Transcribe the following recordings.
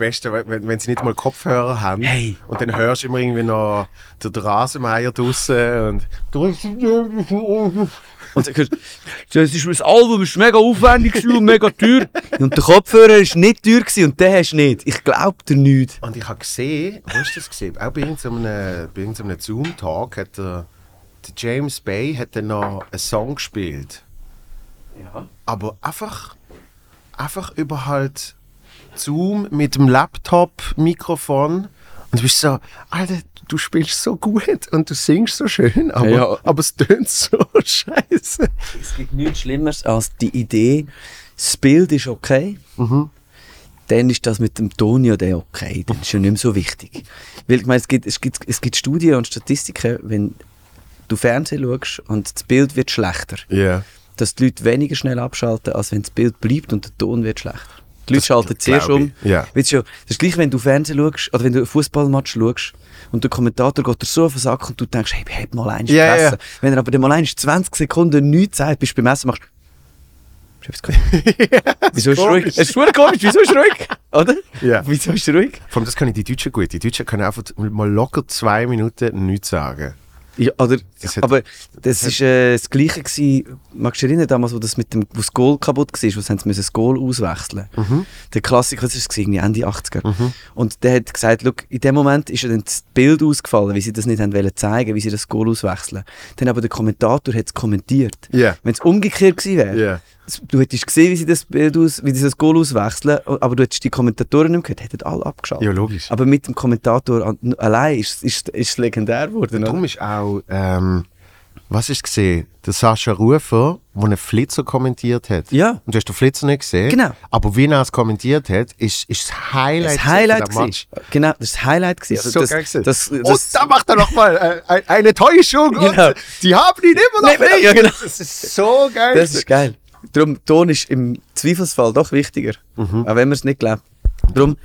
Beste, wenn, wenn sie nicht mal Kopfhörer haben. Hey. Und dann hörst du immer irgendwie noch den Rasenmeier draussen und Und dann hörst du, das, ist, das Album ist mega aufwendig und mega teuer. Und der Kopfhörer war nicht teuer gewesen und den hast du nicht. Ich glaub dir nicht. Und ich habe gesehen, wo hast du das gesehen? Auch bei irgendeinem, bei irgendeinem Zoom-Talk hat der, der James Bay hat dann noch einen Song gespielt. Ja. Aber einfach, einfach über halt Zoom mit dem Laptop-Mikrofon. Und du bist so, Alter, du spielst so gut und du singst so schön, aber, Ja. aber es tönt so scheiße. Es gibt nichts Schlimmeres als die Idee, das Bild ist okay, dann ist das mit dem Ton ja okay, dann ist ja nicht mehr so wichtig. Weil ich meine, es gibt, es gibt, es gibt Studien und Statistiken, wenn du Fernsehen schaust und das Bild wird schlechter, Ja. dass die Leute weniger schnell abschalten, als wenn das Bild bleibt und der Ton wird schlechter. Die Leute schalten zuerst um. ich, ja. Es ja, das ist gleich, wenn du Fernsehen schaust oder wenn du einen Fußballmatch schaust und der Kommentator geht dir so auf den Sack und du denkst, hey, halt mal eins Ja, gefressen. ja. Wenn er aber dem mal eins 20 Sekunden nichts sagt, bist du beim Essen, machst du gehört? Wieso ist es ruhig? Es ist verdammt komisch, wieso ist ruhig? Oder? Ja. Wieso ist ruhig? Vor allem, das können die Deutschen gut. Die Deutschen können einfach mal locker zwei Minuten nichts sagen. Ja, oder, Das aber das ist äh, das Gleiche gewesen, magst du dich erinnern, damals, wo das mit dem, wo das Goal kaputt war, wo sie haben das Goal auswechseln Der Klassiker, das war irgendwie Ende 80er. Und der hat gesagt, look, in dem Moment ist dann das Bild ausgefallen, wie sie das nicht haben wollen zeigen, wie sie das Goal auswechseln. Dann aber der Kommentator hat es kommentiert. Ja. Wenn es umgekehrt gewesen wäre, Ja. Du hättest gesehen, wie sie das Bild aus, wie sie das Goal auswechseln, aber du hättest die Kommentatoren nicht gehört, hätten alle abgeschaltet. Ja, logisch. Aber mit dem Kommentator an, allein ist, es legendär geworden. oder? Darum ist auch, ähm, was ist gesehen? Der Sascha Rufer, der einen Flitzer kommentiert hat. Ja. Und du hast den Flitzer nicht gesehen. Genau. Aber wie er es kommentiert hat, ist, ist das Highlight das Highlight gewesen. Genau, das ist Highlight gewesen. Also so das, geil gewesen. das, und das, da macht er nochmal äh, eine Täuschung. Genau. Und die haben ihn immer noch Nee, nicht. ja, genau. Das ist so geil. das ist geil. Darum, Ton ist im Zweifelsfall doch wichtiger. Mhm. Auch wenn man es nicht glaubt. Darum,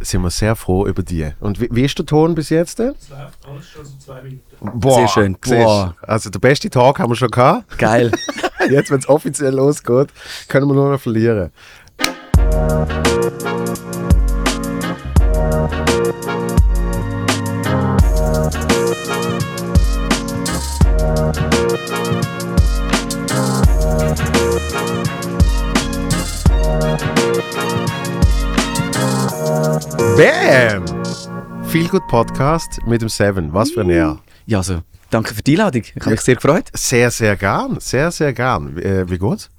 sind wir sehr froh über die. Und wie, wie ist der Ton bis jetzt? denn? Es läuft alles schon so zwei Minuten. Boah, Sehr schön. Boah. Also der beste Tag haben wir schon gehabt. Geil. Jetzt, wenn es offiziell losgeht, können wir nur noch verlieren. Bam! Viel gut Podcast mit dem Seven. Was für ein Jahr. ja, also, danke für die Einladung. Ich habe mich sehr gefreut. Sehr, sehr gern. Sehr, sehr gern. Wie, äh, wie geht's?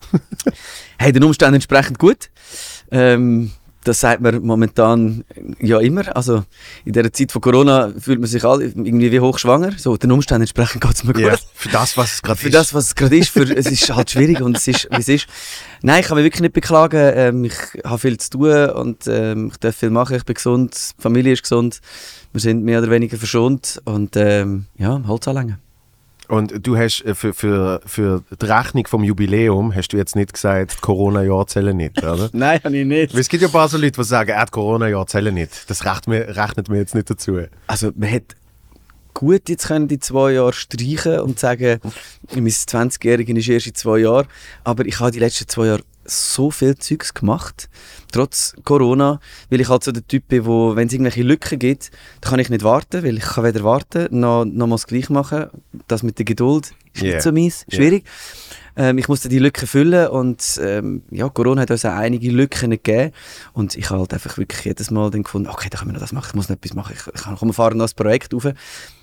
Hey, den Umständen entsprechend gut. Ähm, das sagt man momentan ja immer. Also in dieser Zeit von Corona fühlt man sich alle irgendwie wie hochschwanger. So, den Umständen entsprechend geht es mir gut. Ja, für das, was es gerade Für ist. das, was es gerade ist, für, es ist halt schwierig und es ist, wie es ist. Nein, ich kann mich wirklich nicht beklagen. Ähm, ich habe viel zu tun und ähm, ich darf viel machen. Ich bin gesund, die Familie ist gesund. Wir sind mehr oder weniger verschont und ähm, ja, Holz anlängen. Und du hast äh, für, für, für die Rechnung vom Jubiläum hast du jetzt nicht gesagt, Corona-Jahr zählen nicht, oder? Nein, habe ich nicht. Weil es gibt ja ein paar so Leute, die sagen, er hat Corona-Jahr zählen nicht. Das rechnet mir, rechnet mir jetzt nicht dazu. Also man hätte gut jetzt können die zwei Jahre streichen und sagen, mein 20-Jährigen ist erst in zwei Jahren, aber ich habe die letzten zwei Jahre so viel Zeugs gemacht, trotz Corona, weil ich halt so der Typ bin, wo, wenn es irgendwelche Lücken gibt, dann kann ich nicht warten, weil ich kann weder warten, noch, noch mal das gleich machen. Das mit der Geduld ist Yeah. nicht so meins, schwierig. Ähm, ich musste die Lücken füllen und ähm, ja, Corona hat uns auch einige Lücken gegeben und ich habe halt einfach wirklich jedes Mal dann gefunden, okay, da können wir noch das machen, ich muss noch etwas machen, ich, ich kann wir fahren noch ein Projekt rauf.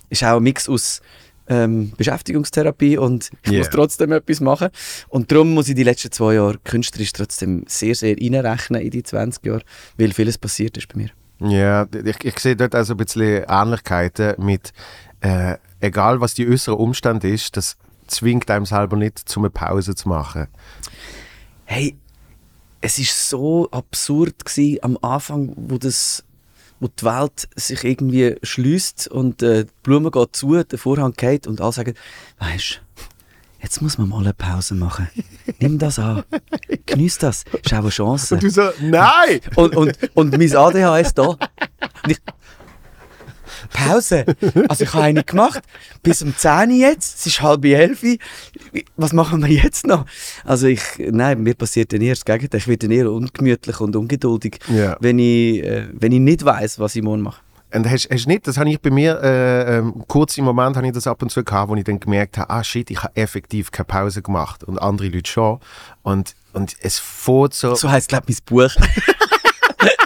Ist auch ein Mix aus ähm, Beschäftigungstherapie und ich Yeah. muss trotzdem etwas machen. Und darum muss ich die letzten zwei Jahre künstlerisch trotzdem sehr, sehr reinrechnen in die 20 Jahre, weil vieles passiert ist bei mir. Ja, ich, ich sehe dort also ein bisschen Ähnlichkeiten mit, äh, egal was die äußere Umstand ist, das zwingt einem selber nicht, zum eine Pause zu machen. Hey, es ist so absurd gewesen, am Anfang, wo das wo die Welt sich irgendwie schließt und äh, die Blume geht zu, der Vorhang geht und alle sagen, weißt jetzt muss man mal eine Pause machen. Nimm das an. Genieß das. Ist auch eine Chance. Und du so, nein! Und, und, und mein ADHS da. Und ich, Pause. Also ich habe eine gemacht, bis um 10 Uhr jetzt, es ist halb elf. Was machen wir jetzt noch? Also ich, nein, mir passiert dann eher das Gegenteil. Ich werde dann eher ungemütlich und ungeduldig, Ja. wenn, ich, äh, wenn ich nicht weiß, was ich morgen mache. Und hast, hast nicht, das habe ich bei mir, äh, ähm, kurz im Moment habe ich das ab und zu gehabt, wo ich dann gemerkt habe, ah shit, ich habe effektiv keine Pause gemacht und andere Leute schon. Und, und es fährt so, So heißt, glaube ich, mein Buch.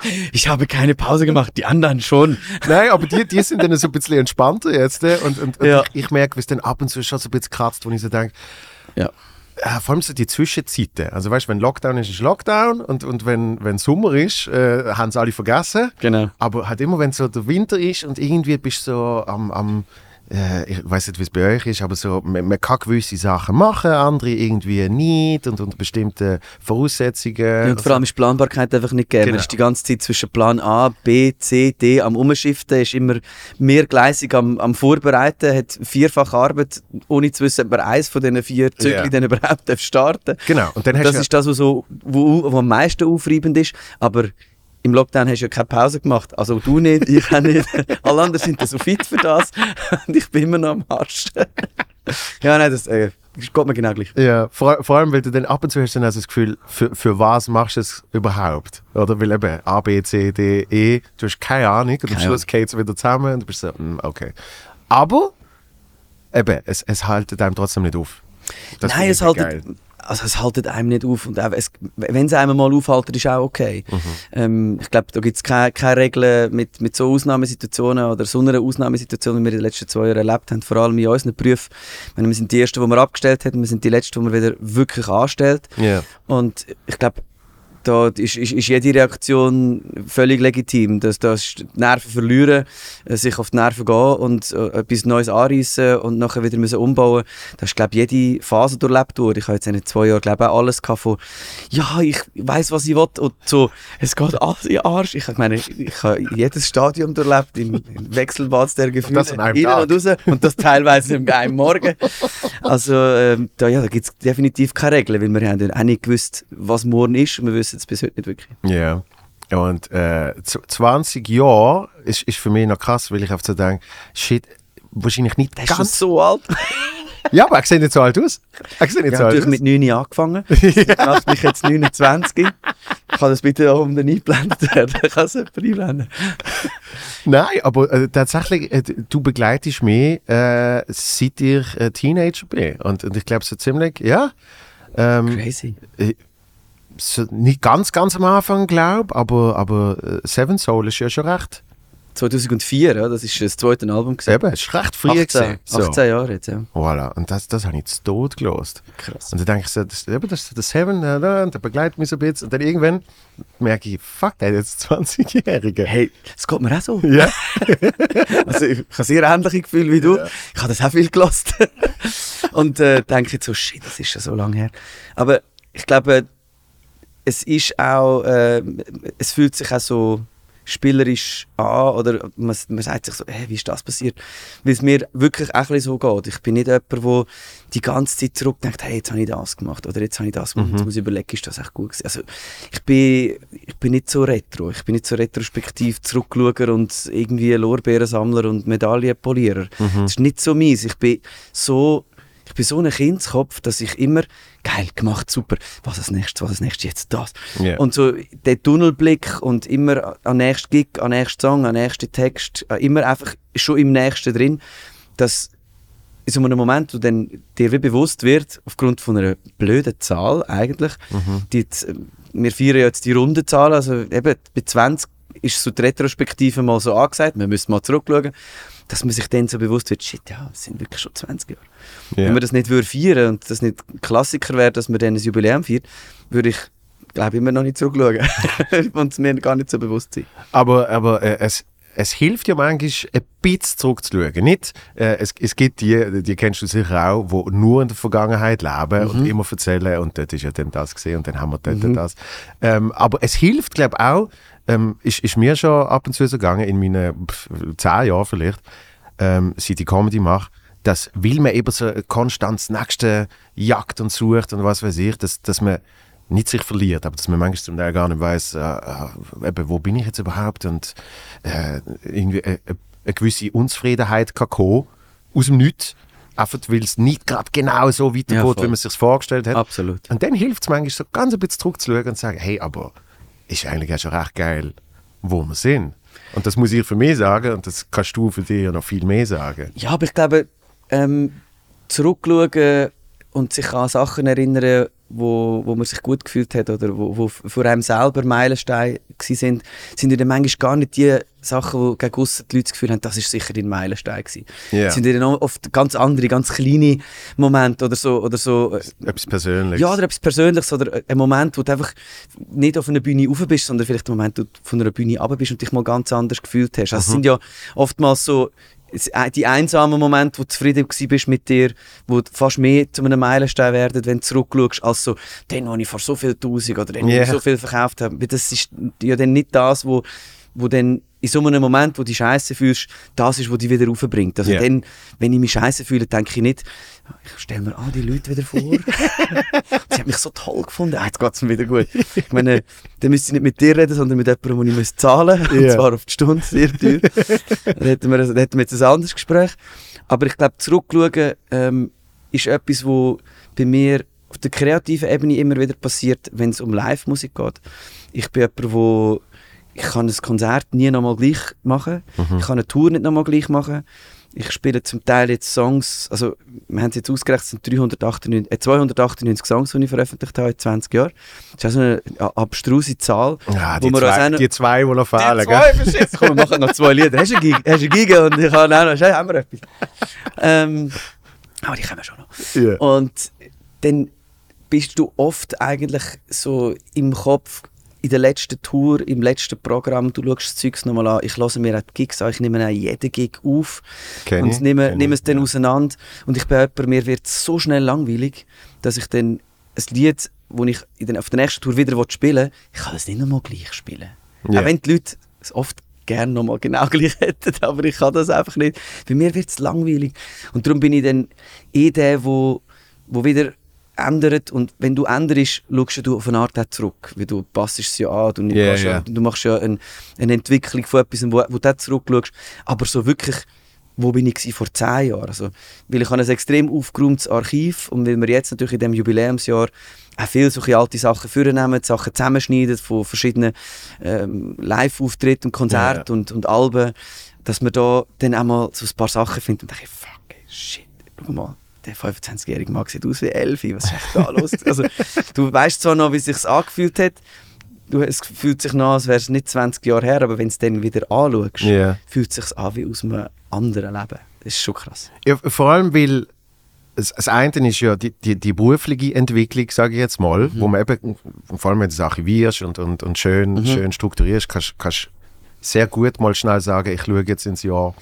ich habe keine Pause gemacht, die anderen schon. Nein, aber die, die sind dann so ein bisschen entspannter jetzt. äh, Und, und, und Ja. ich, ich merke, wie es dann ab und zu schon so ein bisschen kratzt, wo ich so denke, Ja. äh, vor allem so die Zwischenzeiten. Also weißt du, wenn Lockdown ist, ist Lockdown und, und wenn, wenn Sommer ist, äh, haben es alle vergessen. Genau. Aber halt immer, wenn so der Winter ist und irgendwie bist du so am, am äh, ich weiß nicht, wie es bei euch ist, aber so, man, man kann gewisse Sachen machen, andere irgendwie nicht und unter bestimmten Voraussetzungen. und vor allem ist Planbarkeit einfach nicht gegeben. Genau. Man ist die ganze Zeit zwischen Plan A, B, C, D am Umschiften, ist immer mehrgleisig am, am Vorbereiten, hat vierfach Arbeit, ohne zu wissen, ob man eins von diesen vier Zügeln Ja. dann überhaupt darf starten genau. Und dann hast Das ist das, was, so, wo, wo am meisten aufreibend ist. Aber im Lockdown hast du ja keine Pause gemacht. Also du nicht, ich auch nicht. Alle anderen sind so fit für das. Und ich bin immer noch am Arsch. ja, nein, das äh, geht mir genau gleich. Ja, vor, vor allem, weil du dann ab und zu hast dann also das Gefühl, für, für was machst du es überhaupt? Oder weil eben A, B, C, D, E, du hast keine Ahnung und am Schluss geht es wieder zusammen und du bist so, mm, okay. Aber eben, es, es haltet einem trotzdem nicht auf. Das Nein, es haltet, geil. Also es haltet einem nicht auf. Und auch, wenn es einem mal aufhaltet, ist auch okay. Mhm. Ähm, ich glaube, da gibt es keine, keine Regeln mit, mit so Ausnahmesituationen oder so einer Ausnahmesituation, wie wir in den letzten zwei Jahren erlebt haben, vor allem in unseren Berufen. Meine, wir sind die Ersten, die wir abgestellt haben, wir sind die Letzten, die man wieder wirklich anstellt. Ja. Und ich glaube, da ist, ist, ist jede Reaktion völlig legitim. Dass, dass die Nerven verlieren, äh, sich auf die Nerven gehen und äh, etwas Neues anreißen und nachher wieder müssen umbauen Das ist, glaube jede Phase durchlebt worden. Ich habe jetzt in den zwei Jahren, glaube auch alles gehabt von «Ja, ich weiß, was ich will» und so «Es geht alles in den Arsch». Ich meine, ich habe jedes Stadium durchlebt, im, im Wechselbad der Gefühle, das an einem innen und raus und das teilweise am einem Morgen. Also ähm, da, ja, da gibt es definitiv keine Regeln, weil wir haben ja auch nicht gewusst, was morgen ist und wir wissen es bis heute nicht wirklich. Ja. Und äh, z- 20 Jahre ist, ist für mich noch krass, weil ich einfach so denke, shit, wahrscheinlich nicht schon ganz. so alt. Ja, aber er sieht nicht so alt aus. Er sieht nicht Ich so alt aus. mit 9 Jahren angefangen. Das macht mich jetzt 29. Kann das bitte auch um den eingeblendet werden? Kann es jemand einblenden? Nein, aber äh, tatsächlich, äh, du begleitest mich, äh, seit ich äh, Teenager bin. Und, und ich glaube so ziemlich, ja. Ähm, Crazy. So nicht ganz, ganz am Anfang, glaube aber, aber äh, Seven Soul ist ja schon recht. 2004, ja, das ist das zweite Album. gewesen. Eben, es ist recht früh 18, gewesen. So. 18 Jahre jetzt, ja. Voilà. Und das, das habe ich zu Tod gelost. Krass. Und dann denke ich so, das, eben, das ist der Seven, äh, und der begleitet mich so ein bisschen. Und dann irgendwann merke ich, fuck, der hat jetzt 20-Jährige. Hey, das geht mir auch so. Ja. Also ich habe sehr ähnliche Gefühle wie du. Ich habe das auch viel gelost. Und äh, denke jetzt so, shit, das ist schon so lange her. Aber ich glaube, es ist auch, äh, es fühlt sich auch so spielerisch an oder man, man sagt sich so, hey, wie ist das passiert? Weil es mir wirklich auch ein so geht. Ich bin nicht jemand, der die ganze Zeit zurückdenkt, hey, jetzt habe ich das gemacht oder jetzt habe ich das gemacht. Jetzt muss ich überlegen, ist das echt gut gewesen? Also ich bin, ich bin nicht so retro. Ich bin nicht so retrospektiv Zurückschauer und irgendwie Lorbeerensammler und Medaillenpolierer. Das ist nicht so meins. Ich bin so ich bin so ein Kindskopf, dass ich immer, geil, gemacht, super, was als nächstes, was als nächstes, jetzt das. Ja. Und so der Tunnelblick und immer an nächsten Gig, an nächsten Song, an nächsten Text, äh, immer einfach schon im nächsten drin, dass in so einem Moment, wo dann dir wie bewusst wird, aufgrund von einer blöden Zahl eigentlich, die jetzt, äh, wir feiern jetzt die runde Zahl, also eben bei 20 ist so die Retrospektive mal so angesagt, wir müssen mal zurückschauen, dass man sich dann so bewusst wird, shit, ja, es sind wirklich schon 20 Jahre. Wenn Ja. wir das nicht würden feiern und das nicht Klassiker wäre, dass man dann ein Jubiläum feiert, würde ich, glaube immer noch nicht zurückschauen und es mir gar nicht so bewusst sein. Aber, aber äh, es, es hilft ja manchmal, ein bisschen zurückzuschauen. Nicht, äh, es, es gibt die, die kennst du sicher auch, die nur in der Vergangenheit leben und immer erzählen und dort ist ja dann das gesehen und dann haben wir dort das. Ähm, aber es hilft, glaube ich, auch, ähm, ist, ist mir schon ab und zu so gegangen, in meinen pff, zehn Jahren vielleicht, ähm, seit ich Comedy mache, dass, weil man eben so konstant das Nächste jagt und sucht und was weiß ich, dass, dass man nicht sich verliert, aber dass man manchmal zum Teil gar nicht weiß, äh, äh, eben, wo bin ich jetzt überhaupt und äh, irgendwie äh, ein eine gewisse Unzufriedenheit kann kommen, aus dem Nichts, einfach weil es nicht gerade genau so weitergeht, Ja, wie man es sich vorgestellt hat. Absolut. Und dann hilft es manchmal so ganz ein bisschen zurückzuschauen und zu sagen, hey, aber ist eigentlich auch schon recht geil, wo wir sind. Und das muss ich für mich sagen und das kannst du für dich ja noch viel mehr sagen. Ja, aber ich glaube, ähm, zurückschauen und sich an Sachen erinnern, wo, wo man sich gut gefühlt hat oder wo, wo für einem selber Meilensteine gewesen sind, sind dann manchmal gar nicht die Sachen, wo gegen aussen die Leute das Gefühl haben, das ist sicher dein Meilenstein gewesen. Ja. Es sind dann oft ganz andere, ganz kleine Momente oder so, oder so äh, Etwas Persönliches. ja, oder etwas Persönliches oder ein Moment, wo du einfach nicht auf einer Bühne rauf bist, sondern vielleicht ein Moment, wo du von einer Bühne runter bist und dich mal ganz anders gefühlt hast. Also es sind ja oftmals so äh, die einsamen Momente, wo du zufrieden bist mit dir, wo fast mehr zu einem Meilenstein werden, wenn du zurückschaust, als so, den, wo ich vor so viel Tausend oder den, Ja. ich so viel verkauft habe. Das ist ja dann nicht das, wo, wo dann in so einem Moment, wo du scheiße fühlst, das ist, was dich wieder raufbringt. Also Ja. dann, wenn ich mich scheiße fühle, denke ich nicht, ich stelle mir all die Leute wieder vor. Sie hat mich so toll gefunden. Ah, jetzt geht es mir wieder gut. Ich meine, dann müsste ich nicht mit dir reden, sondern mit jemandem, den ich muss zahlen muss. Ja. Und zwar auf die Stunde, sehr teuer. dann, hätten wir, dann hätten wir jetzt ein anderes Gespräch. Aber ich glaube, zurückschauen ähm, ist etwas, wo bei mir auf der kreativen Ebene immer wieder passiert, wenn es um Live-Musik geht. Ich bin jemand, wo ich kann ein Konzert nie nochmal gleich machen. Ich kann eine Tour nicht nochmal gleich machen. Ich spiele zum Teil jetzt Songs, also wir haben es jetzt ausgerechnet, es sind 398, äh, 298 Songs, die ich veröffentlicht habe in 20 Jahren. Das ist also eine äh, abstruse Zahl. Ja, wo die, uns zwei, noch- die zwei, die noch fehlen. die gell? zwei verschissen. Komm, wir machen noch zwei Lieder. Hast du eine Gig? Hast du eine Giga? Und ich habe auch noch, haben wir etwas. Ähm, aber die kommen schon noch. Ja. Und dann bist du oft eigentlich so im Kopf in der letzten Tour, im letzten Programm, du schaust das Zeugs nochmal an, ich lasse mir auch die Gigs an, ich nehme auch jeden Gig auf Kenn ich, und nehme, kenn nehme es dann ja. auseinander und ich bin jemand, mir wird so schnell langweilig, dass ich dann ein Lied, das ich den, auf der nächsten Tour wieder spielen will, ich kann es nicht nochmal gleich spielen. Ja. Auch wenn die Leute es oft gerne nochmal genau gleich hätten, aber ich kann das einfach nicht. Bei mir wird es langweilig. Und darum bin ich dann eh der, wo, wo wieder ändert und wenn du änderst, schaust du auf eine Art auch zurück, weil du passest es ja an, du, machst ja, ja. du machst ja ein, eine Entwicklung von etwas, wo, wo du zurückschaust, aber so wirklich, wo bin ich vor zehn Jahren? Also, weil ich habe ein extrem aufgeräumtes Archiv und weil wir jetzt natürlich in diesem Jubiläumsjahr auch viele solche alte Sachen vornehmen, Sachen zusammenschneiden von verschiedenen ähm, Live-Auftritten und Konzerten Ja. und, und Alben, dass man da dann auch mal so ein paar Sachen findet und denke, fuck, shit, schau mal, der 25-jährige Mann sieht aus wie Elfi, was ist da los? Also, du weißt zwar noch, wie es sich angefühlt hat, du, es fühlt sich noch, als wäre es nicht 20 Jahre her, aber wenn du es dann wieder anschaust, Ja. fühlt es sich an wie aus einem anderen Leben. Das ist schon krass. Ja, vor allem, weil das, das eine ist ja die, die, die berufliche Entwicklung, sage ich jetzt mal, Mhm. wo man eben, vor allem wenn du das archivierst und, und, und schön, Mhm. schön strukturierst, kannst du sehr gut mal schnell sagen, ich schaue jetzt ins Jahr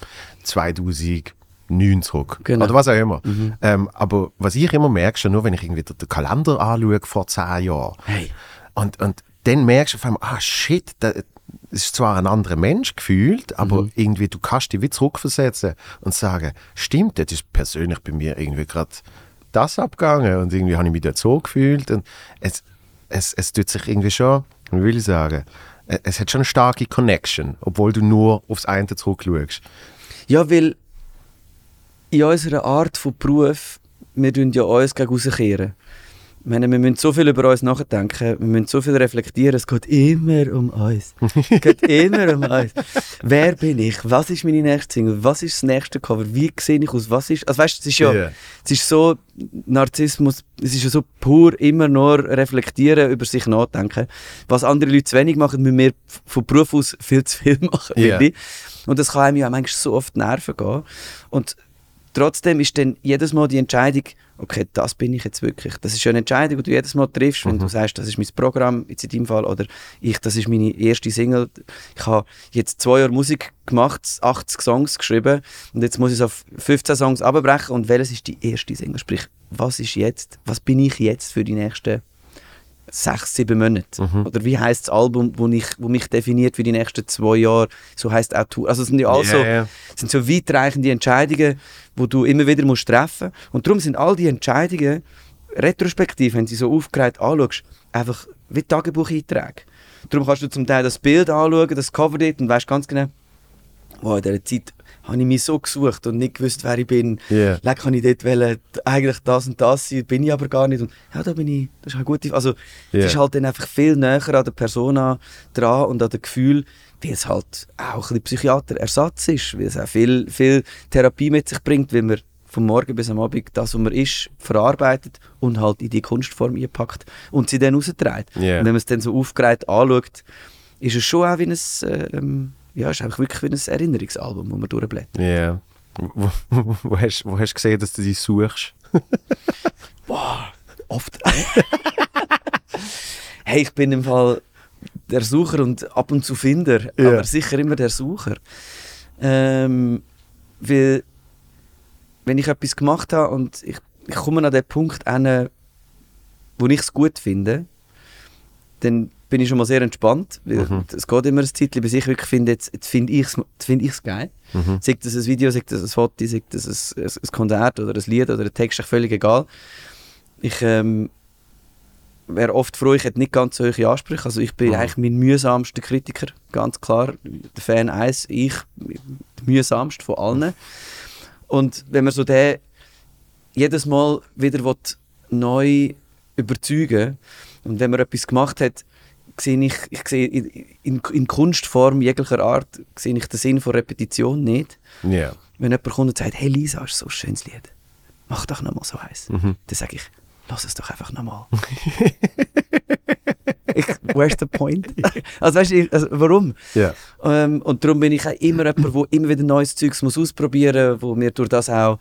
2009 zurück. Genau. Oder was auch immer. Ähm, aber was ich immer merke, schon nur wenn ich irgendwie den Kalender anschaue vor zehn Jahren, Hey. und, und dann merkst du auf einmal, ah shit, da ist zwar ein anderer Mensch gefühlt, aber Mhm. irgendwie du kannst dich wie zurückversetzen und sagen, stimmt, das ist persönlich bei mir irgendwie gerade das abgegangen und irgendwie habe ich mich dort so gefühlt und es, es, es tut sich irgendwie schon, wie will ich sagen, es, es hat schon eine starke Connection, obwohl du nur aufs eine zurückschaust. Ja, weil in unserer Art von Beruf, wir tun ja uns gegen rauskehren. Ich meine, wir müssen so viel über uns nachdenken, wir müssen so viel reflektieren, es geht immer um uns. Es geht immer um uns. Wer bin ich? Was ist meine nächste Single? Was ist das nächste Cover? Wie sehe ich aus? Was ist... Also weißt es ist ja... Ja. Es ist so... Narzissmus, es ist ja so pur immer nur reflektieren, über sich nachdenken. Was andere Leute zu wenig machen, müssen wir von Beruf aus viel zu viel machen, ich. Und das kann einem ja manchmal so oft Nerven gehen. Und trotzdem ist dann jedes Mal die Entscheidung, okay, das bin ich jetzt wirklich. Das ist ja eine Entscheidung, die du jedes Mal triffst, wenn du sagst, das ist mein Programm, jetzt in deinem Fall, oder ich, das ist meine erste Single. Ich habe jetzt zwei Jahre Musik gemacht, 80 Songs geschrieben und jetzt muss ich es auf 15 Songs abbrechen und welches ist die erste Single? Sprich, was ist jetzt, was bin ich jetzt für die nächsten sechs, sieben Monate. Oder wie heißt das Album, wo, ich, wo mich definiert für die nächsten zwei Jahre? So heißt auch Tour. Also es sind ja also Ja, ja. es sind so weitreichende Entscheidungen, wo du immer wieder musst treffen. Und darum sind all die Entscheidungen retrospektiv, wenn du sie so aufgereiht anschaust, einfach wie Tagebucheinträge. Darum kannst du zum Teil das Bild anschauen, das Cover dort und weißt ganz genau, wow, in dieser Zeit habe ich mich so gesucht und nicht gewusst, wer ich bin. Yeah. Leck, kann ich dort wollen, eigentlich das und das sein, bin ich aber gar nicht. Und ja, da bin ich, das ist eine gute, also Yeah. es ist halt dann einfach viel näher an der Persona dran und an dem Gefühl, weil es halt auch ein Psychiaterersatz ist, weil es auch viel, viel Therapie mit sich bringt, weil man vom Morgen bis am Abend das, was man ist, verarbeitet und halt in die Kunstform einpackt und sie dann rausträgt. Yeah. Und wenn man es dann so aufgereiht anschaut, ist es schon auch wie ein, äh, ähm, ja, ist einfach wirklich wie ein Erinnerungsalbum, wo man durchblättert. Ja. Wo, wo, wo, hast, wo hast du gesehen, dass du dich suchst? Boah, oft. hey, ich bin im Fall der Sucher und ab und zu Finder, Ja. aber sicher immer der Sucher. Ähm, weil, wenn ich etwas gemacht habe und ich, ich komme an den Punkt hin, wo ich es gut finde, dann bin ich schon mal sehr entspannt, Mhm. es geht immer ein Zeitchen, bis ich wirklich finde, jetzt, jetzt finde ich es find ich's geil. Mhm. Sei das ein Video, sei das ein Foto, sei das ein, ein, Konzert oder ein Lied oder ein Text, ist völlig egal. Ich ähm, wäre oft froh, ich hätte nicht ganz so hohe Ansprüche. Also ich bin Mhm. eigentlich mein mühsamster Kritiker, ganz klar. Der Fan 1, ich, der mühsamste von allen. Und wenn man so den jedes Mal wieder will, neu überzeugen und wenn man etwas gemacht hat, sehe ich, ich sehe in, in, Kunstform jeglicher Art sehe ich den Sinn von Repetition nicht. Ja. Wenn jemand kommt und sagt, hey Lisa, ist so ein schönes Lied, mach doch nochmal so eins. Mhm. Dann sage ich, lass es doch einfach nochmal. where's the point? also weißt du, also, warum? Ja. Ähm, und darum bin ich auch immer jemand, der immer wieder neues Zeugs muss ausprobieren muss, wo mir durch das auch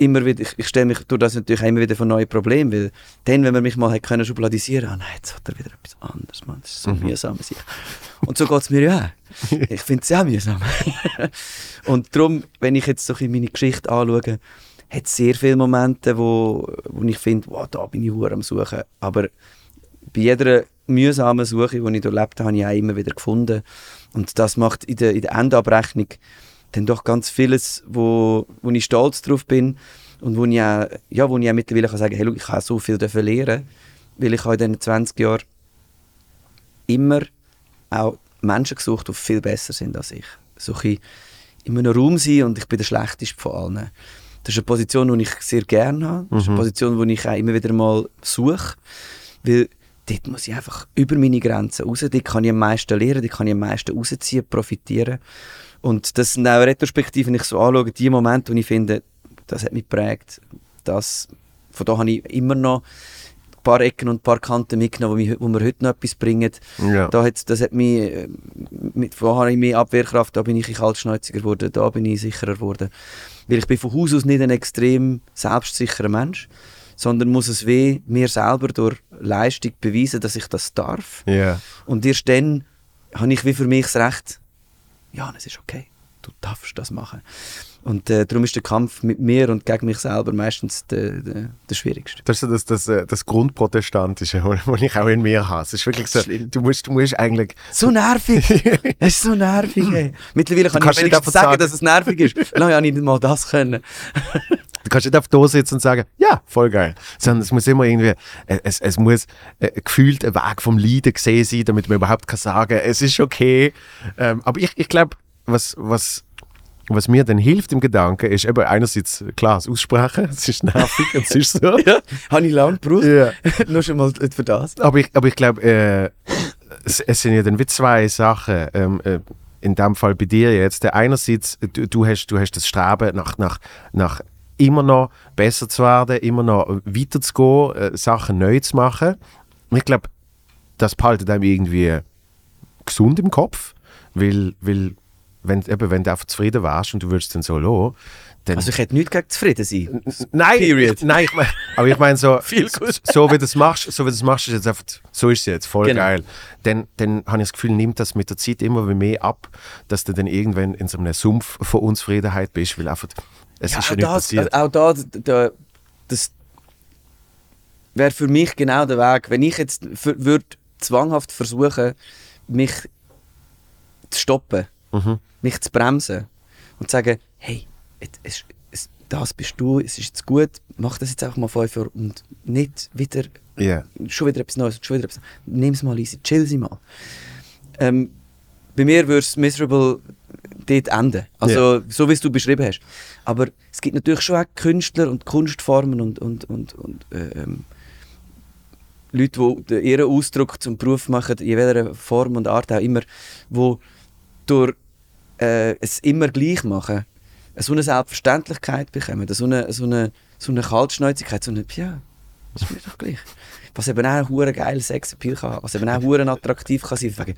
immer wieder, ich, ich stelle mich durch das natürlich immer wieder vor neue Probleme, weil dann, wenn man mich mal hat können schubladisieren, ah nein, jetzt hat er wieder etwas anderes, Mann, das ist so Mhm. mühsam. Und so geht es mir ja auch. Ich finde es auch mühsam. und darum, wenn ich jetzt so ein meine Geschichte anschaue, hat es sehr viele Momente, wo, wo ich finde, wow, da bin ich hure am Suchen. Aber bei jeder mühsamen Suche, die ich durchlebt habe, habe ich auch immer wieder gefunden. Und das macht in der, in der Endabrechnung dann doch ganz vieles, wo, wo ich stolz drauf bin und wo ich auch, ja, wo ich auch mittlerweile kann sagen hey, schau, ich habe so viel dürfen lernen, weil ich habe in diesen 20 Jahren immer auch Menschen gesucht, die viel besser sind als ich. So ein in einem Raum sein und ich bin der Schlechteste von allen. Das ist eine Position, die ich sehr gerne habe. Das ist eine Mhm. Position, die ich auch immer wieder mal suche. Weil dort muss ich einfach über meine Grenzen raus. Dort kann ich am meisten lernen, dort kann ich am meisten rausziehen, profitieren. Und das sind auch retrospektiv, wenn ich so anschaue, die Momente, wo ich finde, das hat mich geprägt. Das, von da habe ich immer noch ein paar Ecken und ein paar Kanten mitgenommen, wo, mich, wo mir heute noch etwas bringen. Ja. Da hat, das hat mich, äh, mit, da habe ich mehr Abwehrkraft, da bin ich ein kaltschnäuziger geworden, da bin ich sicherer geworden. Weil ich bin von Haus aus nicht ein extrem selbstsicherer Mensch, sondern muss es weh mir selber durch Leistung beweisen, dass ich das darf. Ja. Und erst dann habe ich wie für mich das Recht, ja, es ist okay, du darfst das machen. Und äh, darum ist der Kampf mit mir und gegen mich selber meistens der, der, der schwierigste. Das ist so das, das, äh, das Grundprotestantische, was ich auch in mir habe. Es ist wirklich so, du musst, du musst eigentlich... So nervig! Es ist so nervig, ey. Mittlerweile kann ich kannst nicht sagen, sagen- dass es nervig ist. Lange habe ich nicht mal das können. Du kannst nicht auf da sitzen und sagen, ja, voll geil. Sondern es muss immer irgendwie, äh, es, es muss äh, gefühlt ein Weg vom Leiden gesehen sein, damit man überhaupt kann sagen, es ist okay. Ähm, aber ich, ich glaube, was, was, was mir dann hilft im Gedanken, ist eben einerseits, klar, das Aussprechen, es ist nervig, es ist so. Ja, habe ich lange gebraucht. Ja. Nur schon mal für das. Aber ich, aber ich glaube, äh, es, es sind ja dann wie zwei Sachen. Ähm, äh, in dem Fall bei dir jetzt. Der einerseits, du, du, hast, du hast das Streben nach, nach, nach immer noch besser zu werden, immer noch weiterzugehen, äh, Sachen neu zu machen. Ich glaube, das behaltet einem irgendwie gesund im Kopf, weil, weil wenn, eben, wenn du einfach zufrieden warst und du würdest dann so lassen, dann Also ich hätte nichts gegen zufrieden sein. Nein, Period. nein, ich mein, aber ich meine so, so wie du es machst, so wie du es machst, ist jetzt einfach, so ist es jetzt, voll Genau. geil. Dann, dann habe ich das Gefühl, nimmt das mit der Zeit immer mehr ab, dass du dann irgendwann in so einem Sumpf von Unzufriedenheit bist, weil einfach, es ist ja auch, nicht das, passiert. auch da, da, das wäre für mich genau der Weg. Wenn ich jetzt würde zwanghaft versuchen, mich zu stoppen, Mhm. mich zu bremsen und zu sagen, hey, es, es, das bist du, es ist jetzt gut, mach das jetzt einfach mal fünf Jahre und nicht wieder, Ja. schon wieder etwas Neues, schon wieder etwas Nimm es mal easy, chill sie mal. Ähm, bei mir würde es miserable dort enden. Also, so wie es du beschrieben hast. Aber es gibt natürlich schon auch Künstler und Kunstformen und, und, und, und äh, ähm, Leute, die ihren Ausdruck zum Beruf machen, in welcher Form und Art auch immer, die durch äh, es immer gleich machen, so eine Selbstverständlichkeit bekommen, so eine, so eine, so eine Kaltschnäuzigkeit, so eine, ja, ist mir doch gleich. Was eben auch ein geiler Sexappeal kann was eben auch attraktiv kann sein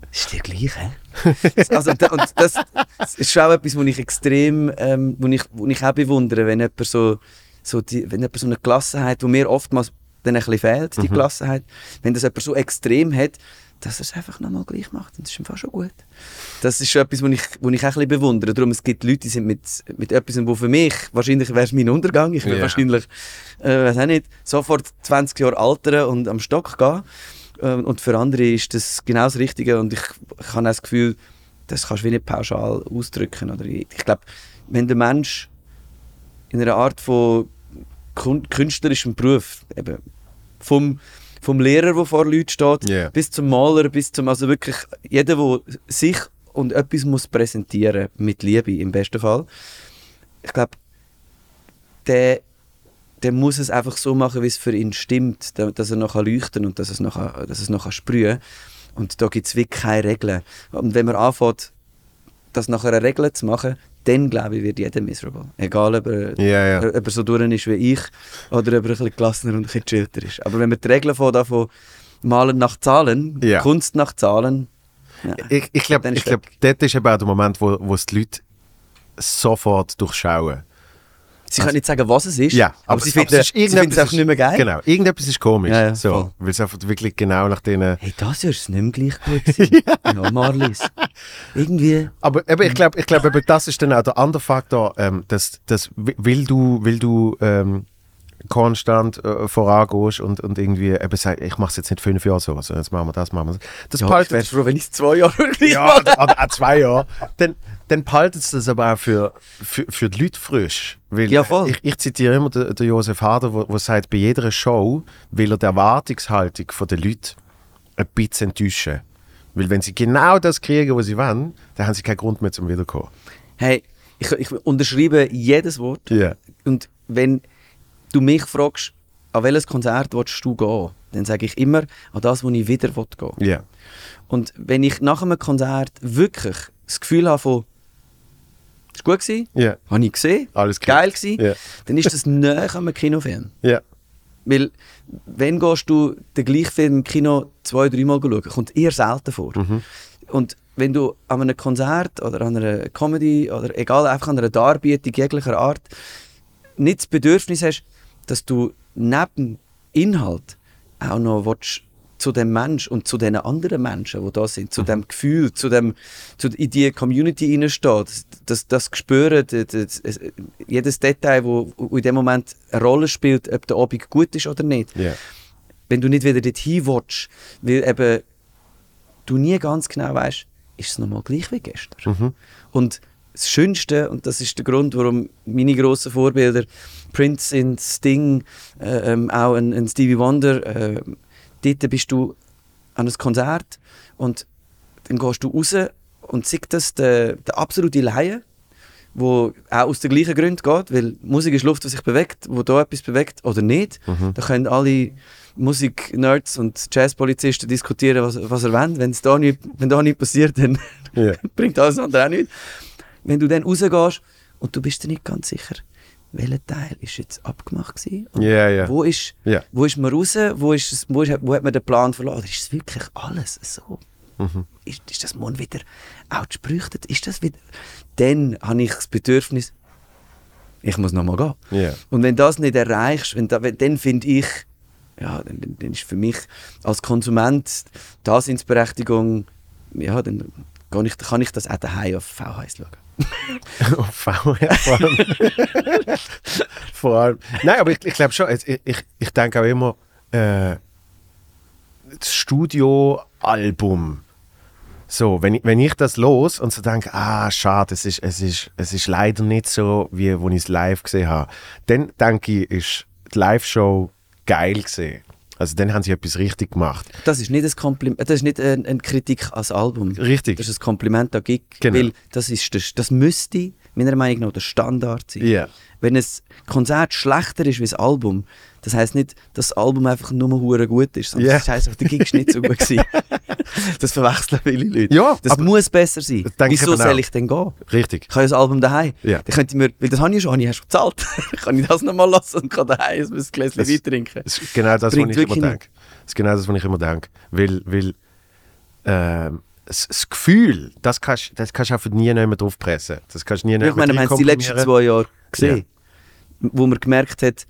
kann. Ist dir gleich, hä? also, und das, das ist schon auch etwas, was ich extrem, ähm, wo ich, wo ich auch bewundere, wenn jemand so, so, die, wenn jemand so eine Gelassenheit, die mir oftmals dann ein bisschen fehlt, die mhm. Gelassenheit, wenn das jemand so extrem hat, dass er es einfach nochmal gleich macht. Und das ist einfach schon gut. Das ist schon etwas, was ich, was ich auch ein bisschen bewundere. Darum, es gibt Leute, die sind mit, mit etwas, wo für mich, wahrscheinlich wäre es mein Untergang, ich würde yeah. wahrscheinlich, äh, weiß auch nicht, sofort 20 Jahre altern und am Stock gehen. Äh, und für andere ist das genau das Richtige und ich, ich habe das Gefühl, das kannst du wie nicht pauschal ausdrücken. Oder ich, ich glaube, wenn der Mensch in einer Art von künstlerischem Beruf, eben vom vom Lehrer, der vor Leuten steht, yeah. bis zum Maler, bis zum, also wirklich jeder, der sich und etwas muss präsentieren mit Liebe im besten Fall. Ich glaube, der, der muss es einfach so machen, wie es für ihn stimmt, dass er noch leuchten und dass, es noch, dass es noch sprühen Und da gibt es wirklich keine Regeln. Und wenn man anfängt, das nach einer Regel zu machen, dann glaube ich, wird jeder miserable. Egal, ob er, yeah, yeah. ob er so durch ist wie ich oder ob er ein bisschen gelassener und ein bisschen chillter ist. Aber wenn man die Regeln von davon malen nach Zahlen, yeah. Kunst nach Zahlen, ja, ich, ich glaube, glaub, dort ist eben auch der Moment, wo, wo es die Leute sofort durchschauen. Sie können nicht sagen, was es ist, ja, aber, aber sie finden es einfach nicht mehr geil. Genau, irgendetwas ist komisch. Ja, ja, so, weil es einfach wirklich genau nach denen... Hey, das ist nicht mehr gleich gut gewesen. ja, Marlies. Irgendwie... Aber eben, ich glaube, ich glaub, das ist dann auch der andere Faktor, ähm, dass, dass will du, will du ähm, konstant äh, vorangehst und, und irgendwie eben sagst, ich mache es jetzt nicht fünf Jahre so, also jetzt machen wir das, machen wir das. das ja, wäre froh, wenn ich es zwei Jahre Ja, oder, oder auch zwei Jahre. Dann, dann behaltet es das aber auch für, für, für die Leute frisch. Weil ja, voll. Ich, ich zitiere immer den, den Josef Hader, der sagt, bei jeder Show will er die Erwartungshaltung der Leute ein bisschen enttäuschen. Weil wenn sie genau das kriegen, was sie wollen, dann haben sie keinen Grund mehr zum Wiederkommen. Hey, ich, ich unterschreibe jedes Wort. Yeah. Und wenn du mich fragst, an welches Konzert willst du gehen, dann sage ich immer an das, wo ich wieder gehen will. Yeah. Und wenn ich nach einem Konzert wirklich das Gefühl habe von ist gut gewesen, yeah. habe ich gesehen, Alles geil gewesen, yeah. dann ist das näher an einem Kinofilm. Yeah. Weil, wenn gehst du den gleichen Film im Kino zwei, dreimal schauen, kommt eher selten vor. Mhm. Und wenn du an einem Konzert oder an einer Comedy oder egal, einfach an einer Darbietung jeglicher Art nicht das Bedürfnis hast, dass du neben Inhalt auch noch willst, zu dem Mensch und zu den anderen Menschen, die da sind, zu mhm. dem Gefühl, zu dem, zu, in die Community hineinsteht, das, das Gespüren, das, das, jedes Detail, wo, wo in dem Moment eine Rolle spielt, ob der Abend gut ist oder nicht. Yeah. Wenn du nicht wieder dorthin willst, weil eben du nie ganz genau weißt, ist es nochmal gleich wie gestern. Mhm. Und das Schönste, und das ist der Grund, warum meine grossen Vorbilder, Prince sind, Sting, äh, ähm, auch ein, ein, Stevie Wonder, äh, dort bist du an einem Konzert und dann gehst du raus und siehst das der, der absolute Laie, wo auch aus den gleichen Gründen geht, weil Musik ist Luft, die sich bewegt, wo da etwas bewegt oder nicht. Mhm. Da können alle Musik-Nerds und Jazzpolizisten diskutieren, was, was er wollen. Wenn's da nicht, wenn da nichts passiert, dann yeah. bringt alles andere auch nichts wenn du dann rausgehst und du bist dir nicht ganz sicher, welcher Teil ist jetzt abgemacht gewesen? yeah, yeah. Wo ist, yeah. wo ist man raus? Wo, ist, wo, ist, wo hat man den Plan verloren? Oder ist es wirklich alles so? Mhm. Ist, ist das morgen wieder outgesprüchtet? Ist das wieder... Dann habe ich das Bedürfnis, ich muss nochmal gehen. Yeah. Und wenn das nicht erreichst, wenn da, dann finde ich, ja, dann, dann ist für mich als Konsument das Berechtigung, ja, dann ich, kann ich das auch daheim auf VHS schauen. VHS vor allem. vor allem. Nein, aber ich, ich glaube schon, ich, ich, ich denke auch immer, äh, das Studioalbum. So, wenn ich, wenn ich das los und so denke, ah, schade, es ist, es ist, es ist leider nicht so, wie als ich es live gesehen habe, dann denke ich, ist die Live-Show geil gesehen. Also dann haben sie etwas richtig gemacht. Das ist nicht, ein Kompliment, das ist nicht eine, eine Kritik als Album. Richtig. Das ist ein Kompliment an Gig, Genau. weil das, ist der, das müsste meiner Meinung nach der Standard sein. Ja. Wenn ein Konzert schlechter ist wie das Album, das heisst nicht, dass das Album einfach nur hure gut ist, sondern Ja. das heisst einfach, der Gig ist nicht so gut gewesen. Das verwechseln viele Leute. Ja, das aber- muss besser sein. Ich Wieso soll auch. ich denn gehen? Richtig. Ich habe ja das Album daheim. Ja. Dann könnte ich mir, weil das habe ich schon, ich habe schon bezahlt. kann ich das nochmal lassen und kann daheim ein Gläschen Das- Wein trinken. Das ist genau das, was Bringt ich immer denke. Das ist genau das, was ich immer denke. Weil, weil ähm, das, Gefühl, das kannst das kannst du einfach nie mehr drauf pressen. Das kannst du nie Ich mehr meine, wir haben es die letzten zwei Jahre gesehen, wo man gemerkt hat,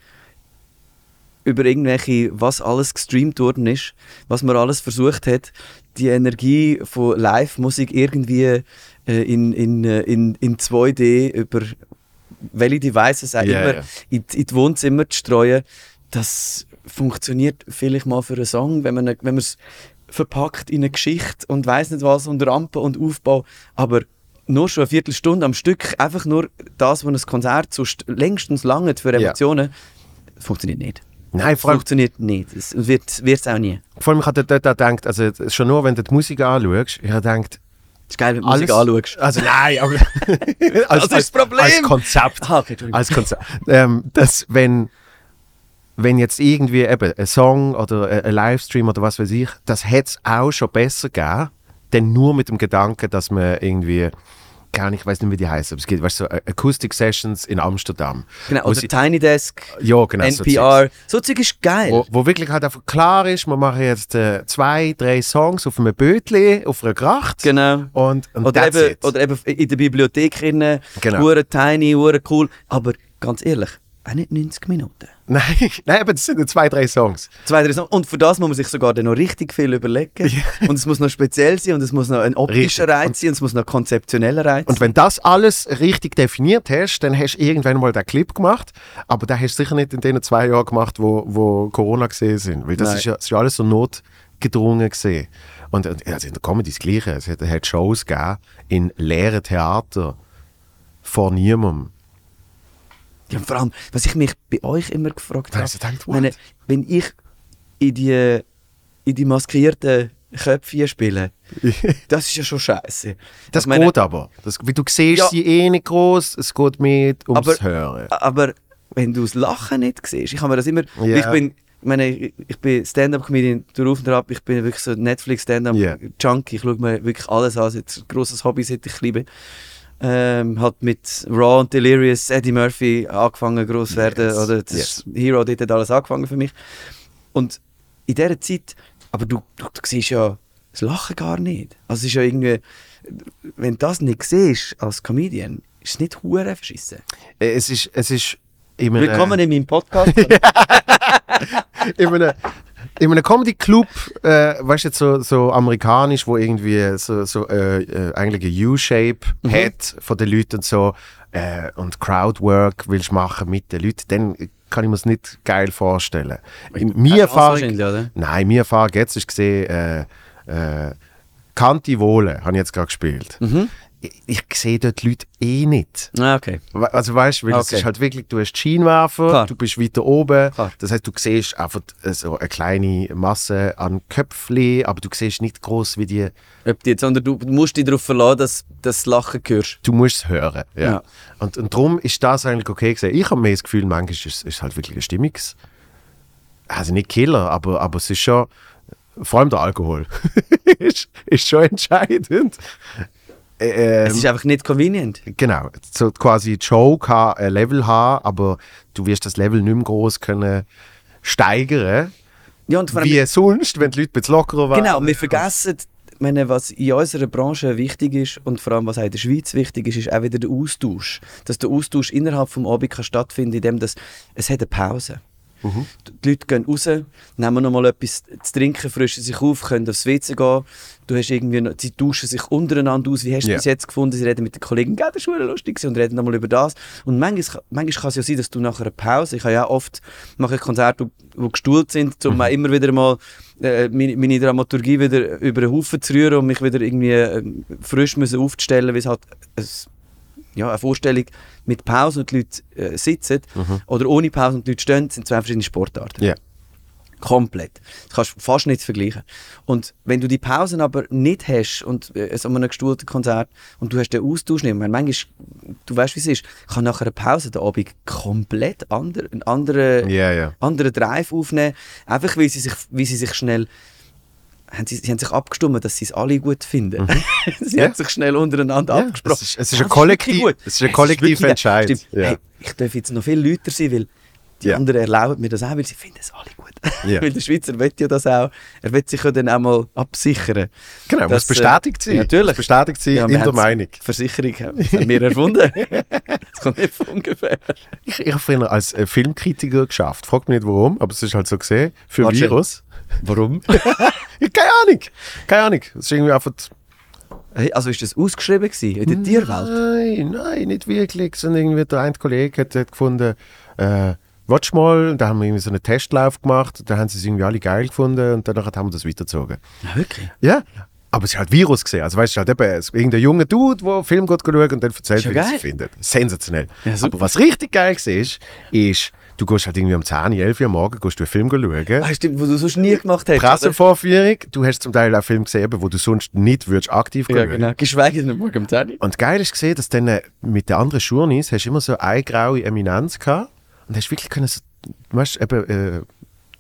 über irgendwelche, was alles gestreamt worden ist, was man alles versucht hat, die Energie von Live-Musik irgendwie äh, in, in, äh, in, in 2D über welche Devices auch Ja, immer ja. in, in die Wohnzimmer zu streuen. Das funktioniert vielleicht mal für einen Song, wenn man wenn es verpackt in eine Geschichte und weiß nicht was und Rampe und Aufbau, aber nur schon eine Viertelstunde am Stück, einfach nur das, was ein Konzert sonst längstens lange für. Emotionen, funktioniert nicht. Nein, vor allem, Funktioniert nicht. Es wird es auch nie. vor allem ich habe dort auch gedacht, also schon nur, wenn du die Musik anschaust, ich habe gedacht, Es ist geil, wenn du Musik anschaust. Also nein, aber als, ist das Problem. Als Konzept. Ah, okay, als Konzept. Ähm, dass wenn wenn jetzt irgendwie eben ein Song oder ein ein Livestream oder was weiß ich, das hätte es auch schon besser gegeben, denn nur mit dem Gedanken, dass man irgendwie nicht, ich weiß nicht, wie die heißen, aber es gibt, weißt du, so Acoustic Sessions in Amsterdam. Genau, oder sie- Tiny Desk, ja, genau, so NPR. So Zeug ist geil. wo, wo wirklich halt einfach klar ist, wir machen jetzt äh, zwei, drei Songs auf einem Bötli, auf einer Gracht. Genau. Und, und Oder eben, it. oder eben in der Bibliothek drinnen, Genau. tiny, cool. Aber ganz ehrlich, auch nicht 90 Minuten. Nein, nein, aber das sind zwei, drei Songs. Zwei, drei Songs. Und für das muss man sich sogar dann noch richtig viel überlegen. Und es muss noch speziell sein und es muss noch ein optischer Richtig. Reiz sein und es muss noch ein konzeptioneller Reiz Und wenn das alles richtig definiert hast, dann hast du irgendwann mal den Clip gemacht, aber den hast du sicher nicht in den zwei Jahren gemacht, wo, wo Corona gesehen sind, weil das Nein. ist ja, das ist ja alles so notgedrungen gesehen. Und und, also in der Comedy das Gleiche. Es hat, hat Shows gegeben in leeren Theater vor niemandem. Ja, und vor allem, was ich mich bei euch immer gefragt habe, gedacht, ich meine, wenn ich in die, in die maskierten Köpfe spiele, das ist ja schon scheiße. Das meine, geht aber. Das, wie du siehst Ja. sie eh nicht groß, es geht mit ums Aber- Hören. Aber wenn du das Lachen nicht siehst, ich habe mir das immer. Ja. Ich bin, ich meine, ich, bin Stand-up-Comedian durch und ab. Ich bin wirklich so Netflix-Stand-up-Junkie. Ich schaue mir wirklich alles an. Das ist ein grosses Hobby, seit ich liebe. Ähm, hat mit Raw und Delirious, Eddie Murphy angefangen groß werden. Yes. Oder das Yes. Hero, dort hat alles angefangen für mich. Und in dieser Zeit, aber du, du, du siehst ja das Lachen gar nicht. Also es ist ja irgendwie, wenn du das nicht siehst als Comedian, ist es nicht hure verschissen. Äh, Es ist, es ist Willkommen in meinem Podcast. in einem, in einem Comedy-Club, äh, weißt du, jetzt so, so amerikanisch, wo irgendwie so, so äh, äh, eigentlich eine U-Shape Mhm. hat von den Leuten und so äh, und Crowdwork willst machen mit den Leuten, dann kann ich mir das nicht geil vorstellen. In, meine Erfahrung, wahrscheinlich, oder? nein, meine Erfahrung jetzt ist gesehen, äh, äh, Kanti Wohle habe ich jetzt gerade gespielt. Mhm. Ich, sehe dort Leute eh nicht. Ah, okay. Also weißt du, weil es Okay. ist halt wirklich, du hast die Scheinwerfer, Klar. du bist weiter oben. Klar. Das heißt, du siehst einfach so eine kleine Masse an Köpfchen, aber du siehst nicht groß wie die. Ob die sondern du musst dich darauf verlassen, dass du das Lachen hörst. Du musst es hören. Ja. Ja. Und, und darum ist das eigentlich okay gesehen. Ich habe mir das Gefühl, manchmal ist es ist halt wirklich ein Stimmungs. Also nicht Killer, aber, aber es ist schon. Vor allem der Alkohol ist, ist schon entscheidend. Äh, Es ist einfach nicht convenient. Genau, so quasi die Show kann ein Level haben, aber du wirst das Level nicht mehr groß können steigern, Ja, und vor allem, wie sonst, wenn die Leute ein bisschen lockerer waren. genau, wir vergessen, meine, was in unserer Branche wichtig ist und vor allem was auch in der Schweiz wichtig ist, ist auch wieder der Austausch. Dass der Austausch innerhalb des Abends kann stattfinden indem das, es hat eine Pause. Die Leute gehen raus, nehmen noch mal etwas zu trinken, frischen sich auf, können aufs WC gehen. Du hast irgendwie noch, sie tauschen sich untereinander aus. Wie hast du Ja. bis jetzt gefunden? Sie reden mit den Kollegen, «Gell, das war lustig gewesen», und reden nochmal über das. Und manchmal, manchmal kann es ja sein, dass du nach einer Pause, ich habe ja oft mache ich Konzerte, die gestuhlt sind, um auch immer wieder mal äh, meine, meine Dramaturgie wieder über den Haufen zu rühren und mich wieder irgendwie äh, frisch müssen aufzustellen, weil es halt ein, ja, eine Vorstellung mit Pause und die Leute äh, sitzen oder ohne Pause und die Leute stehen, sind zwei verschiedene Sportarten. Ja. Komplett. Das kannst du fast nicht vergleichen. Und wenn du die Pausen aber nicht hast und äh, so einem gestuhlten Konzert und du hast den Austausch nicht, ich meine, manchmal, du weißt, wie es ist, kann nach einer Pause der Abend komplett ander, einen anderen, Ja, ja. anderen Drive aufnehmen, einfach weil sie sich, wie sie sich schnell haben sie, sie haben sich abgestimmt, dass sie es alle gut finden. sie Ja. haben sich schnell untereinander Ja, abgesprochen. es ist- es ist ein Das Kollektiv- es ist ein wirklich- Entscheid. Ja. Hey, ich darf jetzt noch viel lauter sein, weil die anderen erlauben mir das auch, weil sie finden es alle gut. Weil der Schweizer will ja das auch. Er will sich ja dann auch mal absichern. Genau, Das, muss bestätigt äh, sein. ja, natürlich. Muss bestätigt sein Ja, in der Meinung. Versicherung haben wir erfunden. das kommt nicht von ungefähr. Ich, ich habe früher als äh, Filmkritiker geschafft. Fragt mich nicht warum, aber es ist halt so gesehen. Für. Virus. Warum? Ja, keine Ahnung. Keine Ahnung. Es ist irgendwie einfach. hey, also ist das ausgeschrieben gewesen, in der Tierwelt? Nein, nein, nicht wirklich. Sondern irgendwie der eine Kollege hat, hat gefunden, äh, watch mal. Und da haben wir irgendwie so einen Testlauf gemacht. Da haben sie es irgendwie alle geil gefunden und danach haben wir das weitergezogen. Ja, wirklich? Ja. Aber es ist halt Virus gesehen. Also weißt du, halt eben irgendein junger Dude, der Film geht schauen und dann erzählt, wie er es findet. Sensationell. Ja. Aber was richtig geil war, ist, ist, du gehst halt irgendwie um 10, 11 Uhr am Morgen gehst du einen Film schauen. Ah, stimmt, wo du sonst nie gemacht hast. oder? Pressevorführung, du hast zum Teil auch Filme gesehen, wo du sonst nicht würdest aktiv Ja, genau. Geschweige denn morgen um 10 Uhr. Und geil ist gesehen, dass dann äh, mit den anderen Journeys hast du immer so eine graue Eminenz gehabt und hast wirklich können, so, weißt, eben, äh,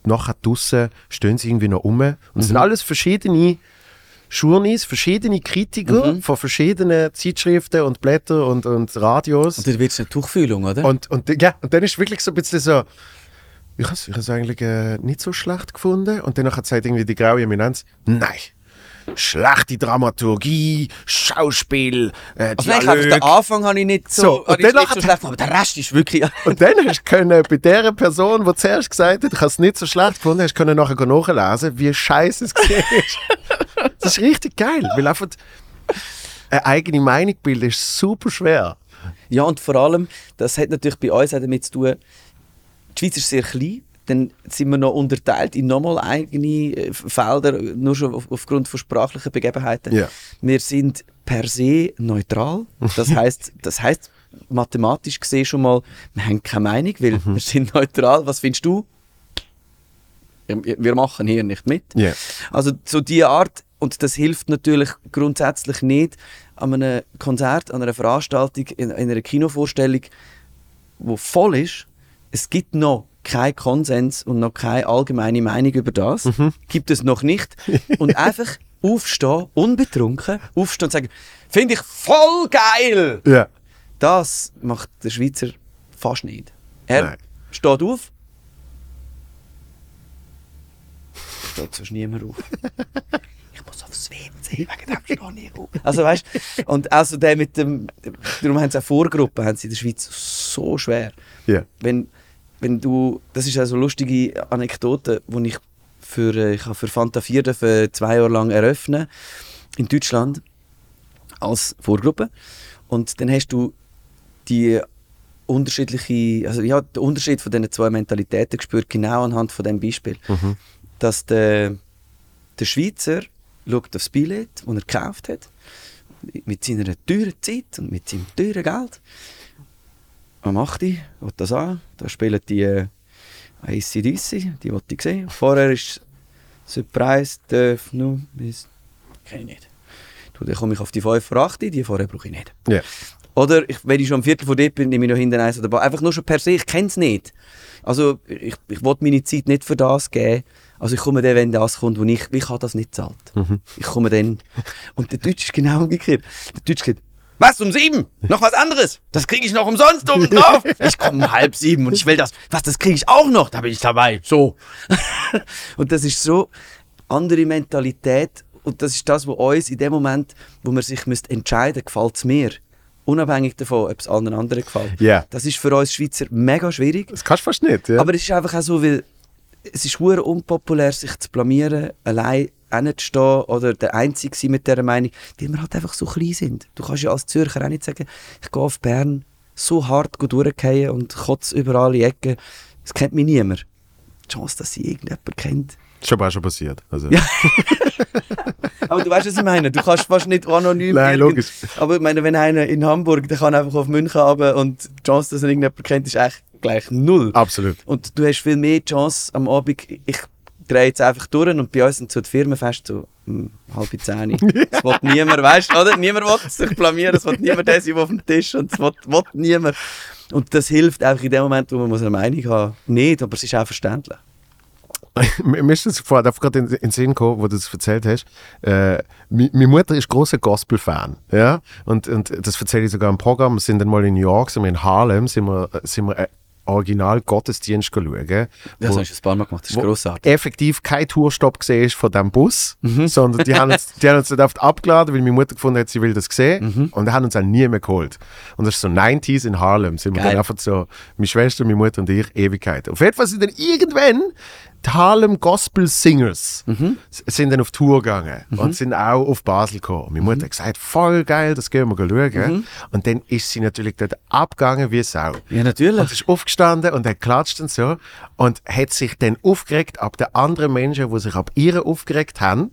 nachher draussen stehen sie irgendwie noch rum. Und es sind alles verschiedene Journeys, verschiedene Kritiker von verschiedenen Zeitschriften und Blättern und, und Radios. Und dann wird es eine Tuchfühlung, oder? Und, und, ja, und dann ist wirklich so ein bisschen so, ich habe es eigentlich äh, nicht so schlecht gefunden. Und dann hat sagt irgendwie die graue Eminenz, nein, schlechte Dramaturgie, Schauspiel, äh, also ich habe den Dialog. Anfang habe ich nicht so, So, und dann nicht so schlecht, aber der Rest ist wirklich... Und dann hast du können, bei der Person, die zuerst gesagt hat, ich habe es nicht so schlecht gefunden, hast du können nachher nachlesen, wie scheiße es ist. das ist richtig geil, weil einfach eine eigene Meinung bilden ist super schwer. Ja, und vor allem, das hat natürlich bei uns auch damit zu tun, die Schweiz ist sehr klein, dann sind wir noch unterteilt in nochmal eigene äh, Felder, nur schon auf, aufgrund von sprachlichen Begebenheiten. Ja. Wir sind per se neutral. Das heißt, das heißt mathematisch gesehen schon mal, wir haben keine Meinung, weil wir sind neutral. Was findest du? Wir machen hier nicht mit. Ja. Also so diese Art, und das hilft natürlich grundsätzlich nicht an einem Konzert, an einer Veranstaltung, in, in einer Kinovorstellung, wo voll ist. Es gibt noch keinen Konsens und noch keine allgemeine Meinung über das. Gibt es noch nicht. Und einfach aufstehen, unbetrunken, aufstehen und sagen, finde ich voll geil! Ja. Das macht der Schweizer fast nicht. Er Nein. steht auf. Steht sonst niemand auf. Ich muss aufs WC, wegen dem stehe ich auf. Also weißt und also der mit dem, darum haben sie auch Vorgruppen, haben sie in der Schweiz so schwer. Ja. Wenn, wenn du, das ist also eine lustige Anekdote, die ich für, äh, ich habe für Fanta 4 dürfen zwei Jahre lang eröffnen in Deutschland als Vorgruppe. Und dann hast du die unterschiedliche, also ja, den Unterschied von diesen zwei Mentalitäten gespürt, genau anhand von dem Beispiel. Dass der, der Schweizer schaut aufs Billett, das er gekauft hat, mit seiner teuren Zeit und mit seinem teuren Geld. Am 8. Uhr, das an, da spielen die äh, ACDC, die wollte ich sehen. Vorher ist Surprise, Dörf, no, bis, kenne ich nicht. Du, dann komme ich auf die 5 vor 8, die vorher brauche ich nicht. Ja. Oder ich, wenn ich schon am Viertel von dort bin, nehme ich noch hinten eins oder Einfach nur schon per se, ich kenne es nicht. Also ich, ich will meine Zeit nicht für das geben. Also ich komme dann, wenn das kommt, wo ich, ich habe das nicht zahlt. Ich komme dann. Und der Deutsch ist genau umgekehrt. Der Deutsch geht, was, um sieben? Noch was anderes? Das kriege ich noch umsonst oben drauf. Ich komme um halb sieben und ich will das. Was, das kriege ich auch noch? Da bin ich dabei. So. und das ist so andere Mentalität. Und das ist das, was uns in dem Moment, wo man sich müsste entscheiden gefällt es mir. Unabhängig davon, ob es allen anderen gefällt. Ja. Das ist für uns Schweizer mega schwierig. Das kannst du fast nicht. Ja. Aber es ist einfach auch so, weil es ist unpopulär, sich zu blamieren, allein hinzustehen oder der Einzige sein mit dieser Meinung, weil wir halt einfach so klein sind. Du kannst ja als Zürcher auch nicht sagen, ich gehe auf Bern so hart durchgehen und kotze überall in die Ecken. Das kennt mich niemand. Die Chance, dass sie irgendjemand kennt. ist aber auch schon passiert. Also. Ja. Aber du weißt, was ich meine. Du kannst fast nicht anonym. Nein, irgend- logisch. Aber ich meine, wenn einer in Hamburg, der kann einfach auf München runter und die Chance, dass er irgendjemand kennt, ist eigentlich gleich null. Absolut. Und du hast viel mehr Chance am Abend. Ich dreht es einfach durch und bei uns sind so die Firmenfest so um, halb zehn. Das will niemand, weißt du, oder? Niemand will sich blamieren, es will niemand der sein, der auf dem Tisch und es will, will niemand. Und das hilft einfach in dem Moment, wo man eine Meinung muss, nicht, aber es ist auch verständlich. Mir ist das vorher gerade in, in den Sinn gekommen, wo du das erzählt hast. Äh, meine Mutter ist großer Gospel-Fan. Ja? Und, und das erzähle ich sogar im Programm. Wir sind dann mal in New York, sind wir in Harlem, sind wir, sind wir äh, original Gottesdienst schauen. Das hast du ein paar Mal gemacht, das ist grossartig. effektiv kein Tourstopp gesehen von diesem Bus, mhm. sondern die haben, uns, die haben uns oft abgeladen, weil meine Mutter gefunden hat, sie will das sehen mhm. und die haben uns auch nie mehr geholt. Und das ist so 90s in Harlem, sind wir Geil. dann einfach so, meine Schwester, meine Mutter und ich, Ewigkeit. Auf jeden Fall sind dann irgendwann Harlem Gospel Singers mhm. sind dann auf Tour gegangen mhm. und sind auch auf Basel gekommen. Meine Mutter mhm. hat gesagt, voll geil, das gehen wir schauen. Mhm. Und dann ist sie natürlich dort abgegangen wie Sau. Ja, natürlich. Und ist aufgestanden und hat klatscht und so und hat sich dann aufgeregt ab den anderen Menschen, die sich ab ihr aufgeregt haben,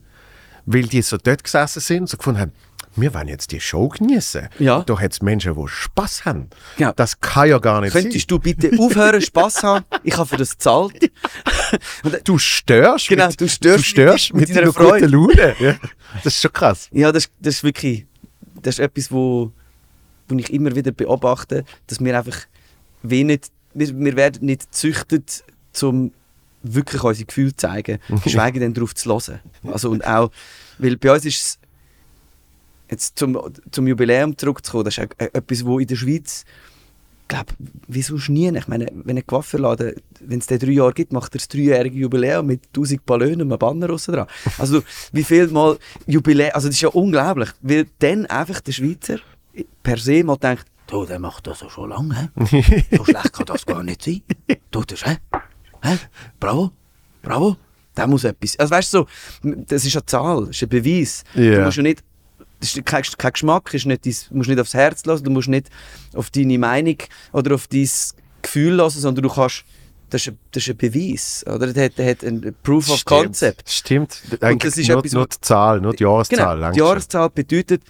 weil die so dort gesessen sind und so gefunden haben, wir wollen jetzt die Show genießen. Ja. Da hat es Menschen, die Spass haben. Ja. Das kann ja gar nicht Könntest sein. du bitte aufhören, Spass haben? Ich habe für das gezahlt. du störst Genau, du störst, du störst mit, mit, mit deiner guten Laune. Ja. Das ist schon krass. Ja, das, das ist wirklich das ist etwas, wo, wo ich immer wieder beobachte, dass wir einfach wenig, wir, wir werden nicht gezüchtet, um wirklich unsere Gefühle zu zeigen, geschweige denn darauf zu hören. Also, und auch, weil bei uns ist es jetzt zum, zum Jubiläum zurückzukommen, das ist auch etwas, wo in der Schweiz, glaube wieso nie? Ich meine, wenn ein Coiffeurladen, wenn es den drei Jahre gibt, macht er das dreijährige Jubiläum mit 1000 Ballonen und einem Banner dran. Also wie viel mal Jubiläum, also das ist ja unglaublich, weil dann einfach der Schweizer per se mal denkt, du, der macht das schon lange, so schlecht kann das gar nicht sein. Du, das, hä? hä? Bravo, bravo. Der muss etwas. Also weißt du, so, das ist eine Zahl, das ist ein Beweis. Yeah. Du musst ja nicht das ist kein, kein Geschmack, ist nicht dein, du musst nicht aufs Herz hören, du musst nicht auf deine Meinung oder auf dein Gefühl hören, sondern du kannst, das ist ein, das ist ein Beweis, oder? Der hat, der hat ein Proof of Stimmt. Concept. Stimmt, Und das ist nur, etwas, nur die Zahl, nur die Jahreszahl. Genau, die Jahreszahl bedeutet,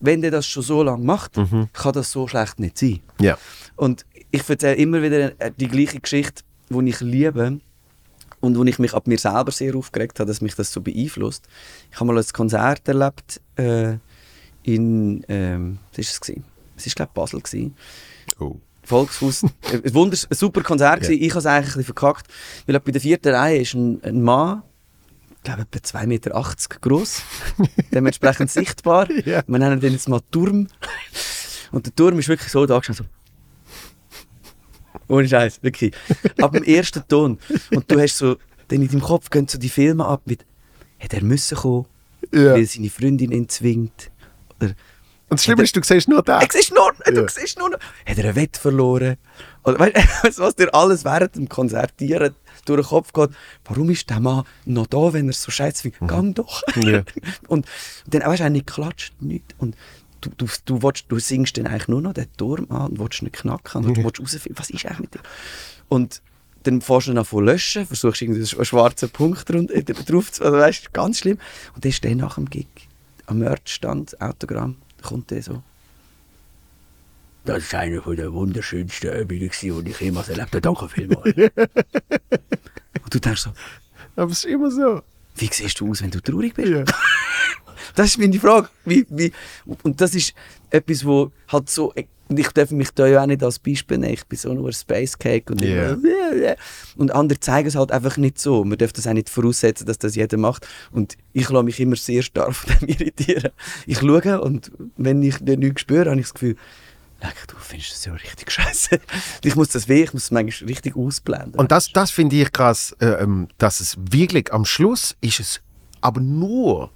wenn der das schon so lange macht, Mhm. kann das so schlecht nicht sein. Ja. Und ich erzähle immer wieder die gleiche Geschichte, die ich liebe und wo ich mich ab mir selber sehr aufgeregt habe, dass mich das so beeinflusst. Ich habe mal ein Konzert erlebt äh, in, ähm, was ist es gewesen? Es ist glaube ich Basel gewesen. Oh. Volkshaus. ein, wunders ein super Konzert gewesen. Ich habe es eigentlich ein bisschen verkackt, weil bei der vierten Reihe ist ein, ein Mann, ich glaube etwa 2,80 Meter groß, dementsprechend sichtbar. Ja. Wir nennen den jetzt mal Turm. Und der Turm ist wirklich so da gestanden, so. Ohne Scheiß, wirklich. Ab dem ersten Ton. Und du hast so, dann in deinem Kopf gehen so die Filme ab mit, hätte er müssen kommen, Ja. weil seine Freundin ihn zwingt. Oder Und das Schlimme ist, du siehst nur da. er siehst nur, du Ja. siehst nur, hat er ein Wett verloren? Oder weißt du, was dir alles während dem Konzertieren durch den Kopf geht? Warum ist der Mann noch da, wenn er so scheiße findet? Gang doch! Mhm. Ja. Und dann weißt du, nicht klatscht, nichts. Und du, du, du, willst, du singst dann eigentlich nur noch den Turm an und willst nicht knacken. Und du willst rausfinden, was ist eigentlich mit dir? Und dann fährst du dann an zu löschen, versuchst irgendwie einen schwarzen Punkt äh, drauf zu, also weißt du, ganz schlimm. Und dann ist der nach dem Gig am Merchstand, Autogramm, kommt der so. Das war eine der wunderschönsten Übungen, die ich jemals erlebt habe. Danke vielmals. Und du denkst so, Aber es ist immer so. wie siehst du aus, wenn du traurig bist? Ja. Das ist meine Frage. Wie, wie, und das ist etwas, wo halt so. Und Ich darf mich da ja auch nicht als Beispiel nehmen. Ich bin so nur ein Space Cake und, immer, und andere zeigen es halt einfach nicht so. Man darf das auch nicht voraussetzen, dass das jeder macht. Und ich lasse mich immer sehr stark von dem irritieren. Ich schaue und wenn ich nichts spüre, habe ich das Gefühl, du findest das ja richtig scheiße. Ich muss das weh, ich muss es manchmal richtig ausblenden. Und das, das finde ich krass, äh, ähm, dass es wirklich am Schluss ist es aber nur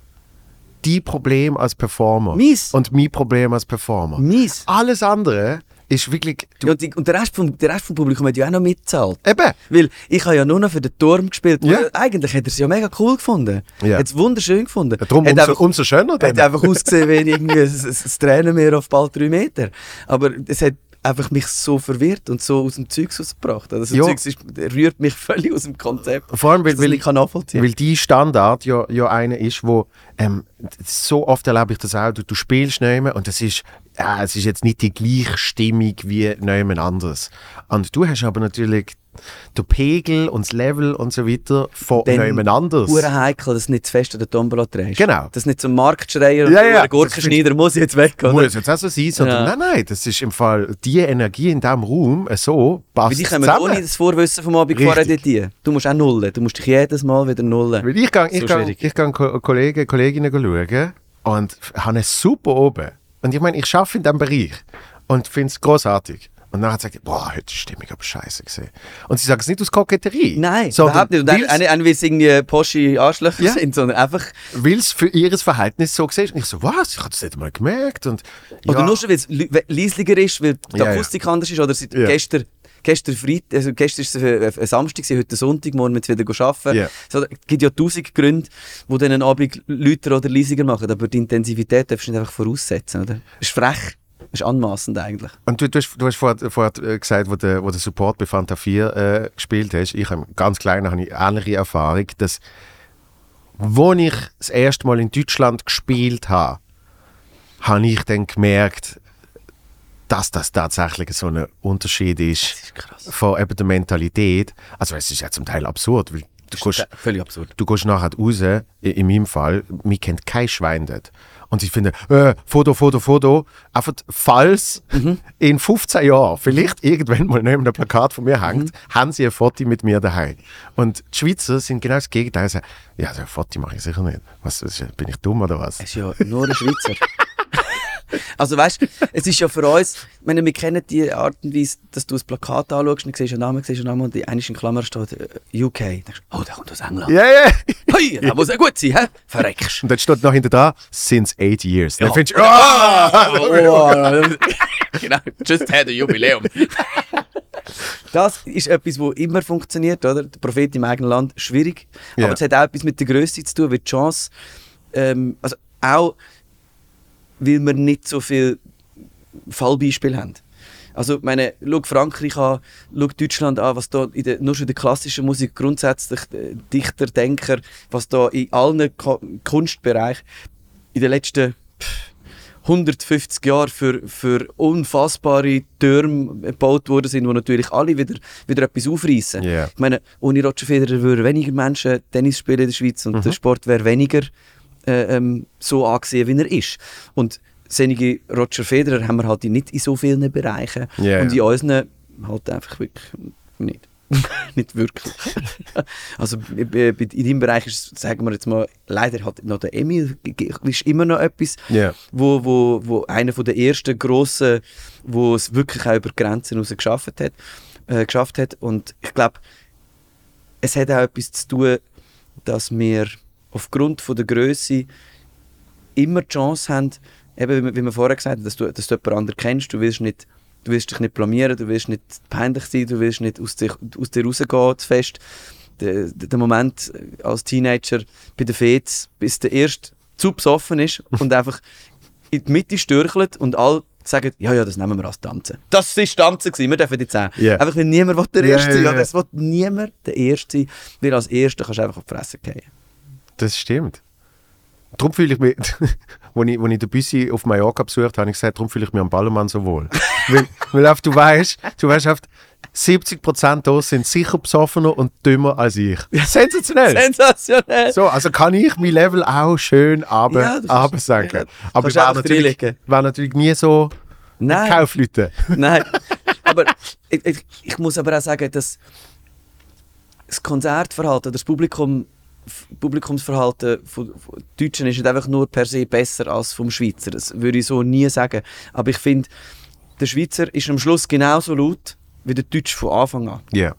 die Problem als Performer. Mies. Und mein Problem als Performer. Mies. Alles andere ist wirklich. Du, Ja, und, die, und der, Rest vom, der Rest vom Publikum hat ja auch noch mitgezahlt. eben. Weil ich habe ja nur noch für den Turm gespielt. Ja. Eigentlich hat er es ja mega cool gefunden. Ja. Hat es wunderschön gefunden. Darum hat umso, einfach, umso schöner. hat Dann. einfach ausgesehen wie irgendwie ein, ein, ein Tränenmeer auf bald drei Meter. Aber es hat einfach mich so verwirrt und so aus dem Zeugs rausgebracht. Also Ja. das Zeugs ist, rührt mich völlig aus dem Konzept. Vor allem, weil, weil, ich kann nachvollziehen weil die Standard ja, ja einer ist, wo ähm, so oft erlebe ich das auch, du, du spielst nicht mehr und das ist, ja, es ist jetzt nicht die gleiche Stimmung wie jemand anderes. Und du hast aber natürlich der Pegel und das Level und so weiter von jemand anders. Hure heikel, dass du nicht zu fest an der Tombola drehst. Genau. Dass nicht zum Marktschreier Ja, und ja, der Gurkenschneider muss jetzt weg, oder? Muss jetzt auch so sein, sondern Ja. nein, nein, das ist im Fall die Energie in diesem Raum äh, so passt Weil die kommen zusammen. ohne das Vorwissen vom Abend dir. Du musst auch nullen. Du musst dich jedes Mal wieder nullen. Weil ich gehe ich So schwierig. ich Ko- Kollegen, Kolleginnen schauen und habe eine super oben. Und ich meine, ich arbeite in diesem Bereich und finde es großartig. Und dann hat sie gesagt, boah, heute ist die Stimmung aber scheiße gesehen. Und sie sagen es nicht aus Koketterie. Nein, überhaupt nicht. Und nicht, weil es irgendwie Poschi Arschlöcher Ja. sind, sondern einfach... weil es für ihr Verhältnis so gesehen ist. Und ich so, was? Ich habe das nicht mal gemerkt. Und, Oder ja. nur schon, weil es leislicher ist, weil die Ja, ja. Akustik anders ist. Oder seit Ja. gestern, gestern Freitag, also gestern ist es ein, ein Samstag, heute Sonntag, morgen müssen wir wieder arbeiten. Ja. So, es gibt ja tausend Gründe, die dann einen Abend lauter oder leisiger machen. Aber die Intensität darfst du nicht einfach voraussetzen. Oder? Das ist frech. Das ist anmaßend eigentlich. Und du, du hast, du hast vorher, vorher äh, gesagt, wo der, wo der Support bei Fanta 4 äh, gespielt hast, ich habe ganz klein habe ich ähnliche Erfahrung, dass wo ich das erste Mal in Deutschland gespielt habe, habe ich dann gemerkt, dass das tatsächlich so ein Unterschied ist, ist von eben der Mentalität. Also es ist ja zum Teil absurd, weil du gehst, Völlig absurd. du gehst nachher raus, in meinem Fall, mich kennt kein Schwein dort. Und ich finde, äh, Foto, Foto, Foto, einfach falls in 15 Jahren vielleicht irgendwann mal neben einem Plakat von mir hängt, haben sie ein Foto mit mir daheim. Und die Schweizer sind genau das Gegenteil. Sie sagen, ja, so ein Foto mache ich sicher nicht. Was, bin ich dumm oder was? Es ist ja nur ein Schweizer. also weißt du, es ist ja für uns, ich meine, wir kennen die Art und Weise, dass du das Plakat anschaust und siehst einen Namen, siehst einen Namen und die eine in Klammer steht äh, UK. Dann denkst du, oh, der kommt aus England. Ja, ja. Hey, der muss ja gut sein, hä? Verreckst. Und dann steht noch hinter dran, since eight years. Dann Ja. findest du, ah! Oh, genau, just had a Jubiläum. Das ist etwas, wo immer funktioniert, oder? Der Prophet im eigenen Land, schwierig. Ja. Aber es hat auch etwas mit der Größe zu tun, weil die Chance, ähm, also auch, weil wir nicht so viel Fallbeispiele haben. Also, ich meine, schau Frankreich an, schau Deutschland an, was da in der, nur schon in der klassischen Musik grundsätzlich äh, Dichter, Denker, was da in allen Ko Kunstbereichen in den letzten pff, 150 Jahren für, für unfassbare Türme gebaut worden sind, wo natürlich alle wieder, wieder etwas aufreißen. Ja. Ich meine, ohne Roger Federer würden weniger Menschen Tennis spielen in der Schweiz und der Sport wäre weniger äh, ähm, so angesehen, wie er ist. Und solche Roger Federer haben wir halt nicht in so vielen Bereichen Ja, und in unseren halt einfach wirklich nicht. nicht wirklich. also in deinem Bereich ist, sagen wir jetzt mal, leider hat noch der Emil, ist immer noch etwas, Ja. wo, wo, wo einer von der ersten grossen, wo es wirklich auch über Grenzen raus geschafft hat, äh, geschafft hat. Und ich glaube, es hat auch etwas zu tun, dass wir aufgrund von der Größe immer die Chance haben, eben wie, wir vorher gesagt haben, dass du, dass du jemanden anderen kennst, du willst nicht Du willst dich nicht blamieren, du willst nicht peinlich sein, du willst nicht aus dir, aus dir rausgehen zu fest. Der, der der Moment als Teenager bei den Fets, bis der erste zu besoffen ist und einfach in die Mitte stürchelt und alle sagen, ja, ja, das nehmen wir als Tanzen. Das war Tanzen, gewesen, wir dürfen jetzt auch. Ja. Einfach, weil niemand will der Erste sein. oder ja. Es will niemand der Erste sein, weil als Erster kannst du einfach auf die Fresse gehen. Das stimmt. Darum fühle ich mich, als ich, als ich den Büssi auf Mallorca besucht habe, habe ich gesagt, darum fühle ich mich am Ballermann so wohl. weil, weil einfach, du weißt, du weißt, einfach, 70% da sind sicher besoffener und dümmer als ich. Sensationell! Sensationell! So, also kann ich mein Level auch schön aber, Ja, kannst- aber sagen. ja, aber kannst ich war natürlich, war natürlich nie so Nein. Kaufleute. Nein, aber ich, ich, ich muss aber auch sagen, dass das Konzertverhalten, das Publikum, Publikumsverhalten von, von Deutschen ist nicht einfach nur per se besser als vom Schweizer. Das würde ich so nie sagen. Aber ich finde, der Schweizer ist am Schluss genauso laut wie der Deutsche von Anfang an. Ja.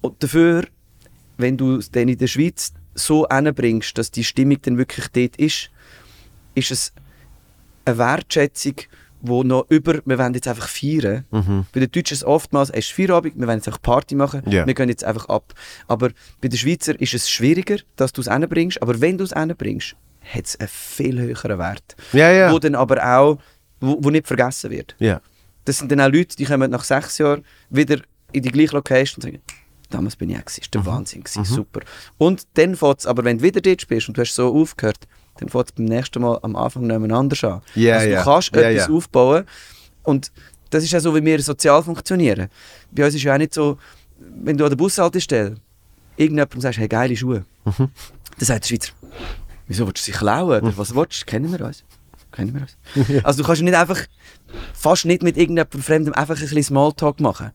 Und dafür, wenn du dann in der Schweiz so hinbringst, dass die Stimmung dann wirklich dort ist, ist es eine Wertschätzung, wo noch über, wir wollen jetzt einfach feiern. Bei den Deutschen ist es oftmals, es ist Feierabend, wir wollen jetzt einfach Party machen, Ja. wir gehen jetzt einfach ab. Aber bei den Schweizer ist es schwieriger, dass du es hinbringst, aber wenn du es hinbringst, hat es einen viel höheren Wert. Ja, ja. Wo dann aber auch, wo, wo nicht vergessen wird. Ja. Das sind dann auch Leute, die kommen nach sechs Jahren wieder in die gleiche Location und sagen, damals bin ich auch, ist Mhm. der Wahnsinn, gewesen, super. Und dann fängt es, aber wenn du wieder dort spielst und du hast so aufgehört, dann fängt es beim nächsten Mal am Anfang anders an. Ja, also du ja. kannst Ja, etwas ja. aufbauen und das ist ja so, wie wir sozial funktionieren. Bei uns ist ja auch nicht so, wenn du an der Bushaltestelle irgendjemandem sagst, hey, geile Schuhe, dann sagt der Schweizer, wieso willst du sie klauen? Oder was willst du? Kennen wir uns? Kennen wir uns? Also du kannst nicht einfach, fast nicht mit irgendjemandem Fremdem einfach ein bisschen Smalltalk machen.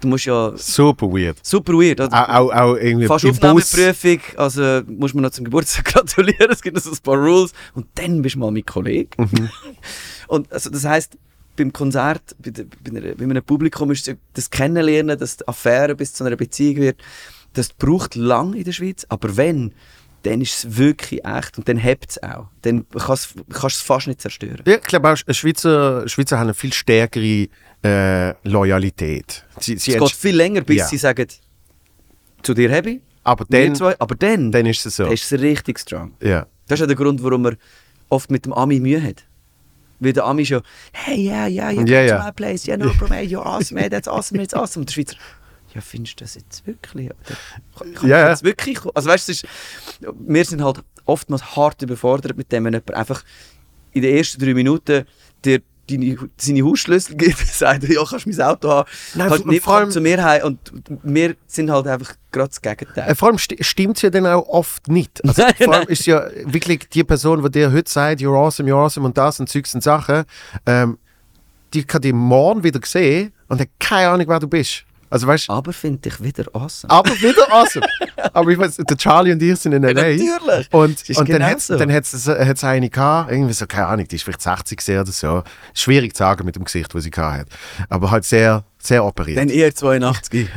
Du musst ja Super weird. super weird, oder? Auch, auch, auch irgendwie Fast. Aufnahmeprüfung, also musst du mir noch zum Geburtstag gratulieren, es gibt noch so ein paar Rules und dann bist du mal mein Kollege. Mhm. und also das heisst, beim Konzert, bei, der, bei, einer, bei einem Publikum ist das Kennenlernen, dass die Affäre bis zu einer Beziehung wird, das braucht lang in der Schweiz, aber wenn, dann ist es wirklich echt und dann hebt es auch. Dann kannst du es fast nicht zerstören. Ja, ich glaube auch, Schweizer, Schweizer haben eine viel stärkere äh, Loyalität. Sie, sie Es geht viel länger, bis Ja. sie sagen, zu dir habe ich, aber dann, zwei, aber dann, dann ist es so. dann ist es richtig strong. Ja. Das ist ja der Grund, warum er oft mit dem Ami Mühe hat. Weil der Ami schon, hey, yeah, yeah, come ja. to my place, yeah, no problem, you're awesome, hey, that's awesome, that's awesome. Und der Schweizer, ja, findest du das jetzt wirklich? Kann kann Ja, ich ja. jetzt wirklich? Also weißt du, ist, wir sind halt oftmals hart überfordert mit dem, wenn jemand einfach in den ersten drei Minuten dir deine, seine Hausschlüssel gibt, sagt, ja, kannst du mein Auto haben, Nein, kannst nicht vor allem- zu mir heim und wir sind halt einfach gerade das Gegenteil. Äh, Vor allem sti stimmt es ja dann auch oft nicht. Also, Nein, vor allem nein. ist ja wirklich die Person, die dir heute sagt, you're awesome, you're awesome und das und Zeugs und Sachen, ähm, die kann dich morgen wieder sehen und hat keine Ahnung, wer du bist. Also weißt Aber finde ich wieder awesome. aber wieder awesome. aber ich weiß, der Charlie und ich sind in L.A. natürlich. Und, und dann genau hat es so. dann hat's, hat's eine gehabt, irgendwie so, keine Ahnung, die ist vielleicht 60 gesehen oder so. Schwierig zu sagen mit dem Gesicht, das sie gehabt hat. Aber halt sehr, sehr operiert. Dann eher 82.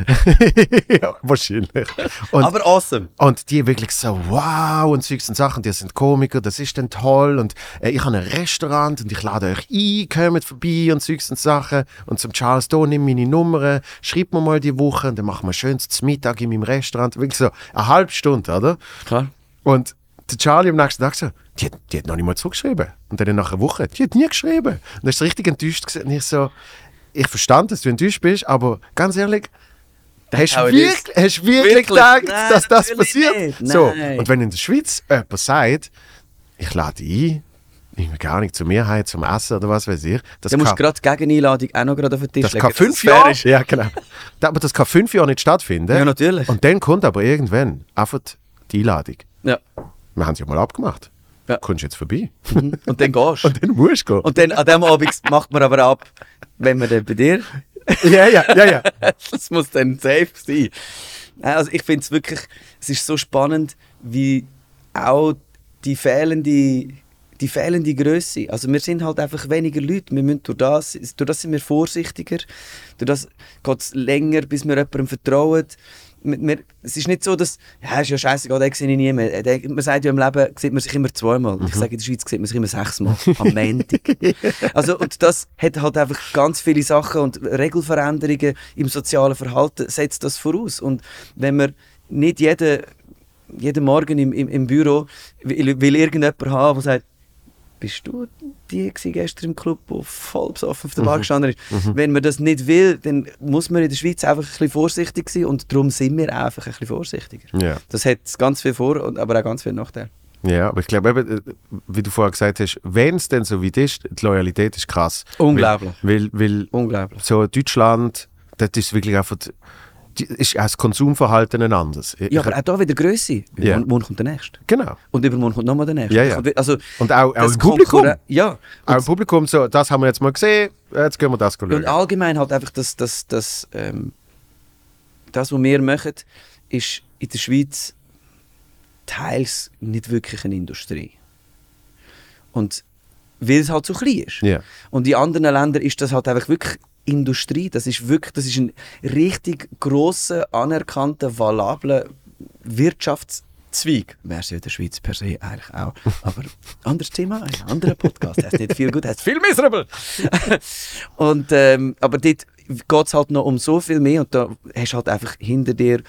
ja, wahrscheinlich. Und, Aber awesome. und die wirklich so, wow, und Zeugs und Sachen, die sind Komiker, das ist dann toll. Und äh, ich habe ein Restaurant und ich lade euch ein, kommt vorbei und Zeugs und Sachen. Und zum Charles, da nimm meine Nummer, schreib mir mal die Woche und dann machen wir schön zum Mittag in meinem Restaurant. Wirklich so eine halbe Stunde, oder? Klar. Und der Charlie am nächsten Tag so, die hat, die hat noch nicht mal zurückgeschrieben. Und dann nach einer Woche, die hat nie geschrieben. Und dann ist richtig enttäuscht gewesen. Und ich so, ich verstand, dass du enttäuscht bist, aber ganz ehrlich, hast du wirklich, hast du wirklich, Wirklich? gedacht, Nein, dass das passiert? So. Und wenn in der Schweiz jemand sagt, ich lade ein, ich gar nicht zur Mehrheit, zum Essen oder was weiß ich, das Dann musst du gerade die Gegeneinladung auch noch gerade auf den Tisch das legen. kann fünf fair Jahre, ist. ja genau, aber das kann fünf Jahre nicht stattfinden. Ja, natürlich. Und dann kommt aber irgendwann einfach die Einladung. Ja. Wir haben es ja mal abgemacht. Ja. Kommst jetzt vorbei. Mhm. Und dann gehst du. Und dann musst du gehen. Und dann an dem Abend macht man aber ab, wenn man dann bei dir. ja, ja, ja, ja. das muss dann safe sein. Also ich finde es wirklich, es ist so spannend, wie auch die fehlende, die fehlende Größe. Also wir sind halt einfach weniger Leute. Wir müssen durch das, durch das sind wir vorsichtiger. Durch das geht es länger, bis wir jemandem vertrauen. Wir, es ist nicht so, dass, ja, ist ja scheißegal, den sehe ich nie mehr. Der, man sagt ja im Leben, sieht man sich immer zweimal. Ich sage, in der Schweiz sieht man sich immer sechsmal, am Montag. Also, und das hat halt einfach ganz viele Sachen und Regelveränderungen im sozialen Verhalten setzt das voraus. Und wenn wir nicht jeden, jeden Morgen im, im, im Büro will, will irgendjemand haben, der sagt, bist du die gestern im Club, die voll besoffen auf der Bar gestanden ist? Wenn man das nicht will, dann muss man in der Schweiz einfach ein bisschen vorsichtig sein und darum sind wir einfach ein bisschen vorsichtiger. Ja. Das hat ganz viel Vor- und aber auch ganz viel Nachteile. Ja, aber ich glaube eben, äh, wie du vorher gesagt hast, wenn es denn so weit ist, die Loyalität ist krass. Unglaublich. Weil, weil, weil Unglaublich. so Deutschland, das ist wirklich einfach, ist auch das Konsumverhalten ein anderes. Ich- Ja, aber auch da wieder Größe. Übermorgen morgen kommt der Nächste. Genau. Und übermorgen kommt nochmal der Nächste. Ja, ja. Also, Und auch, auch im Publikum. Ja. Auch im Publikum so, das haben wir jetzt mal gesehen, jetzt gehen wir das schauen. Und allgemein halt einfach das, das, das, ähm, das, was wir machen, ist in der Schweiz teils nicht wirklich eine Industrie. Und weil es halt so klein ist. Ja. Und in anderen Ländern ist das halt einfach wirklich Industrie. Das ist wirklich, das ist ein richtig grosser, anerkannter, valabler Wirtschaftszweig. Wäre es ja in der Schweiz per se eigentlich auch. Aber anderes Thema, ein anderer Podcast. Heißt nicht viel gut, heißt viel miserable. und, ähm, aber dort geht es halt noch um so viel mehr und da hast du halt einfach hinter dir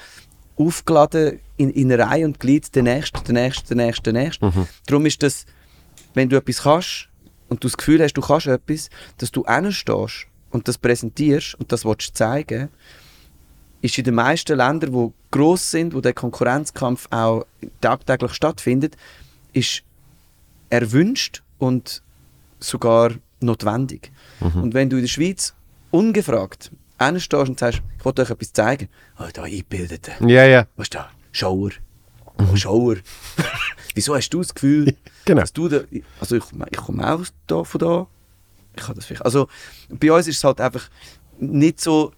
aufgeladen in, in Reihe und Glied der Nächste, der Nächste, der Nächste, der Nächste. Darum ist das, wenn du etwas kannst und du das Gefühl hast, du kannst etwas, dass du hinstehst und das präsentierst und das willst zeigen, ist in den meisten Ländern, die gross sind, wo der Konkurrenzkampf auch tagtäglich stattfindet, ist erwünscht und sogar notwendig. Und wenn du in der Schweiz ungefragt hinstehst und sagst, ich wollte euch etwas zeigen. Oh, da eingebildete. Ja, ja. Was ist da? Schauer. Oh, Schauer. Wieso hast du das Gefühl, Genau. dass du da... Also ich, ich komme auch da, von da. Ich kann das vielleicht... Also bei uns ist es halt einfach nicht so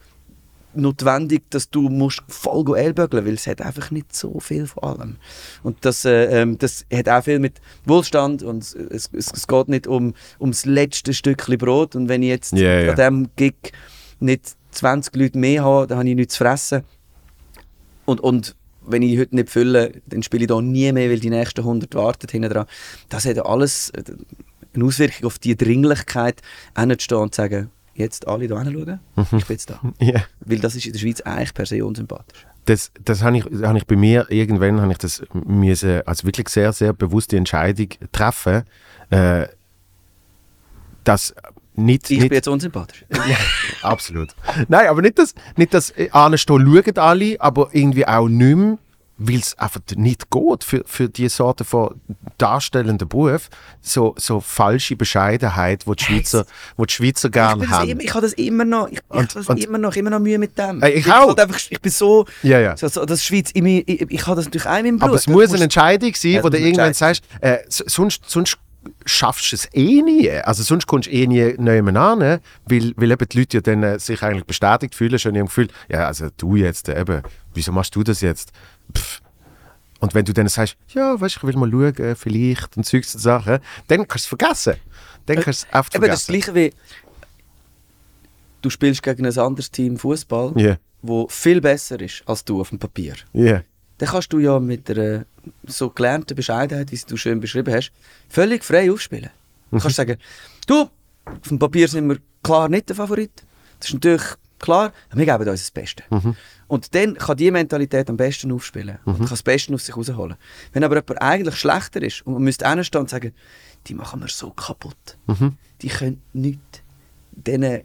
notwendig, dass du musst voll go ellbögeln, weil es hat einfach nicht so viel von allem. Und das, äh, ähm, das hat auch viel mit Wohlstand und es, es, es geht nicht um ums letzte Stückchen Brot und wenn ich jetzt Ja, ja. an diesem Gig nicht 20 Leute mehr habe, dann habe ich nichts zu fressen. Und, und wenn ich heute nicht fülle, dann spiele ich da nie mehr, weil die nächsten 100 warten hinten dran. Das hat alles äh, eine Auswirkung auf die Dringlichkeit, hinzustehen und zu sagen, jetzt alle da hinschauen, ich bin jetzt da. ja. Weil das ist in der Schweiz eigentlich per se unsympathisch. Das, das habe ich, hab ich bei mir, irgendwann habe ich das müssen, als wirklich sehr, sehr bewusste Entscheidung treffen, äh, dass nicht, Ich nicht bin jetzt unsympathisch. Absolut. Nein, aber nicht, dass, nicht, dass äh, anstehen schauen alle, aber irgendwie auch nicht mehr, weil es einfach nicht geht für, für diese Sorte von darstellenden Beruf. So, so falsche Bescheidenheit, die die Schweizer, wo die Schweizer Ich, gerne das haben. immer, ich habe das immer noch, ich, ich Und- habe das und- immer noch, immer noch Mühe mit dem. Ich halt auch. einfach, ich bin so, Ja, ja. so, so das Schweiz, mir, ich, ich habe das natürlich auch in meinem Blut. Aber es muss eine Entscheidung sein, Ja, wo du irgendwann sagst, äh, sonst, sonst schaffst du es eh nie. Also sonst kommst du eh nie niemand an, weil, weil eben die Leute ja dann äh, sich eigentlich bestätigt fühlen, schon im Gefühl, ja, also du jetzt eben, wieso machst du das jetzt? Pff. Und wenn du dann sagst, ja, weißt du, ich will mal schauen, äh, vielleicht und solche Sachen, dann kannst du es vergessen. Dann kannst du es einfach Eben das vergessen. Gleiche wie, du spielst gegen ein anderes Team Fußball, wo viel besser ist als du auf dem Papier. ja, Dann kannst du ja mit einer so gelernten Bescheidenheit, wie du schön beschrieben hast, völlig frei aufspielen. Du kannst sagen, du, auf dem Papier sind wir klar nicht der Favorit. Das ist natürlich klar, wir geben uns das Beste. Und dann kann die Mentalität am besten aufspielen und kann das Beste aus sich rausholen. Wenn aber jemand eigentlich schlechter ist und man müsste hinstehen und sagen, die machen wir so kaputt, die können nichts. Dann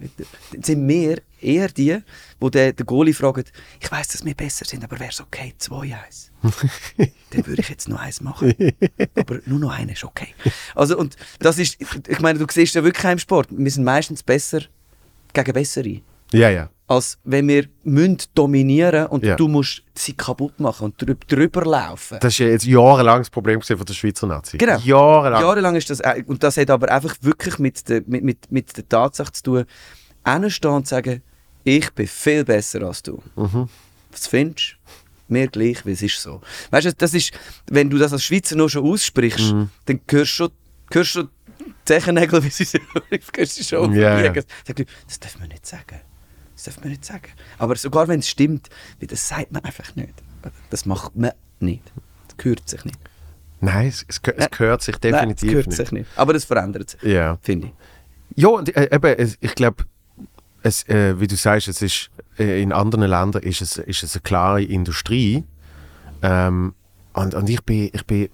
sind wir eher die, wo der, der Goalie fragt, ich weiß, dass wir besser sind, aber wäre es okay, 2-1? Dann würde ich jetzt noch eins machen. aber nur noch eine ist okay. Also, und das ist, ich meine, du siehst ja wirklich im Sport, wir sind meistens besser gegen Bessere ja, ja. als wenn wir müssen dominieren und Ja. du musst sie kaputt machen und drüber, drüber laufen. Das ist ja jetzt jahrelang das Problem von der Schweizer Nazi. Genau. Jahrelang. Jahrelang ist das, äh, und das hat aber einfach wirklich mit der, mit, mit, mit der Tatsache zu tun, hinstehen und sagen, ich bin viel besser als du. Was findest du? Mir gleich, weil es ist so. Weißt du, das ist, wenn du das als Schweizer noch schon aussprichst, dann hörst du schon, Zechennägel, wie sie sich hörst du schon du, das darf man nicht sagen. Das darf man nicht sagen. Aber sogar wenn es stimmt, das sagt man einfach nicht. Das macht man nicht. Das gehört sich nicht. Nein, es, es, es Nein. gehört sich Nein, definitiv das gehört nicht. sich nicht. Aber das verändert sich, Ja. finde ich. Ja, und, äh, eben, es, ich glaube, es, äh, wie du sagst, es ist, äh, in anderen Ländern ist es, ist es eine klare Industrie. Ähm, und, und ich bin, ich bin,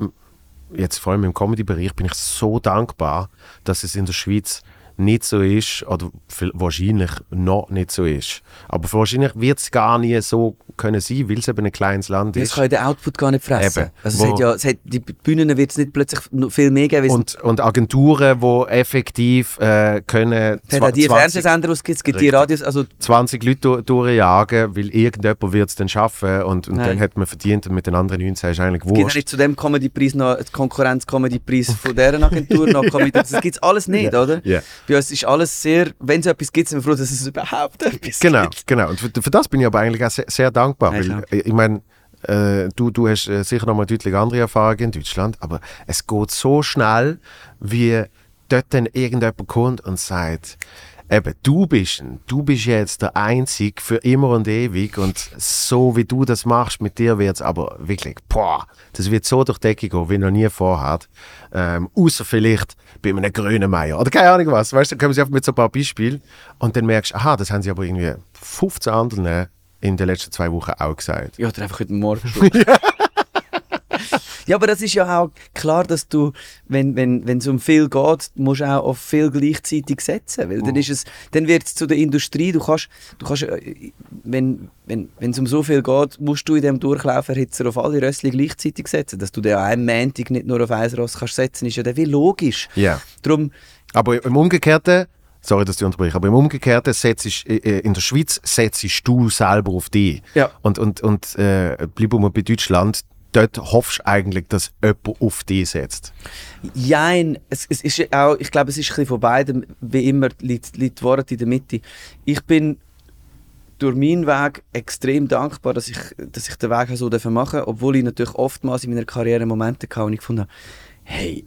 jetzt vor allem im Comedy-Bereich, bin ich so dankbar, dass es in der Schweiz nicht so ist, oder wahrscheinlich noch nicht so ist. Aber wahrscheinlich wird es gar nie so können sein, weil es eben ein kleines Land ist. kann ja der Output gar nicht fressen. Eben. Also es hat ja, es hat, die Bühnen wird es nicht plötzlich viel mehr geben. es- Und, und Agenturen, die effektiv äh, können es hat die 20 Fernsehsender, es gibt, es die. Radios, also 20 Leute du- durchjagen, weil irgendjemand wird es dann schaffen und, und dann hat man verdient und mit den anderen 19 ist eigentlich es gibt wurscht. nicht zu dem Comedy-Preis noch den Konkurrenz-Comedy-Preis von deren Agentur noch Comedy. Das gibt es alles nicht, Ja. oder? Ja. Bei uns ist alles sehr, wenn es etwas gibt, sind wir froh, dass es überhaupt etwas Genau, gibt. genau. Und für, für das bin ich aber eigentlich auch sehr, sehr dankbar, Ja, weil klar. äh, ich meine, äh, du, du hast äh, sicher noch mal deutlich andere Erfahrungen in Deutschland, aber es geht so schnell, wie dort dann irgendjemand kommt und sagt, eben, du bist, du bist jetzt der Einzige für immer und ewig und so wie du das machst, mit dir wird es aber wirklich, boah, das wird so durch die Decke gehen, wie noch nie vorher. Ähm, außer vielleicht bei einem grünen Meier oder keine Ahnung was, weißt du, dann kommen sie einfach mit so ein paar Beispielen und dann merkst du, aha, das haben sie aber irgendwie 15 anderen in den letzten zwei Wochen auch gesagt. Ja, oder einfach heute Morgen schon. Ja, aber das ist ja auch klar, dass du, wenn wenn wenn, es um viel geht, musst du auch auf viel gleichzeitig setzen, weil dann ist es, dann wird es zu der Industrie. Du kannst, du kannst, äh, wenn wenn wenn es um so viel geht, musst du in dem Durchlauferhitzer auf alle Rössli gleichzeitig setzen, dass du den an einem Montag nicht nur auf ein Ross kannst setzen, ist ja dann wie logisch. Ja. Darum, Aber im Umgekehrten sorry, dass ich unterbreche, aber im Umgekehrten setzt, äh, äh, in der Schweiz setzt du selber auf dich. Ja. Und, und, und äh, bleiben wir bei Deutschland, dort hoffst du eigentlich, dass jemand auf dich setzt. Jein, es, es ist auch, ich glaube, es ist ein bisschen von beidem, wie immer, liegt, liegt Wahrheit in der Mitte. Ich bin durch meinen Weg extrem dankbar, dass ich, dass ich den Weg so machen durfte, obwohl ich natürlich oftmals in meiner Karriere Momente hatte, wo ich gefunden habe, hey,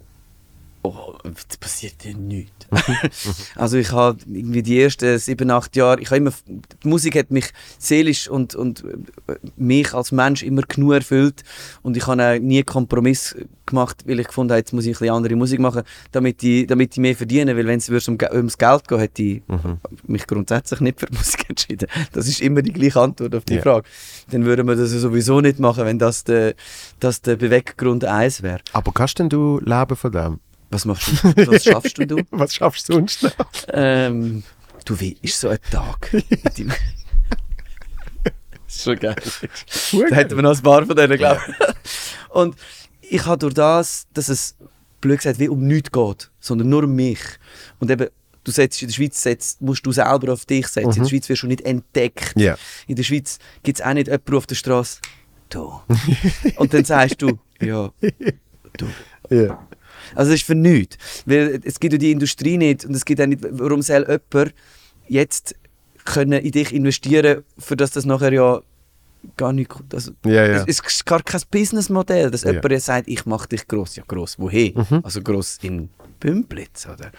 oh, es passiert ja nichts. also ich habe irgendwie die ersten sieben, acht Jahre, ich habe immer, die Musik hat mich seelisch und, und äh, mich als Mensch immer genug erfüllt und ich habe auch nie Kompromiss gemacht, weil ich gefunden habe, jetzt muss ich ein bisschen andere Musik machen, damit ich, damit ich mehr verdiene, weil wenn es um, ums Geld geht, hätte ich mhm. mich grundsätzlich nicht für Musik entschieden. Das ist immer die gleiche Antwort auf die yeah. Frage. Dann würden wir das sowieso nicht machen, wenn das der, das der Beweggrund eins wäre. Aber kannst denn du leben von dem? Was machst du? Was schaffst du? Was schaffst du sonst noch? Ähm, du, wie ist so ein Tag? das ist schon geil. da hätten wir noch ein paar von denen, glaube ich. Und ich habe durch das, dass es, blöd gesagt, wie um nichts geht, sondern nur um mich. Und eben, du setzt in der Schweiz setzt, musst du selber auf dich setzen. Mhm. In der mhm. Schweiz wirst du nicht entdeckt. Yeah. In der Schweiz gibt es auch nicht jemanden auf der Straße. Du. Und dann sagst du, ja, du. Yeah. Also das ist für nichts. Weil es gibt ja die Industrie nicht und es gibt auch nicht, warum soll jemand jetzt können in dich investieren, für das das nachher ja gar nicht also, ja, ja. Es, ist gar kein Businessmodell, dass ja. jemand sagt, ich mache dich gross. Ja, gross woher? Mhm. Also gross in Bümplitz, oder?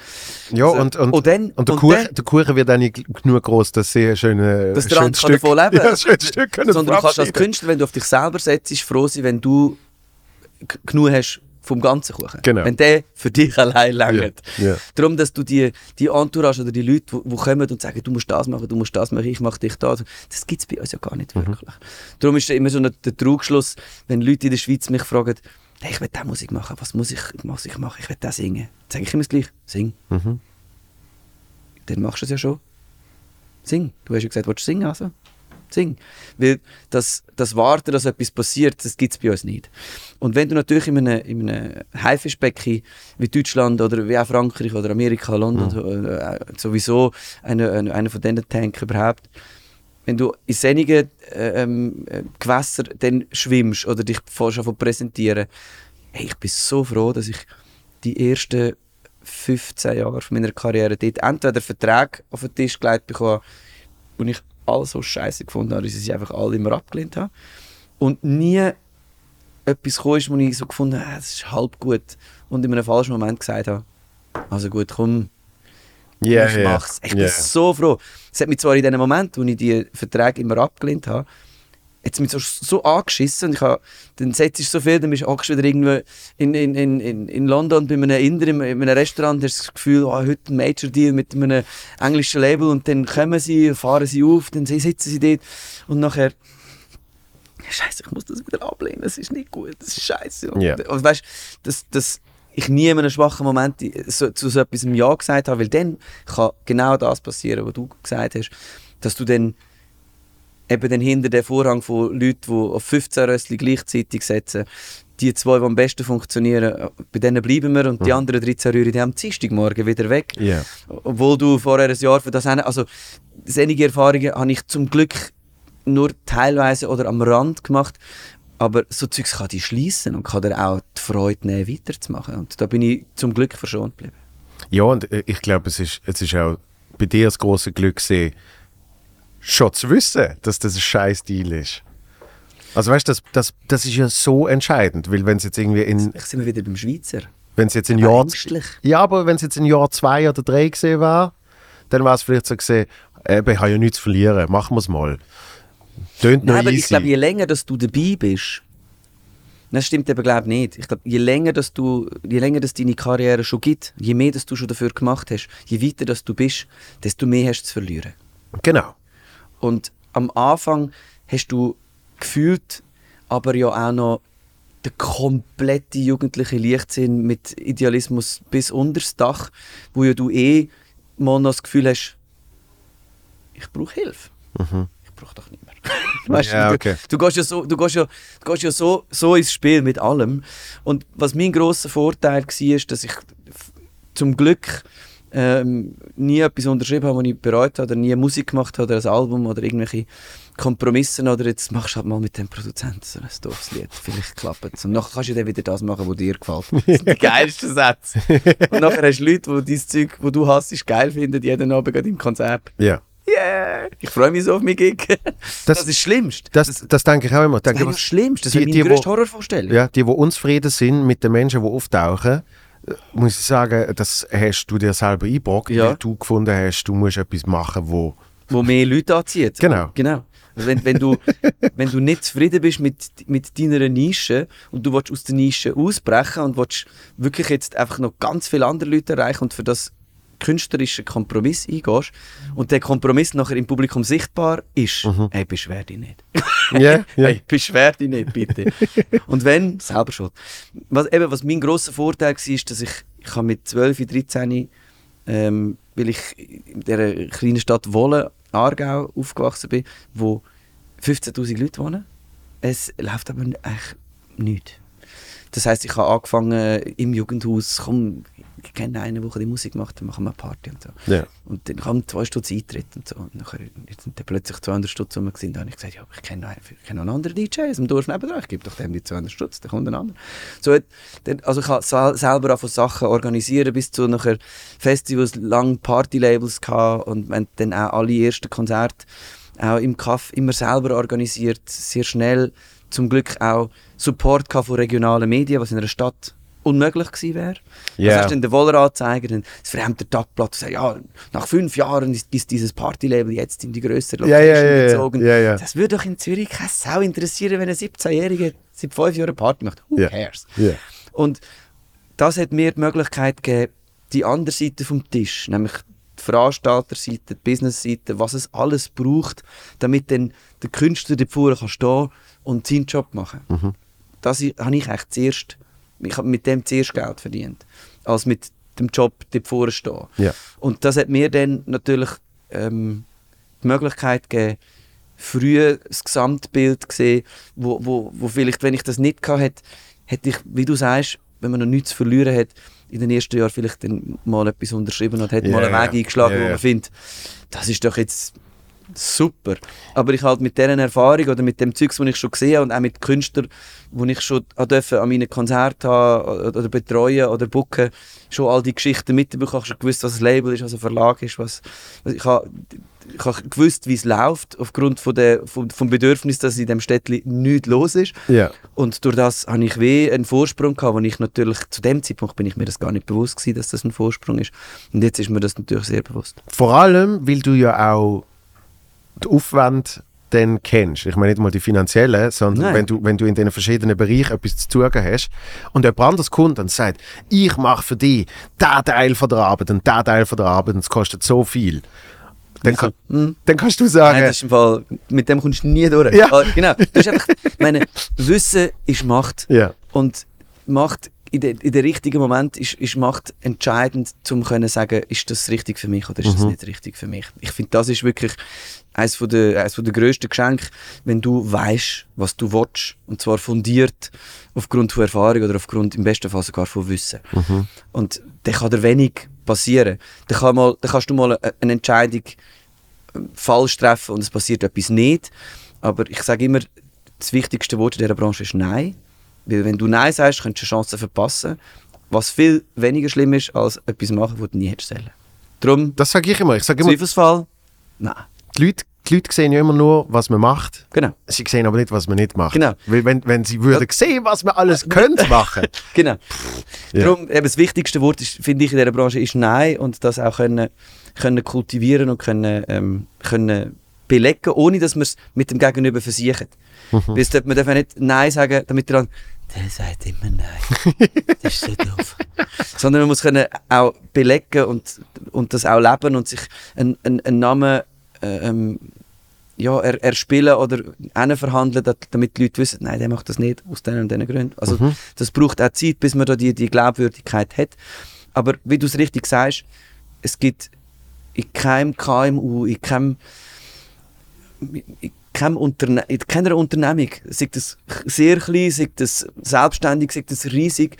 Ja, also, und, und, und, dann, und, der, und Kuchen, dann, der Kuchen wird nicht genug groß, dass sie ein schönes dass der Stück, davon leben ja, Stück können Sondern du kannst als Künstler, wenn du auf dich selber setzt, froh sein, wenn du genug hast vom ganzen Kuchen. Genau. Wenn der für dich allein langt. Yeah. Yeah. Darum, dass du die, die Entourage oder die Leute, die kommen und sagen, du musst das machen, du musst das machen, ich mache dich da. Das gibt es bei uns ja gar nicht mhm. wirklich. Darum ist immer so ein, der Trugschluss, wenn Leute in der Schweiz mich fragen, hey, ich will diese Musik machen, was muss ich, muss ich machen? Ich will das singen. Dann sage ich immer das Gleiche, sing. Mhm. Dann machst du es ja schon. Sing. Du hast ja gesagt, du willst singen, also sing. Weil das, das Warten, dass etwas passiert, das gibt es bei uns nicht. Und wenn du natürlich in einem, in einem Haifischbecken wie Deutschland oder wie auch Frankreich oder Amerika, London, mhm. äh, sowieso einer eine, eine von diesen Tanks überhaupt, wenn du in sonnigen äh, ähm, Gewässern dann schwimmst oder dich schon von präsentieren, hey, ich bin so froh, dass ich die ersten 15 Jahre meiner Karriere dort entweder Verträge auf den Tisch gelegt bekommen wo ich alle so scheiße gefunden habe, dass ich sie einfach alle immer abgelehnt habe. Und nie etwas kam, wo ich so gefunden habe, es ist halb gut. Und in einem falschen Moment gesagt habe, also gut, komm, yeah, ich mach's. Ich yeah. bin so froh. Es hat mich zwar in dem Moment, wo ich die Verträge immer abgelehnt habe, jetzt mich so, so angeschissen und ich habe, dann setzt so viel, dann bist du wieder irgendwo in, in, in, in London bei einem Inder in einem Restaurant, hast das Gefühl, oh, heute ein Major-Deal mit einem englischen Label und dann kommen sie, fahren sie auf, dann sitzen sie dort und nachher Scheiße, ich muss das wieder ablehnen, das ist nicht gut, das ist scheiße. Yeah. Und weißt, dass, dass ich nie in einem schwachen Moment so, zu so etwas Ja gesagt habe, weil dann kann genau das passieren, was du gesagt hast, dass du dann eben dann hinter den Vorhang von Leuten, die auf 15 Rössli gleichzeitig setzen, die zwei, die am besten funktionieren, bei denen bleiben wir und mhm. die anderen 13 Rühre, die haben Dienstagmorgen wieder weg. Yeah. Obwohl du vorher ein Jahr für das hast. Also, einige Erfahrungen habe ich zum Glück nur teilweise oder am Rand gemacht. Aber so Zeugs kann dich schließen und kann dir auch die Freude nehmen, weiterzumachen. Und da bin ich zum Glück verschont geblieben. Ja, und äh, ich glaube, es ist, es ist auch bei dir das große Glück gesehen, schon zu wissen, dass das ein scheiß Deal ist. Also weißt du, das, das, das ist ja so entscheidend, weil wenn es jetzt irgendwie in... Ich sind wir wieder beim Schweizer. Wenn es jetzt in Jahr... Ängstlich. Ja, aber wenn es jetzt in Jahr zwei oder drei gesehen war, dann war es vielleicht so gesehen, eben, ich habe ja nichts zu verlieren, machen wir es mal. Tönt Nein, aber easy. ich glaube, je länger dass du dabei bist, das stimmt eben glaube nicht. Ich glaube, je länger, dass du, je länger dass deine Karriere schon gibt, je mehr dass du schon dafür gemacht hast, je weiter dass du bist, desto mehr hast du zu verlieren. Genau. Und am Anfang hast du gefühlt aber ja auch noch der komplette jugendliche Leichtsinn mit Idealismus bis unter das Dach, wo ja du eh mal noch das Gefühl hast, ich brauche Hilfe. Mhm. Ich brauche doch nicht mehr. weißt, ja, okay. du, du, gehst ja, so, du, gehst ja, du gehst ja so, so ins Spiel mit allem. Und was mein grosser Vorteil war, ist, dass ich zum Glück ähm, nie etwas unterschrieben habe, was ich bereut habe, oder nie Musik gemacht habe, oder ein Album, oder irgendwelche Kompromisse, oder jetzt machst du halt mal mit dem Produzenten so ein doofes Lied, vielleicht klappt es. Und nachher kannst du dann wieder das machen, was dir gefällt. Das ist der geilste Satz. Und nachher hast du Leute, die dein Zeug, das du hast, geil finden, jeden Abend gerade im Konzert. Ja. Yeah! Ich freue mich so auf meinen Gig. Das, Das- ist das Schlimmste. Das, das denke ich auch immer. Das denke, ist das Schlimmste. Das die- ist die, meine wo- größte Horrorvorstellung. Ja, die, die unzufrieden sind mit den Menschen, die auftauchen, muss ich sagen, das hast du dir selber eingebrockt, Ja. weil du gefunden hast, du musst etwas machen, wo... wo mehr Leute anzieht. Genau. genau. Also wenn, wenn, du, wenn du nicht zufrieden bist mit, mit deiner Nische und du willst aus der Nische ausbrechen und willst wirklich jetzt einfach noch ganz viele andere Leute erreichen und für das künstlerische Kompromiss eingehst und der Kompromiss nachher im Publikum sichtbar ist, hey, beschwer dich nicht. Ja, ja. Hey, beschwer dich nicht, bitte. und wenn, selber schuld. Was, eben, was mein grosser Vorteil war, ist, dass ich, ich habe mit 12, 13, ähm, weil ich in dieser kleinen Stadt Wolle, Aargau, aufgewachsen bin, wo 15'000 Leute wohnen. Es läuft aber eigentlich nichts. Das heisst, ich habe angefangen im Jugendhaus, komm, ich kenne einen, der die Musik macht, dann machen wir eine Party und so. Ja. Und dann kam zwei Stutz Eintritt und so. Und nachher jetzt sind dann plötzlich 200 Stutz rum gewesen. Dann habe ich gesagt, ja, ich kenne noch, einen, ich kenne noch einen anderen DJ aus dem Dorf nebenan. Ich gebe doch dem die 200 Stutz, dann kommt ein anderer. So, also ich habe sel- selber auch von Sachen organisieren bis zu nachher Festivals, lange Partylabels gehabt und wir haben dann auch alle ersten Konzerte auch im Kaff immer selber organisiert, sehr schnell. Zum Glück auch Support von regionalen Medien, was in einer Stadt unmöglich gewesen wäre. Ja. Das hast dann der Wolleranzeiger, dann das verhemte Tagblatt, sagt, ja, nach fünf Jahren ist, dieses Partylabel jetzt in die größere Location ja, ja. gezogen. Ja. Das würde doch in Zürich keine Sau interessieren, wenn ein 17-Jähriger seit fünf Jahren Party macht. Who cares? Und das hat mir die Möglichkeit gegeben, die andere Seite vom Tisch, nämlich die Veranstalterseite, die Businessseite, was es alles braucht, damit dann der Künstler dort vorne kann stehen und seinen Job machen. Das i- habe ich eigentlich zuerst, ich habe mit dem zuerst Geld verdient, als mit dem Job dort vorne stehen. Ja. Und das hat mir dann natürlich ähm, die Möglichkeit gegeben, früh das Gesamtbild gesehen, wo, wo, wo vielleicht, wenn ich das nicht gehabt hätte, hätte ich, wie du sagst, wenn man noch nichts zu verlieren hat, in den ersten Jahren vielleicht dann mal etwas unterschrieben und hat Ja, mal einen. Weg eingeschlagen, Ja, wo man findet, das ist doch jetzt super. Aber ich halt mit dieser Erfahrung oder mit dem Zeugs, das ich schon gesehen habe und auch mit Künstlern, die ich schon an dürfen, an meinen Konzerten haben oder betreuen oder booken, schon all die Geschichten mitbekommen. Ich habe schon gewusst, was ein Label ist, was ein Verlag ist. Was, was ich habe ich habe gewusst, wie es läuft, aufgrund von der, vom, vom Bedürfnis, dass in dem Städtli nichts los ist. Ja. Und durch das habe ich weh einen Vorsprung gehabt, wo ich natürlich, zu dem Zeitpunkt bin ich mir das gar nicht bewusst gewesen, dass das ein Vorsprung ist. Und jetzt ist mir das natürlich sehr bewusst. Vor allem, weil du ja auch die Aufwand dann kennst. Ich meine nicht mal die finanziellen, sondern Nein. wenn du, wenn du in den verschiedenen Bereichen etwas zu tun hast und jemand anderes kommt und sagt, ich mache für dich diesen Teil von der Arbeit und diesen Teil von der Arbeit und es kostet so viel. Dann, kann, Hm. dann kannst du sagen, Nein, das ist im Fall, mit dem kommst du nie durch. Ja. Ah, genau. Du einfach, meine, Wissen ist Macht. ja, Und Macht in, der in der richtigen Moment ist, ist Macht entscheidend, um können sagen, ist das richtig für mich oder ist das nicht richtig für mich. Ich finde, das ist wirklich eines von der, eines von der grössten Geschenke, wenn du weißt, was du willst und zwar fundiert aufgrund von Erfahrung oder aufgrund im besten Fall sogar von Wissen. Und dann kann dir wenig passieren. Dann, kann mal, dann kannst du mal eine, Entscheidung ähm, falsch treffen und es passiert etwas nicht. Aber ich sage immer, das wichtigste Wort in dieser Branche ist Nein. Weil wenn du Nein sagst, könntest du Chancen verpassen. Was viel weniger schlimm ist, als etwas machen, was du nie hättest sollen. Darum, das sage ich immer. Ich sage immer, Zweifelsfall, nein. Die Leute, die Leute sehen ja immer nur, was man macht. Genau. Sie sehen aber nicht, was man nicht macht. Genau. Weil wenn, wenn sie würden sehen, was man alles könnte machen. Genau. Ja. Darum, eben das wichtigste Wort, ist, finde ich, in dieser Branche ist Nein und das auch können, können kultivieren und können, ähm, können belegen, ohne dass man es mit dem Gegenüber versichert. Mhm. Man darf ja nicht Nein sagen, damit der andere, der sagt immer Nein. Das ist so doof. Sondern man muss können auch belegen und, und das auch leben und sich einen, einen, einen Namen ähm, ja, er, erspielen oder einen verhandeln, damit die Leute wissen, nein, der macht das nicht aus diesen und diesen Gründen. Also das braucht auch Zeit, bis man da die, die Glaubwürdigkeit hat. Aber wie du es richtig sagst, es gibt in keinem KMU, in keinem, in keinem Interne in keiner Unternehmung, sei das sehr klein, sei das selbstständig, sei das riesig,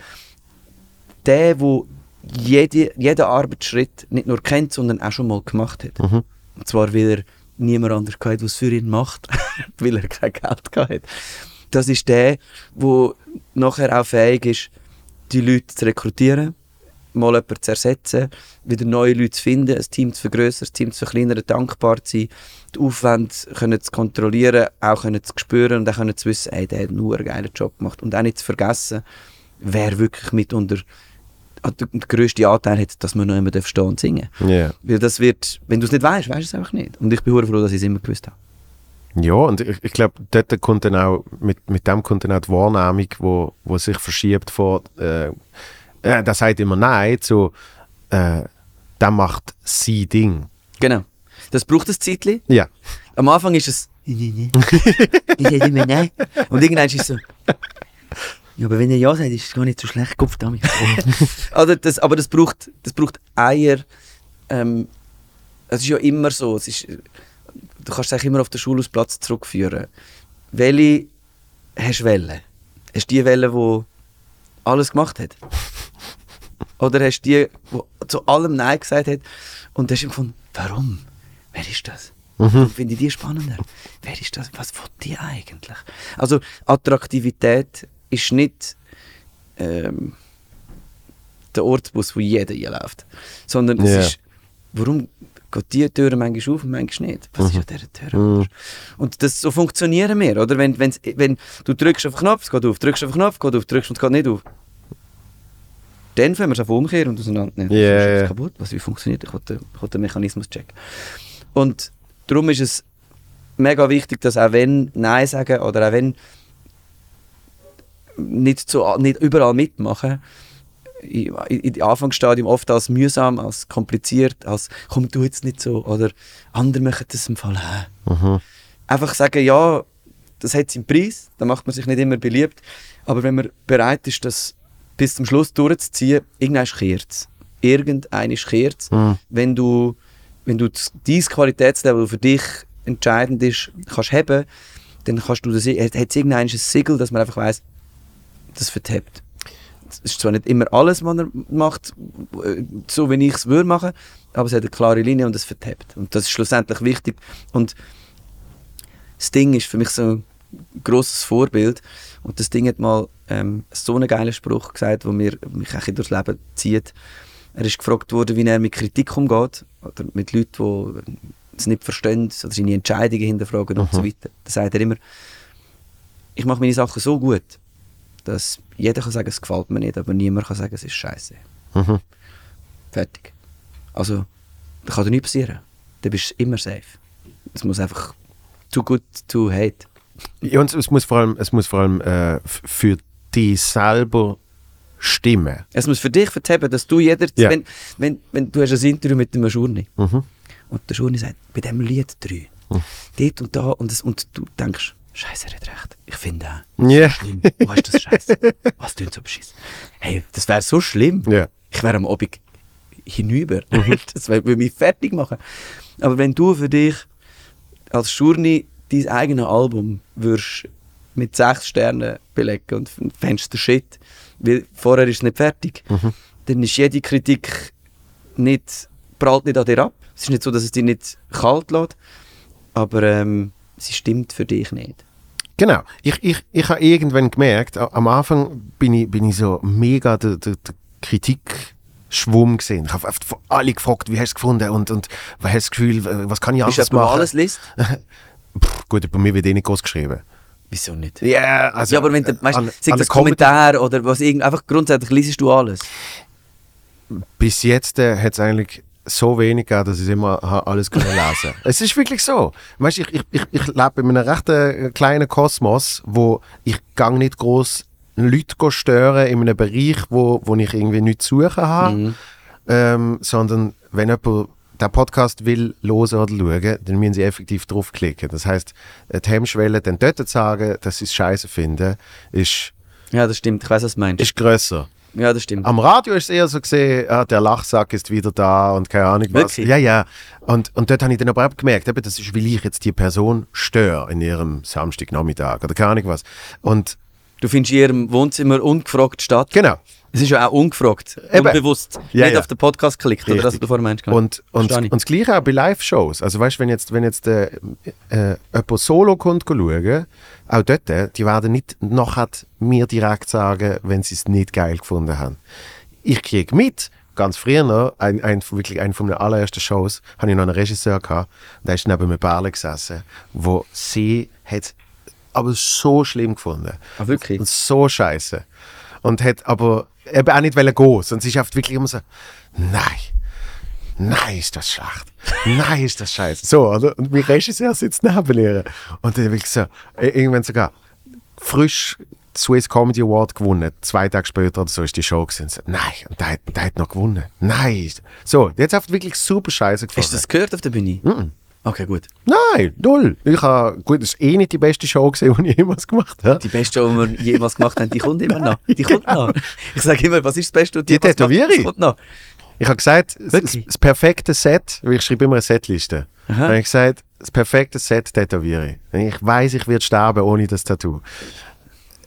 der, wo jede, jeden Arbeitsschritt nicht nur kennt, sondern auch schon mal gemacht hat. Mhm. Und zwar, weil er niemand anders hatte, es für ihn macht, weil er kein Geld hatte. Das ist der, der nachher auch fähig ist, die Leute zu rekrutieren, mal jemanden zu ersetzen, wieder neue Leute zu finden, ein Team zu vergrößern, ein Team zu verkleinern, dankbar zu sein, die Aufwände können zu kontrollieren, auch können zu spüren und auch können zu wissen, ey, der hat nur einen geilen Job gemacht. Und auch nicht zu vergessen, wer wirklich mitunter den grössten Anteil hat, dass man noch immer stehen und singen. Ja. Weil das wird, wenn du es nicht weißt, weißt du es einfach nicht. Und ich bin froh, dass ich es immer gewusst habe. Ja, und ich, ich glaube, dort kommt dann auch, mit, mit dem kommt dann auch die Wahrnehmung, wo, wo sich verschiebt von, äh, äh, der sagt immer Nein zu, äh, der macht sein Ding. Genau. Das braucht ein Zeitchen. Ja. Am Anfang ist es, ich sage immer nein. Und irgendwann ist es so, ja, aber wenn er ja sagt, ist es gar nicht so schlecht, Kopf damit. also das, aber das braucht, das braucht Eier. Ähm, es ist ja immer so. Es ist, du kannst es eigentlich immer auf den Schulhausplatz zurückführen. Welche hast du Welle? Hast du die Welle, die alles gemacht hat? Oder hast du die, die zu allem Nein gesagt hat und hast gefunden, warum? Wer ist das? Mhm. Finde ich die spannender. Wer ist das? Was will die eigentlich? Also Attraktivität ist nicht ähm, der Ortsbus, wo jeder einläuft. Sondern es Ja. ist, warum geht die Tür manchmal auf und manchmal nicht? Was ist an dieser Tür Mhm. Und das, so funktionieren wir, oder? Wenn, wenn's, wenn du drückst auf den Knopf, es geht auf, drückst auf den Knopf, geht auf, drückst und es geht nicht auf. Dann fangen wir es auf umkehren und auseinandernehmen. Was ist jetzt kaputt? Was, wie funktioniert? Ich will den, ich will den Mechanismus checken. Und darum ist es mega wichtig, dass auch wenn Nein sagen oder auch wenn nicht, zu, nicht überall mitmachen, in, in Anfangsstadium oft als mühsam, als kompliziert, als komm du jetzt nicht so oder andere machen das im Fall auch. Mhm. Einfach sagen, ja, das hat seinen Preis, da macht man sich nicht immer beliebt, aber wenn man bereit ist, das bis zum Schluss durchzuziehen, irgendwann kehrt es. Irgendein kehrt es. Mhm. Wenn du, wenn du dein Qualitätslevel für dich entscheidend ist, kannst haben, dann kannst du das, hat es irgendein Siegel, dass man einfach weiß, das vertappt. Es ist zwar nicht immer alles, was er macht, äh, so wie ich es würde machen, aber es hat eine klare Linie und es vertappt. Und das ist schlussendlich wichtig. Und das Ding ist für mich so ein grosses Vorbild. Und das Ding hat mal ähm, so einen geilen Spruch gesagt, der mir, mich eigentlich durchs Leben zieht. Er ist gefragt worden, wie er mit Kritik umgeht. Oder mit Leuten, die es nicht verstehen oder seine Entscheidungen hinterfragen und so weiter. Da sagt er immer, ich mache meine Sachen so gut, dass jeder kann sagen, es gefällt mir nicht, aber niemand kann sagen, es ist scheiße. Mhm. Fertig. Also, da kann dir nichts passieren. Dann bist du immer safe. Es muss einfach too good to hate. Ja, und es muss vor allem, es muss vor allem äh, für dich selber stimmen. Es muss für dich verteben, dass du jeder, Ja. wenn, wenn, wenn du hast ein Interview mit dem Schurni Mhm. und der Schurni sagt, bei dem Lied 3, dort und da und, das, und du denkst, Scheiße, er hat recht. Ich finde auch. Ja. Schlimm. Wo ist das Scheiße? Was tut so beschissen? Hey, das wäre so schlimm. Ja. Ich wäre am Abend hinüber. das würde mich fertig machen. Aber wenn du für dich als Schurni dein eigenes Album würdest mit sechs Sternen belegen und fändest du Shit, weil vorher ist es nicht fertig, dann ist jede Kritik nicht, prallt nicht an dir ab. Es ist nicht so, dass es dich nicht kalt lässt, aber ähm, sie stimmt für dich nicht. Genau. Ich, ich, ich habe irgendwann gemerkt, am Anfang bin ich, bin ich so mega der, der, der Kritikschwumm gesehen. Ich habe von alle gefragt, wie hast du es gefunden und, und was hast du das Gefühl, was kann ich Ist anders mal machen? alles liest? Pff, gut, bei mir wird eh nicht groß geschrieben. Wieso nicht? Ja, also, ja, aber wenn du, weißt, an- an das Kommentar oder was irgend, einfach grundsätzlich liest du alles. bis jetzt äh, hat es eigentlich so wenig gegeben, dass ich immer alles können lesen Es ist wirklich so. Weißt, ich, ich, ich, ich lebe in einem recht äh, kleinen Kosmos, wo ich gang nicht groß Leute stören in einem Bereich, wo, wo ich irgendwie nichts zu suchen habe, ähm, sondern wenn jemand den Podcast will hören oder schauen, dann müssen sie effektiv draufklicken. Das heißt, die Hemmschwelle, dann dort zu sagen, dass sie es scheiße finden, ist, Ja, das stimmt. Ich weiß, was du meinst. ist grösser. Ja, das stimmt. Am Radio ist es eher so gesehen, ah, der Lachsack ist wieder da und keine Ahnung was. Wirklich? Ja, ja. Und, und dort habe ich dann aber auch gemerkt, eben, das ist, weil ich jetzt die Person störe in ihrem Samstagnachmittag oder keine Ahnung was. Und Du findest in ihrem Wohnzimmer ungefragt statt. genau. Es ist ja auch ungefragt, Eben. unbewusst, Ja, nicht ja. auf den Podcast geklickt, oder das, was du vorher meinst. Und, und, und das Gleiche auch bei Live-Shows. Also weißt du, wenn jetzt, wenn jetzt äh, äh, jemand solo kommt schauen, auch dort, äh, die werden nicht nachher mir direkt sagen, wenn sie es nicht geil gefunden haben. Ich kriege mit, ganz früher noch, ein, ein, wirklich einen von den allerersten Shows, habe ich noch einen Regisseur gehabt, der ist neben mir Perle gesessen, wo sie hat aber so schlimm gefunden. Ah, wirklich? Und so scheiße. Und hat aber eben auch nicht wollen gehen, sie ist oft wirklich immer so, nein, nein, ist das schlecht. Nein, ist das scheiße. So, oder? Und mein Regisseur sitzt neben ihr. Und dann wirklich so, irgendwann sogar frisch Swiss Comedy Award gewonnen. Zwei Tage später oder so ist die Show gewesen. Nein, und der, hat- der hat noch gewonnen. Nein. So, jetzt hat wirklich super scheiße gefunden. Hast du das gehört auf der Bühne? Okay, gut. Nein, null. Ich habe, gut, das ist eh nicht die beste Show gewesen, die ich jemals gemacht habe. Die beste, die wir jemals gemacht haben, die kommt immer noch. Die kommt noch. Ich sage immer, was ist das Beste, Die hast? Tätowierung? Das kommt noch. Ich habe gesagt, das, das perfekte Set, weil ich schreibe immer eine Setliste. Aha. Dann habe ich gesagt, das perfekte Set tätowiere ich. Ich weiß, ich werde sterben ohne das Tattoo.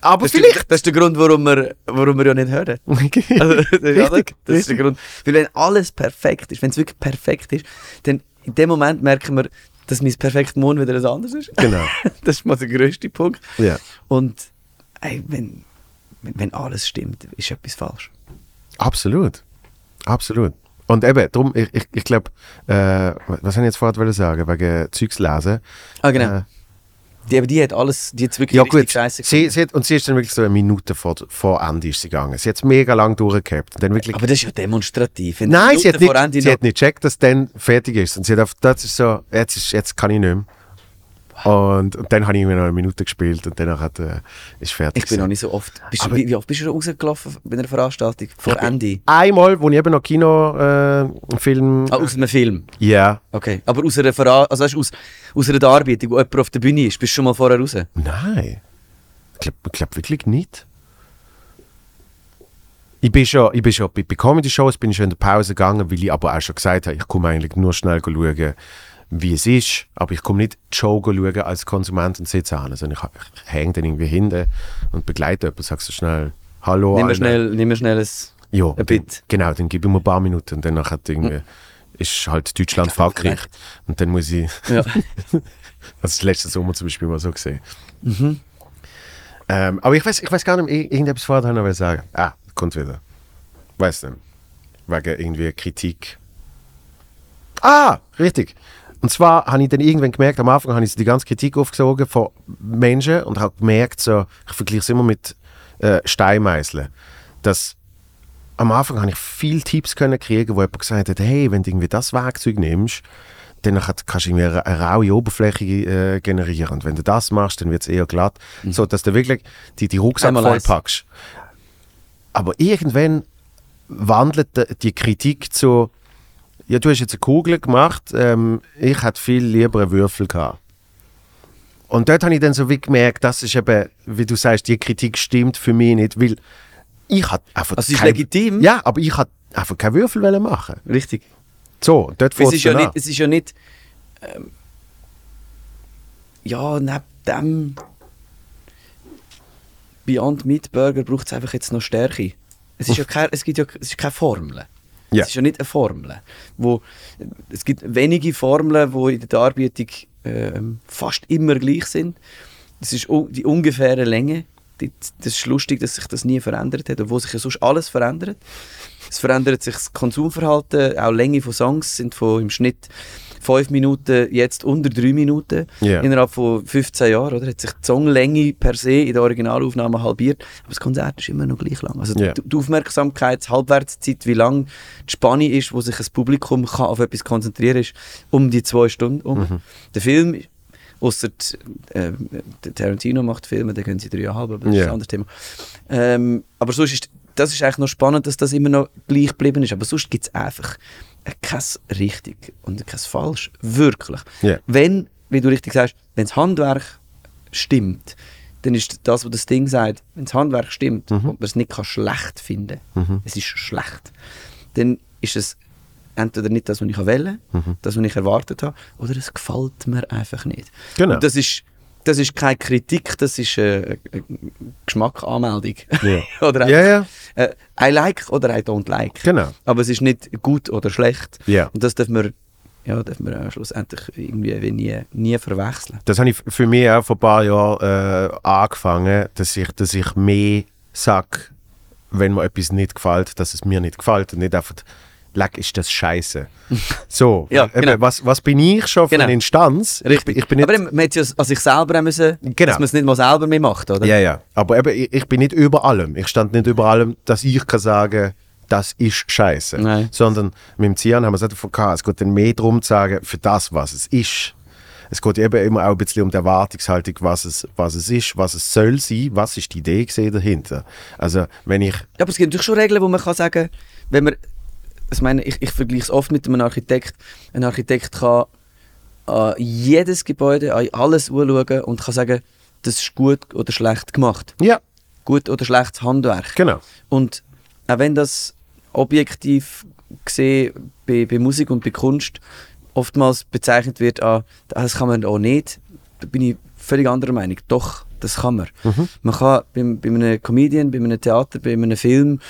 Aber Das ist, vielleicht. der, das ist der Grund, warum wir, warum wir ja nicht hören. Also, das? Richtig, das ist der Grund. Weil wenn alles perfekt ist, wenn es wirklich perfekt ist, dann in dem Moment merken wir, dass mein perfekter Mond wieder etwas anderes ist. Genau. Das ist mal der grösste Punkt. Ja. Und ey, wenn, wenn, alles stimmt, ist etwas falsch. Absolut. Absolut. Und eben, darum, ich, ich, ich glaube, äh, was habe ich jetzt vorher sagen, wegen Zeugs lesen. Ah, genau. Äh, Die, aber die hat alles, die hat wirklich ja richtig gut, scheiße sie, sie hat, und sie ist dann wirklich so eine Minute vor, vor Ende ist sie gegangen. Sie hat es mega lang durchgehabt. Und dann wirklich, Aber das ist ja demonstrativ. Nein, die sie hat, Minute nicht, sie hat nicht gecheckt, dass dann fertig ist. Und sie hat auf, das ist so, jetzt, ist, jetzt kann ich nicht mehr. Und, und dann habe ich mir noch eine Minute gespielt und danach hat, äh, ist fertig. Ich bin noch gewesen. nicht so oft. Bist du, wie, wie oft bist du rausgelaufen bei einer Veranstaltung? Vor Ende? Einmal, wo ich eben noch Kinofilm. Äh, Film, Ah, aus einem Film? Ja. Okay. Aber aus einer, Vera also weißt, aus, aus einer Darbietung, wo jemand auf der Bühne ist, bist du schon mal vorher raus? Nein. Ich glaube glaub wirklich nicht. Ich bin schon, ich bin schon bei, bei Comedy-Shows bin ich schon in der Pause gegangen, weil ich aber auch schon gesagt habe, ich komme eigentlich nur schnell schauen, wie es ist. Aber ich komme nicht die Show schauen als Konsument und sitze an, sondern ich, ich hänge dann irgendwie hinten und begleite jemanden, sag so schnell Hallo. Nimm mir schnell, nimm mir schnell ein, Ja, ein Bit. Genau, dann gebe ich mir ein paar Minuten und danach hat irgendwie, ist halt Deutschland, Frankreich. Und dann muss ich, Ja. das ist letzten Sommer zum Beispiel mal so gesehen. Mhm. Ähm, aber ich weiß, ich weiß gar nicht, ir- irgendetwas vorher noch was sagen. Ah, kommt wieder. Weiß nicht. Wegen irgendwie Kritik. Ah, richtig. Und zwar habe ich dann irgendwann gemerkt, am Anfang habe ich die ganze Kritik aufgesogen von Menschen und habe gemerkt, so, ich vergleiche es immer mit äh, Steinmeißeln, dass am Anfang habe ich viele Tipps können kriegen, wo jemand gesagt hat, hey, wenn du irgendwie das Werkzeug nimmst, dann kannst du irgendwie eine, eine raue Oberfläche äh, generieren. Und wenn du das machst, dann wird es eher glatt. So, dass du wirklich die, die Rucksack vollpackst. Aber irgendwann wandelt die Kritik zu, ja, du hast jetzt eine Kugel gemacht, ähm, ich hätte viel lieber einen Würfel gehabt. Und dort habe ich dann so wie gemerkt, das ist eben, wie du sagst, die Kritik stimmt für mich nicht, weil ich hatte einfach Also es ist legitim? Ja, aber ich hatte einfach keinen Würfel machen. Richtig. So, dort Es ist, ja nicht, es ist ja nicht. Ähm, ja, neben dem. Beyond Meat Burger braucht es einfach jetzt noch Stärke. Es, ist ja kein, es gibt ja es ist keine Formel. Es ist ja nicht eine Formel. Wo, es gibt wenige Formeln, die in der Darbietung ähm, fast immer gleich sind. Das ist die ungefähre Länge. Die, das ist lustig, dass sich das nie verändert hat, obwohl sich ja sonst alles verändert. Es verändert sich das Konsumverhalten, auch Länge von Songs sind von im Schnitt 5 Minuten, jetzt unter 3 Minuten. Ja. Innerhalb von 15 Jahren oder, hat sich die Songlänge per se in der Originalaufnahme halbiert. Aber das Konzert ist immer noch gleich lang. Also Ja. die, die Aufmerksamkeit, die Halbwertszeit, wie lang die Spanne ist, wo sich ein Publikum kann auf etwas konzentrieren ist, um die zwei Stunden um. Der Film, außer äh, Tarantino macht Filme, dann gehen sie dreieinhalb, aber das ist ein anderes Thema. Ähm, aber sonst ist das ist eigentlich noch spannend, dass das immer noch gleich geblieben ist. Aber sonst gibt es einfach kein richtig und kein falsch. Wirklich. Ja. Wenn, wie du richtig sagst, wenn das Handwerk stimmt, dann ist das, was das Ding sagt, wenn das Handwerk stimmt und man es nicht kann schlecht finden es ist schlecht, dann ist es entweder nicht das, was ich wählen das, was ich erwartet habe, oder es gefällt mir einfach nicht. Genau. Und das ist das ist keine Kritik, das ist äh, eine Geschmackanmeldung. Ja. oder Ja, ja, äh, I like oder I don't like. genau. Aber es ist nicht gut oder schlecht. Ja. Und das dürfen wir, ja, wir auch schlussendlich irgendwie wie nie, nie verwechseln. Das habe ich für mich auch vor ein paar Jahren äh, angefangen, dass ich, dass ich mehr sage, wenn mir etwas nicht gefällt, dass es mir nicht gefällt und nicht einfach, leck, ist das scheiße. So, Ja, eben, genau. was, was bin ich schon für Genau. eine Instanz? Ich, ich bin nicht, Aber man hätte ja an sich selber müssen, Genau. dass man es nicht mal selber mehr macht, oder? ja, ja. Aber eben, ich, ich bin nicht über allem. Ich stand nicht über allem, dass ich kann sagen, das ist scheiße. Nein. Sondern mit dem Zian haben wir es gehabt. Es geht dann mehr darum zu sagen, für das, was es ist. Es geht eben immer auch ein bisschen um die Erwartungshaltung, was es, was es ist, was es soll sein, was ist die Idee dahinter. Also, wenn ich, Ja, aber es gibt natürlich schon Regeln, wo man kann sagen, wenn man, ich meine, ich, ich vergleiche es oft mit einem Architekt. Ein Architekt kann an jedes Gebäude, an alles anschauen und kann sagen, das ist gut oder schlecht gemacht. ja, Gut oder schlechtes Handwerk. genau. Und auch wenn das objektiv gesehen bei, bei Musik und bei Kunst oftmals bezeichnet wird, ah, das kann man auch nicht, da bin ich völlig anderer Meinung. Doch, das kann man. Man kann bei, bei einem Comedian, bei einem Theater, bei einem Film,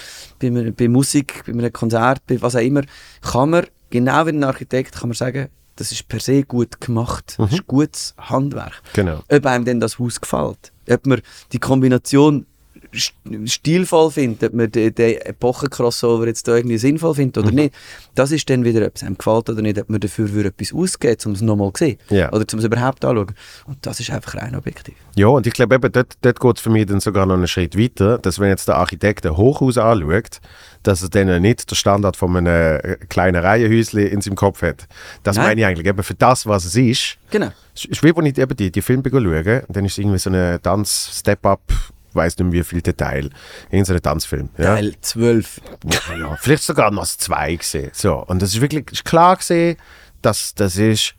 bei, bei Musik, bei einem Konzert, bei was auch immer, kann man, genau wie ein Architekt, kann man sagen, das ist per se gut gemacht. Das ist gutes Handwerk Genau. ob einem denn das Haus gefällt. Ob man die Kombination stilvoll findet, ob man den, den Epochen-Crossover jetzt da irgendwie sinnvoll findet oder nicht, das ist dann wieder, ob es einem gefällt oder nicht, ob man dafür würde etwas ausgeht, um es nochmal zu sehen. Ja. Oder um es überhaupt anzuschauen. Und das ist einfach rein objektiv. Ja, und ich glaube eben, dort, dort geht es für mich dann sogar noch einen Schritt weiter, dass wenn jetzt der Architekt ein Hochhaus anschaut, dass er dann nicht den Standard von einem äh, kleinen Reihenhäuschen in seinem Kopf hat. Das Nein. meine ich eigentlich eben für das, was es ist. Genau. Es ist wie, als ich eben die, die Filme schaue, dann ist es irgendwie so ein Tanz-Step-Up, weiß nicht mehr wie viel Detail, irgendein Tanzfilm. Ja? Teil 12. Ja, ja, vielleicht sogar noch zwei gesehen. So, und das ist wirklich ist klar gesehen, dass das ist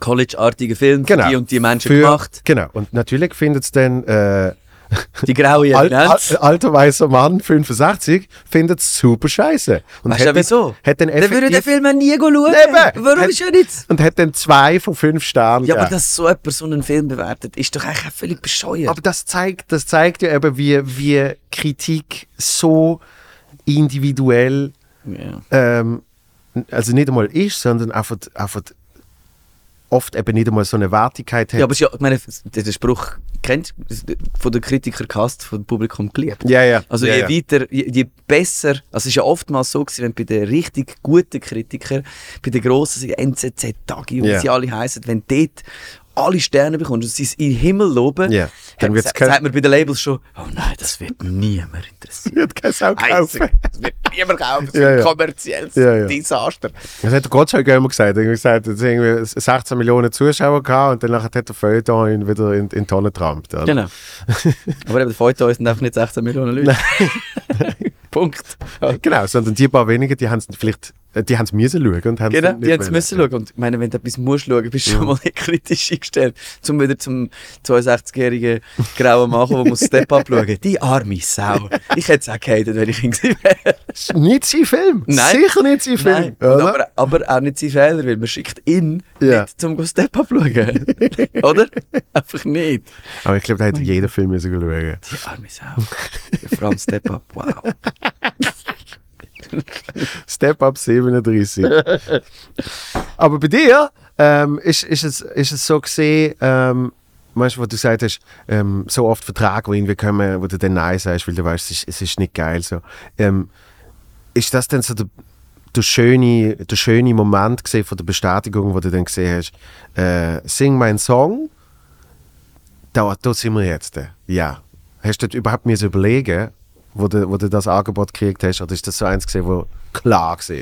College-artiger Film, genau, die und die Menschen für- gemacht. Genau, und natürlich findet es dann äh, Die graue Al al alter weißer Mann, 65, findet es super scheiße. Und Weißt du wieso? Hat dann Dann würde der effektiv, Film nie schauen. Eben. Warum Hat- ist er nicht? und hat dann zwei von fünf Sternen Ja, aber dass so jemand so einen Film bewertet, ist doch eigentlich auch völlig bescheuert. Aber das zeigt, das zeigt ja eben, wie, wie Kritik so individuell ja. ähm, also nicht einmal ist, sondern einfach, einfach oft eben nicht einmal so eine Wertigkeit hat. Ja, aber es ist ja, ich meine, der Spruch kennt von den Kritikern gehasst, vom Publikum geliebt. ja, ja. Also ja, je ja. weiter, je, je besser, also es ist ja oftmals so gewesen, wenn bei den richtig guten Kritikern, bei den grossen NZZ, Tagi wie Ja. sie alle heißen, wenn dort alle Sterne bekommst und sie es in den Himmel loben, Ja, dann wird's kein- sagt man bei den Labels schon, oh nein, das wird niemand interessieren. Wird kein Sau kaufen. Heisig, Das wird niemand kaufen, das Ja, ist ja. ein kommerzielles Ja, ja. Desaster. Das hat Gottschalk immer gesagt. Er hat gesagt, es irgendwie 16 Millionen Zuschauer gehabt und dann hat der Feuilleton ihn wieder in, in die Tonne getrampt. Genau. Aber eben, der Feuilleton sind einfach nicht 16 Millionen Leute. Punkt. Genau, sondern die paar wenigen, die haben es vielleicht, die haben es müssen schauen und haben Genau, nicht die haben es müssen schauen. Und ich meine, wenn du etwas musst schauen, bist du schon mal nicht kritisch eingestellt. Zum wieder zum 62-jährigen grauen Mann, der muss Step Up schauen. Die arme Sau. Ich hätte es auch gehatet, wenn ich ihn gewesen wäre. Nicht sein Film. Nein. Sicher nicht sein Film. Aber, aber auch nicht sein Fehler, weil man schickt ihn Ja. nicht zum go Step Up schauen. Oder? Einfach nicht. Aber ich glaube, da hätte jeder Film müssen schauen. Die arme Sau. Vor allem Step Up, wow. Step Up 37. Aber bei dir ähm, ist, ist, es, ist es so gesehen, ähm, weißt du, wo du gesagt hast, ähm, so oft Verträge, die irgendwie kommen, wo du dann Nein sagst, weil du weißt, es ist, es ist nicht geil. So. Ähm, ist das dann so der, der, schöne, der schöne Moment von der Bestätigung, wo du dann gesehen hast, äh, sing meinen Song, da, da sind wir jetzt. Ja. Hast du dort überhaupt müssen überlegen, wo du, wo du das Angebot gekriegt hast, oder ist das so eins gesehen, wo klar war?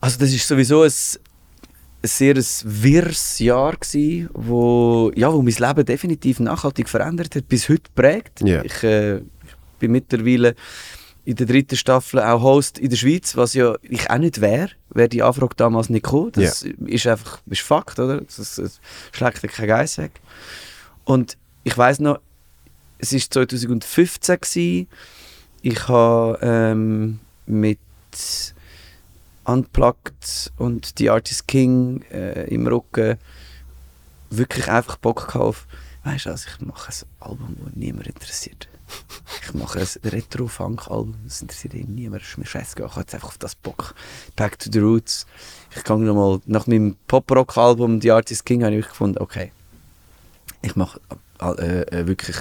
Also das ist sowieso ein, ein sehr ein wirres Jahr gewesen, wo, ja, wo mein Leben definitiv nachhaltig verändert hat, bis heute prägt. Ja. Ich äh, bin mittlerweile in der dritten Staffel auch Host in der Schweiz, was ja ich auch nicht wäre, wäre die Anfrage damals nicht gekommen. Das ist einfach ist Fakt, oder? Das, das schlägt dir kein Geist weg. Und ich weiß noch, es war 2015 gewesen, ich habe ähm, mit Unplugged und The Artist King äh, im Rücken wirklich einfach Bock auf weißt du was, ich mache ein Album, das niemand interessiert. Ich mache ein Retro-Funk-Album, das interessiert ihn niemand, ist mir scheißegal, ich habe jetzt einfach auf das Bock. Back to the Roots. Ich gehe nochmal, nach meinem Pop-Rock-Album The Artist King, habe ich gefunden, okay, ich mache äh, äh, wirklich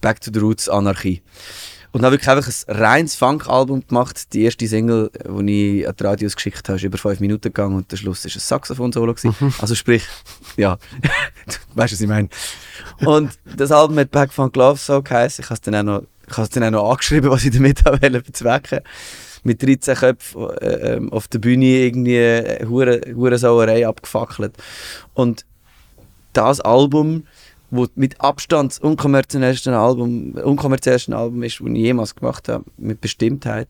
Back to the Roots Anarchie. Und habe wirklich einfach ein reines Funk-Album gemacht. Die erste Single, die ich an die Radios geschickt habe, ist über fünf Minuten gegangen und der Schluss war ein Saxophon-Solo. Mhm. Also sprich, ja, weißt du, was ich meine. Und das Album hat Back Funk Love so geheißen. Ich habe es dann auch noch, ich habe dann auch noch angeschrieben, was ich damit wollte bezwecken mit 13 Köpfen äh, ähm, auf der Bühne irgendwie eine hure, hure Sauerei abgefackelt. Und das Album wo mit Abstand das unkommerziellste Album, unkommerziellste Album ist, das ich jemals gemacht habe, mit Bestimmtheit.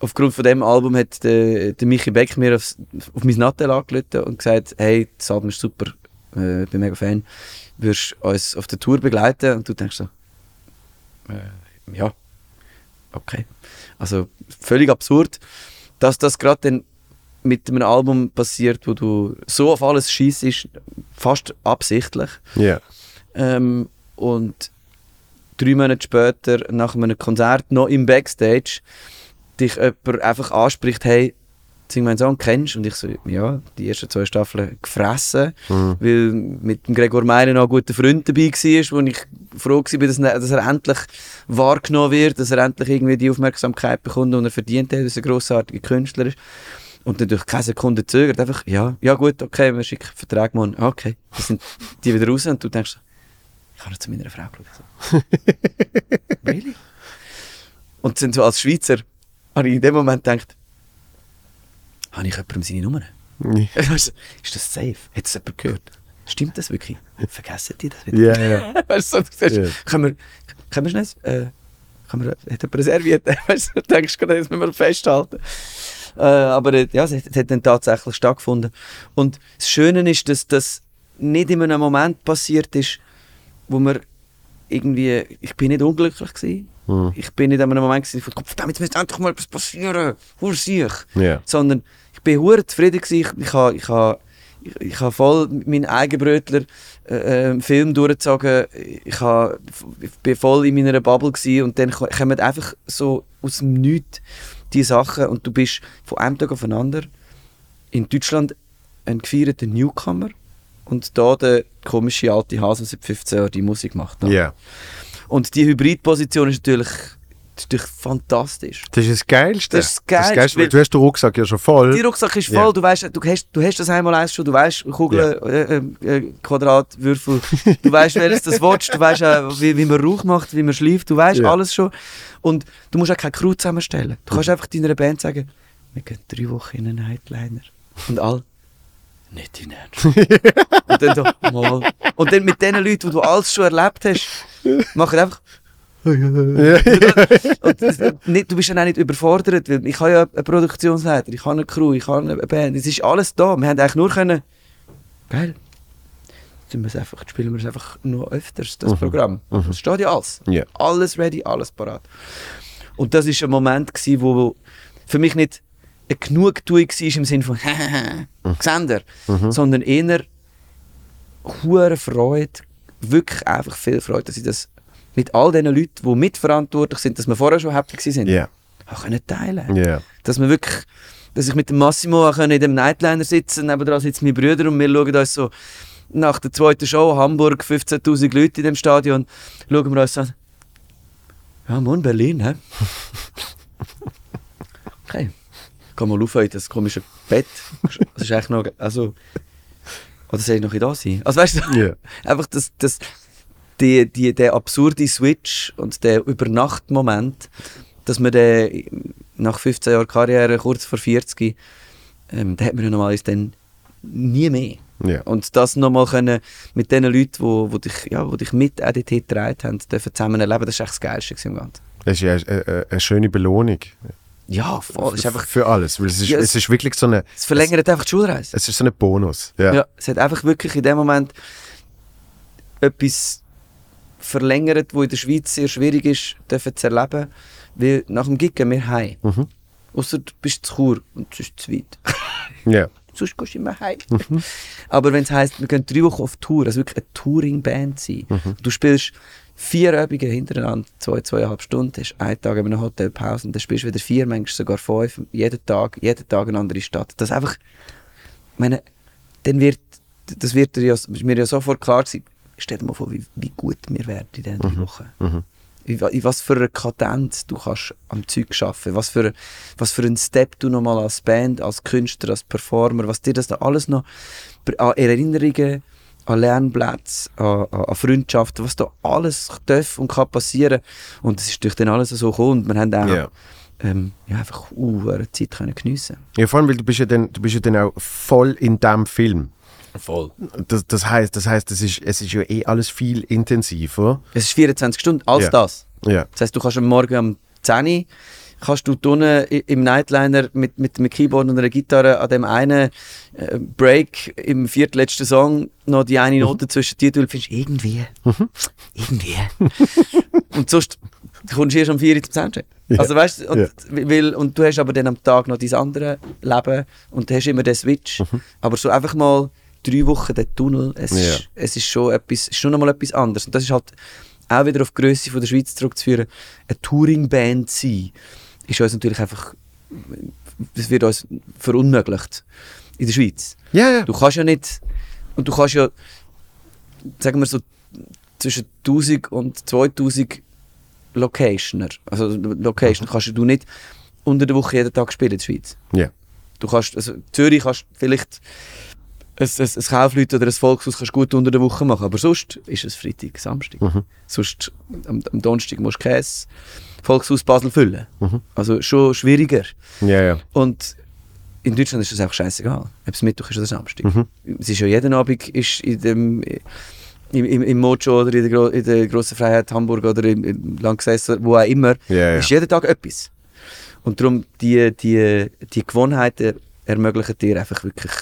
Aufgrund von dem Album hat der, der Michi Beck mir aufs, auf mein Nattel angerufen und gesagt, hey, das Album ist super, äh, bin mega Fan, würdest uns auf der Tour begleiten? Und du denkst so, äh, ja, okay. Also völlig absurd, dass das gerade dann mit einem Album passiert, wo du so auf alles schießt, fast absichtlich. Ja. Yeah. Ähm, und drei Monate später, nach einem Konzert, noch im Backstage, dich jemand einfach anspricht, hey, sing meinen Song, kennst Und ich so, ja, die ersten zwei Staffeln gefressen, mhm. weil mit dem Gregor Meyer noch ein guter Freund dabei war, wo ich froh war, dass, dass er endlich wahrgenommen wird, dass er endlich irgendwie die Aufmerksamkeit bekommt, die er verdient hat, dass er ein grossartiger Künstler ist. Und dann durch keine Sekunde zögert, einfach, ja, ja gut, okay, wir schicken Vertrag morgen, okay, dann sind die wieder raus und du denkst, ich habe zu meiner Frau geschaut. So. really? Und sind so als Schweizer, habe ich in dem Moment gedacht, habe ich jemandem seine Nummer? Nee. ist das safe? Hat es jemand gehört? Stimmt das wirklich? Vergessen die das wieder? Ja, ja. weißt du, du sagst, yeah. können wir, können wir schnell, äh, können wir, hat jemand reserviert? weißt du, denkst du, das müssen wir festhalten. Äh, aber äh, ja, es, es hat dann tatsächlich stattgefunden. Und das Schöne ist, dass das nicht in einem Moment passiert ist, wo wir irgendwie, ich bin nicht unglücklich gewesen. Mhm. Ich bin nicht an einem Moment gewesen, von, verdammt, jetzt müsste endlich mal etwas passieren, hur sich. Yeah. Sondern ich bin hure zufrieden gewesen. Ich, ich habe ich ich, ich ha voll meinen Eigenbrötler äh, äh, Film durchgezogen. Ich, ha, ich bin voll in meiner Bubble gewesen und dann kommen einfach so aus dem Nichts die Sachen und du bist von einem Tag aufeinander in Deutschland ein gefeierter Newcomer und da der komische alte Hase seit 15 Jahren die Musik macht. Ja. Yeah. Und die Hybridposition ist natürlich, ist natürlich fantastisch. Das ist das Geilste. Das ist das Geilste. Das Geilste du hast den Rucksack ja schon voll. Der Rucksack ist voll. Yeah. Du, weißt, du, hast, du hast das einmal eins schon. Du weißt Kugeln, yeah. äh, äh, Quadrat, Würfel. Du weißt, welches das willst. Du weißt auch, wie, wie man Rauch macht, wie man schläft. Du weißt alles schon. Und du musst auch keine Crew zusammenstellen. Du kannst einfach deiner Band sagen, wir gehen drei Wochen in einen Nightliner. Und all nicht in Ernst. und, dann so, mal. und dann mit den Leuten, die du alles schon erlebt hast, machen einfach. nicht, du bist ja auch nicht überfordert, weil ich habe ja einen Produktionsleiter, ich habe eine Crew, ich habe eine Band, es ist alles da. Wir haben eigentlich nur können, geil, jetzt einfach, spielen wir es einfach noch öfters, das mhm. Programm. Mhm. Es steht ja alles. Yeah. Alles ready, alles parat. Und das war ein Moment, gewesen, wo für mich nicht eine Genugtuung war im Sinne von Gesender, mhm. sondern eher hohe Freude, wirklich einfach viel Freude, dass ich das mit all den Leuten, die mitverantwortlich sind, dass wir vorher schon happy waren, yeah. können teilen yeah. Dass wir wirklich, dass ich mit dem Massimo auch in dem Nightliner sitzen nebenan sitzen meine Brüder und wir schauen uns so nach der zweiten Show, Hamburg, 15'000 Leute in dem Stadion, schauen wir uns an, ja, morgen Berlin, hä? okay kann mal rauf in das komische Bett. Das ist echt noch, also, oder soll ich noch da sein? Also weißt du, yeah. einfach das, das, die, die, der absurde Switch und der Übernachtmoment, dass man den nach 15 Jahren Karriere, kurz vor 40, ähm, da hat man ja normalerweise dann nie mehr. Yeah. Und das nochmal können mit den Leuten, wo, wo dich, ja, wo dich mit ADT getragen haben, dürfen zusammen erleben, das ist echt das Geilste im Ganzen. Das ist ja eine, eine schöne Belohnung. Ja, voll. Ist einfach für alles. Weil es, ist, ja, es, es, ist wirklich so eine. Es verlängert es, einfach die Schulreise. Es ist so ein Bonus. Ja. ja. Es hat einfach wirklich in dem Moment etwas verlängert, wo in der Schweiz sehr schwierig ist, dürfen zu erleben. Weil nach dem Gig gehen wir heim. Mhm. Außer du bist zu Chur und es ist zu weit. Ja. Sonst gehst du immer heim. Aber wenn es heisst, wir gehen drei Wochen auf Tour, also wirklich eine Touring-Band sein, du spielst vier Übungen hintereinander, zwei, zweieinhalb Stunden, hast einen Tag in einem Hotel Pause und dann spielst du wieder vier, manchmal sogar fünf, jeden Tag, jeden Tag eine andere Stadt. Das ist einfach, ich meine, dann wird, das wird mir ja sofort klar gewesen, stell dir mal vor, wie, wie gut wir werden in diesen drei Wochen. In, wa- in was für einer Kadenz du kannst am Zeug arbeiten, was für, was für einen Step du nochmal als Band, als Künstler, als Performer, was dir das da alles noch an Erinnerungen, an Lernplätze, an, an, Freundschaften, was da alles darf und kann passieren. Und es ist durch dann alles so gekommen und wir haben auch Ja. ähm, ja, einfach uh, eine Zeit können geniessen Ja, vor allem, weil du bist ja dann, du bist ja dann auch voll in dem Film. Voll. Das, das heißt, das heißt, es ist, es ist ja eh alles viel intensiver. Es ist 24 Stunden, alles Ja. das. Ja. Das heißt, du kannst am Morgen um 10 Uhr kannst du unten im Nightliner mit, mit einem Keyboard und einer Gitarre an dem einen äh, Break im viertletzten Song noch die eine Note zwischen dir und findest irgendwie, irgendwie. und sonst kommst du erst um 4 Uhr zum Soundcheck. Ja. Also weißt du, und, weil, und du hast aber dann am Tag noch dein andere Leben und du hast immer den Switch. Aber so einfach mal drei Wochen den Tunnel, es, Ja. ist, es ist schon etwas, ist schon nochmal etwas anderes. Und das ist halt auch wieder auf die Grösse von der Schweiz zurückzuführen. Eine Touring-Band sein, ist uns natürlich einfach, das wird uns verunmöglicht in der Schweiz. Ja, ja. Du kannst ja nicht, und du kannst ja, sagen wir so, zwischen 1000 und 2000 Locationer, also Location kannst du nicht unter der Woche jeden Tag spielen in der Schweiz. Ja. Du kannst, also Zürich kannst du vielleicht ein, ein, ein Kaufleute oder ein Volkshaus kannst du gut unter der Woche machen, aber sonst ist es Freitag, Samstag. Sonst am, am Donnerstag musst du kein Volkshaus Basel füllen. Also schon schwieriger. Ja, ja. Und in Deutschland ist das einfach scheißegal, ob es Mittwoch ist oder Samstag. Es ist ja jeden Abend ist in dem, im, im, im Mojo oder in der, Gro in der Grossen Freiheit Hamburg oder im, im Lanxess, wo auch immer, ja. ist jeden Tag etwas. Und darum, die, die, die Gewohnheiten ermöglichen dir einfach wirklich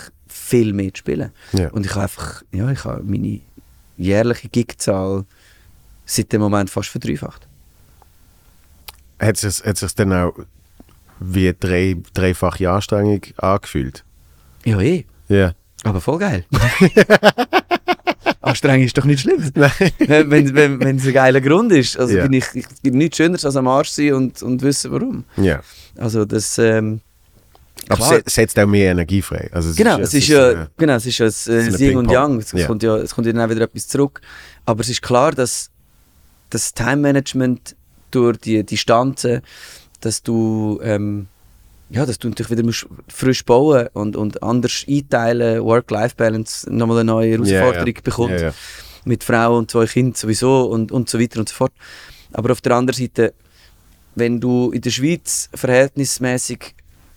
viel mehr zu spielen. Ja. Und ich habe einfach, ja, ich habe meine jährliche Gigzahl seit dem Moment fast verdreifacht. Hat es sich, hat sich dann auch wie drei, dreifache Anstrengung angefühlt? Ja, eh. Ja. Aber voll geil. Anstrengend ist doch nicht schlimm. wenn wenn, wenn, wenn es ein geiler Grund ist. Also Ja. bin ich, ich nichts Schöneres als am Arsch sein und, und wissen warum. Ja. Also das, ähm, Aber Klar. es setzt auch mehr Energie frei. Also es genau, es ist ja, äh, genau, es ist ja äh, ein das Yin und. Yang. Es, Ja. kommt ja, es kommt ja dann auch wieder etwas zurück. Aber es ist klar, dass das Time-Management durch die Distanzen, dass du, ähm, ja, dass du natürlich wieder musst frisch bauen und, und anders einteilen, Work-Life-Balance nochmal eine neue Herausforderung ja. bekommt. Ja, ja. mit Frau und zwei Kindern sowieso und, und so weiter und so fort. Aber auf der anderen Seite, wenn du in der Schweiz verhältnismäßig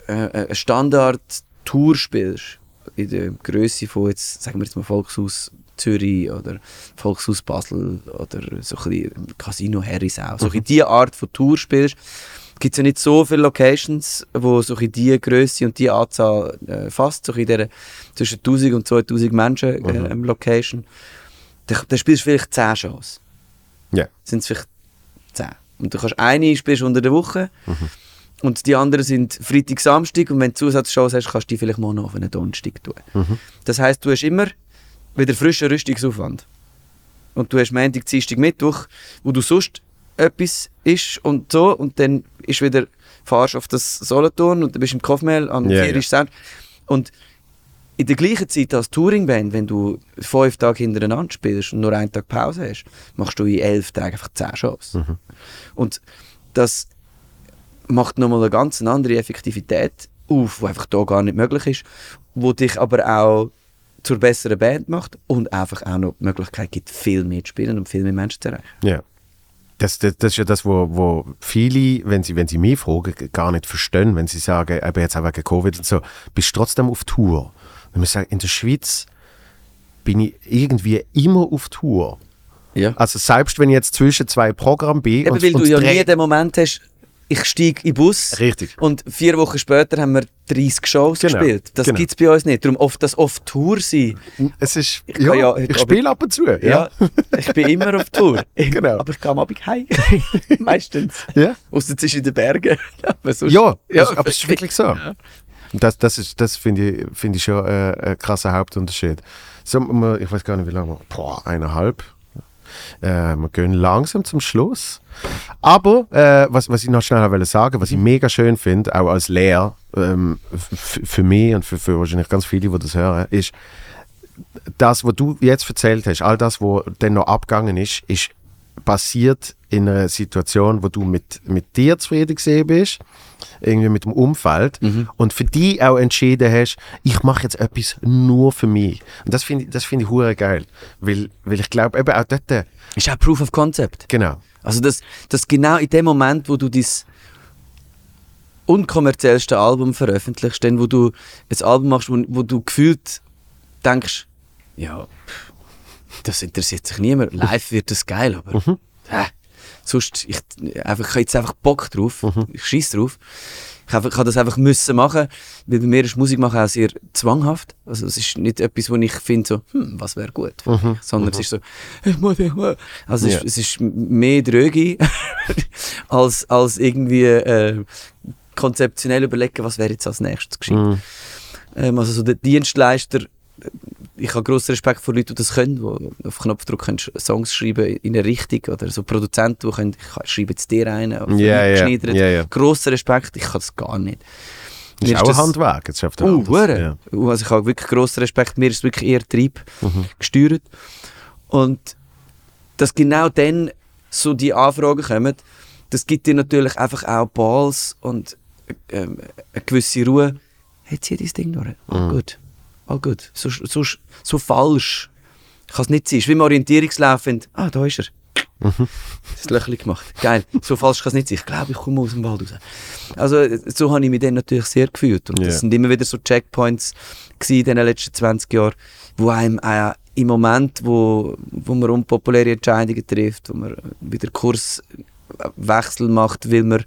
äh, eine Standard-Tour spielst, in der Größe von jetzt, sagen wir jetzt mal Volkshaus Zürich oder Volkshaus Basel oder so ein bisschen Casino Herisau, so in diese Art von Tour spielst, gibt es ja nicht so viele Locations, wo so in diese Größe und diese Anzahl äh, fasst, so in der zwischen 1000 und 2000 Menschen äh, ähm, Location. Da, da spielst du vielleicht 10 Shows. Ja. Sind es vielleicht 10. Und du kannst eine spielst unter der Woche und die anderen sind Freitag, Samstag und wenn du Zusatzshows hast, kannst du die vielleicht noch auf einen Donnerstag tun. Das heisst, du hast immer wieder frischen Rüstungsaufwand. Und du hast Montag, Dienstag, Mittwoch, wo du sonst etwas isst und so und dann ist wieder, fahrst auf das Solothurn und dann bist du im Kaufmehl am yeah, ja. Sound. Und in der gleichen Zeit als Touringband, wenn du fünf Tage hintereinander spielst und nur einen Tag Pause hast, machst du in elf Tagen einfach zehn Shows. Und das macht nochmal eine ganz andere Effektivität auf, die einfach da gar nicht möglich ist, wo dich aber auch zur besseren Band macht und einfach auch noch die Möglichkeit gibt, viel mehr zu spielen und viel mehr Menschen zu erreichen. Ja. Das, das, das ist ja das, wo, wo viele, wenn sie, wenn sie mich fragen, gar nicht verstehen, wenn sie sagen, eben jetzt auch wegen Covid und so, bist du trotzdem auf Tour. Dann muss ich sagen, in der Schweiz bin ich irgendwie immer auf Tour. Ja. Also selbst wenn ich jetzt zwischen zwei Programmen bin Eben, und, weil du und ja drei- nie den Moment hast, ich steige in den Bus Richtig. und vier Wochen später haben wir 30 Shows Genau, gespielt. Das genau. gibt es bei uns nicht. Darum oft das oft Tour sein. Es ist, Ich ja, ja- ich spiele ab und zu. Ja. Ja, ich bin immer auf Tour. Genau. Aber ich gehe am Abend heim. Meistens. Ja. Ausser es ist in den Bergen. aber sonst, Ja, ja, aber es ist wirklich so. Das, das, ist- das finde ich, finde ich schon äh, ein krasser Hauptunterschied. So, ich weiß gar nicht, wie lange. Boah, eineinhalb. Äh, wir gehen langsam zum Schluss. Aber äh, was, was ich noch schnell wollte sagen, was ich mega schön finde, auch als Lehrer, ähm, für mich und für, für wahrscheinlich ganz viele, die das hören, ist, das, was du jetzt erzählt hast, all das, was dann noch abgegangen ist, ist passiert in einer Situation, wo du mit, mit dir zufrieden gesehen bist, irgendwie mit dem Umfeld und für dich auch entschieden hast, ich mache jetzt etwas nur für mich. Und das finde ich, das finde ich hure geil, weil, weil ich glaube eben auch dort, äh, Ist auch Proof of Concept. genau, Also, dass, dass genau in dem Moment, wo du dein unkommerziellste Album veröffentlichst, dann, wo du ein Album machst, wo, wo du gefühlt denkst, ja, das interessiert sich niemand. Live wird das geil, aber hä, sonst, ich, einfach, ich habe jetzt einfach Bock drauf. Ich schieß drauf. Ich habe ich habe das einfach müssen machen, weil bei mir ist Musik machen auch sehr zwanghaft. Also es ist nicht etwas, wo ich finde so, hm, was wäre gut, mich, sondern es ist so, ich muss, ich muss. Also es, ist, es ist mehr Drögi als, als irgendwie äh, konzeptionell überlegen, was wäre jetzt als nächstes geschehen. Ähm, also so der Dienstleister, ich habe grossen Respekt vor Leuten, die das können, die auf Knopfdruck können Songs schreiben in eine Richtung oder so Produzenten, die können, ich schreibe jetzt dir einen, oder ja, geschneidert. ja, ja. Grosser Respekt, ich kann das gar nicht. das ist auch ein Handwerk. Jetzt schafft Oh, ja. Uh, Also ich habe wirklich grossen Respekt. Mir ist wirklich eher Trieb gesteuert. Und dass genau dann so die Anfragen kommen, das gibt dir natürlich einfach auch Balls und ähm, eine gewisse Ruhe. Hey, zieh dein Ding durch. All gut. All gut. So, so, so falsch kann es nicht sein. Es ist wie im Orientierungslauf, wenn du- ah, da ist er. Das Löchli gemacht. Geil. So falsch kann es nicht sein. Ich glaube, ich komme aus dem Wald raus. Also, so habe ich mich dann natürlich sehr gefühlt. Und Ja. das sind immer wieder so Checkpoints in den letzten 20 Jahren, wo einem äh, im Moment, wo, wo man unpopuläre Entscheidungen trifft, wo man wieder Kurswechsel macht, weil man,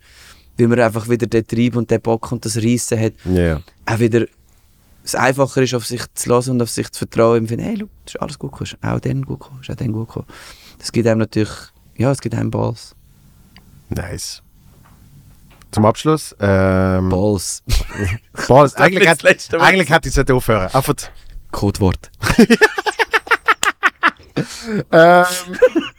weil man einfach wieder den Trieb und den Bock und das Reissen hat, Ja. auch wieder es einfacher ist, auf sich zu hören und auf sich zu vertrauen. Im Sinne, hey, look, das ist alles gut gekommen, ist auch dann gut gekommen, ist auch dann gut gekommen. Das gibt einem natürlich, ja, es gibt einem Balls. Nice. Zum Abschluss. Ähm, Balls. Balls. Eigentlich, hat, eigentlich hätte ich es aufhören. Einfach, Codewort. ähm,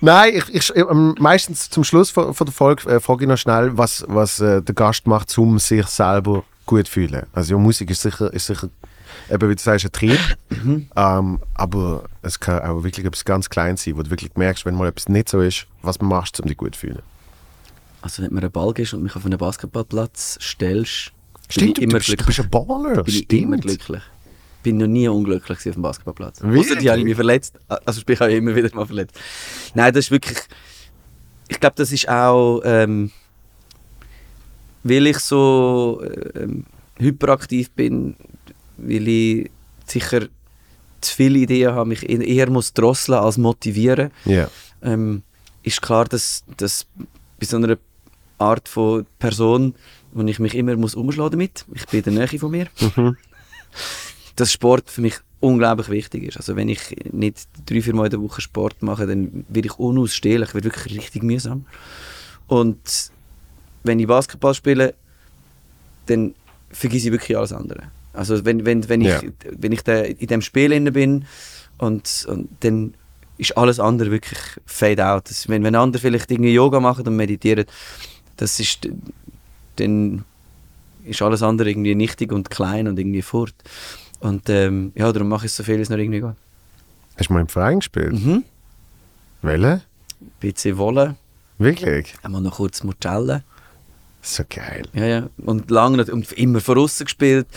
nein, ich, ich, ähm, meistens zum Schluss von, von der Folge äh, frage ich noch schnell, was, was äh, der Gast macht, um sich selber gut zu fühlen. Also ja, Musik ist sicher, ist sicher eben wie du sagst, ein Trieb, ähm, aber es kann auch wirklich etwas ganz Kleines sein, wo du wirklich merkst, wenn mal etwas nicht so ist, was machst du, um dich gut zu fühlen. Also wenn du mir einen Ball gibst und mich auf einen Basketballplatz stellst, bin Stimmt, ich du, immer bist, du bist ein Baller. bin ich Stimmt. immer glücklich. Bin noch nie unglücklich auf dem Basketballplatz. Außer die habe ich mich verletzt. Also ich habe immer wieder mal verletzt. Nein, das ist wirklich... Ich glaube, das ist auch... Ähm, weil ich so ähm, hyperaktiv bin, weil ich sicher zu viele Ideen habe, mich eher muss drosseln als motivieren Ja. ähm, ist klar, dass, dass bei so einer Art von Person, wo ich mich immer muss umschlagen damit, ich bin in der Nähe von mir, dass Sport für mich unglaublich wichtig ist. Also wenn ich nicht drei, vier Mal in der Woche Sport mache, dann werde ich unausstehlich, ich werde wirklich richtig mühsam. Und wenn ich Basketball spiele, dann vergesse ich wirklich alles andere. Also wenn, wenn, wenn ich, Ja. wenn ich da in dem Spiel inne bin und, und dann ist alles andere wirklich fade out. Das, wenn, wenn andere vielleicht irgendwie Yoga machen und meditieren, das ist dann ist alles andere irgendwie nichtig und klein und irgendwie fort. Und ähm, ja, darum mache ich so viel, es noch irgendwie geht. Hast du mal im Verein gespielt? Mhm. Welche? BC Wolle, Wirklich? einmal noch kurz Murcelle. So geil. Ja, ja. Und lange nicht- und immer von außen gespielt.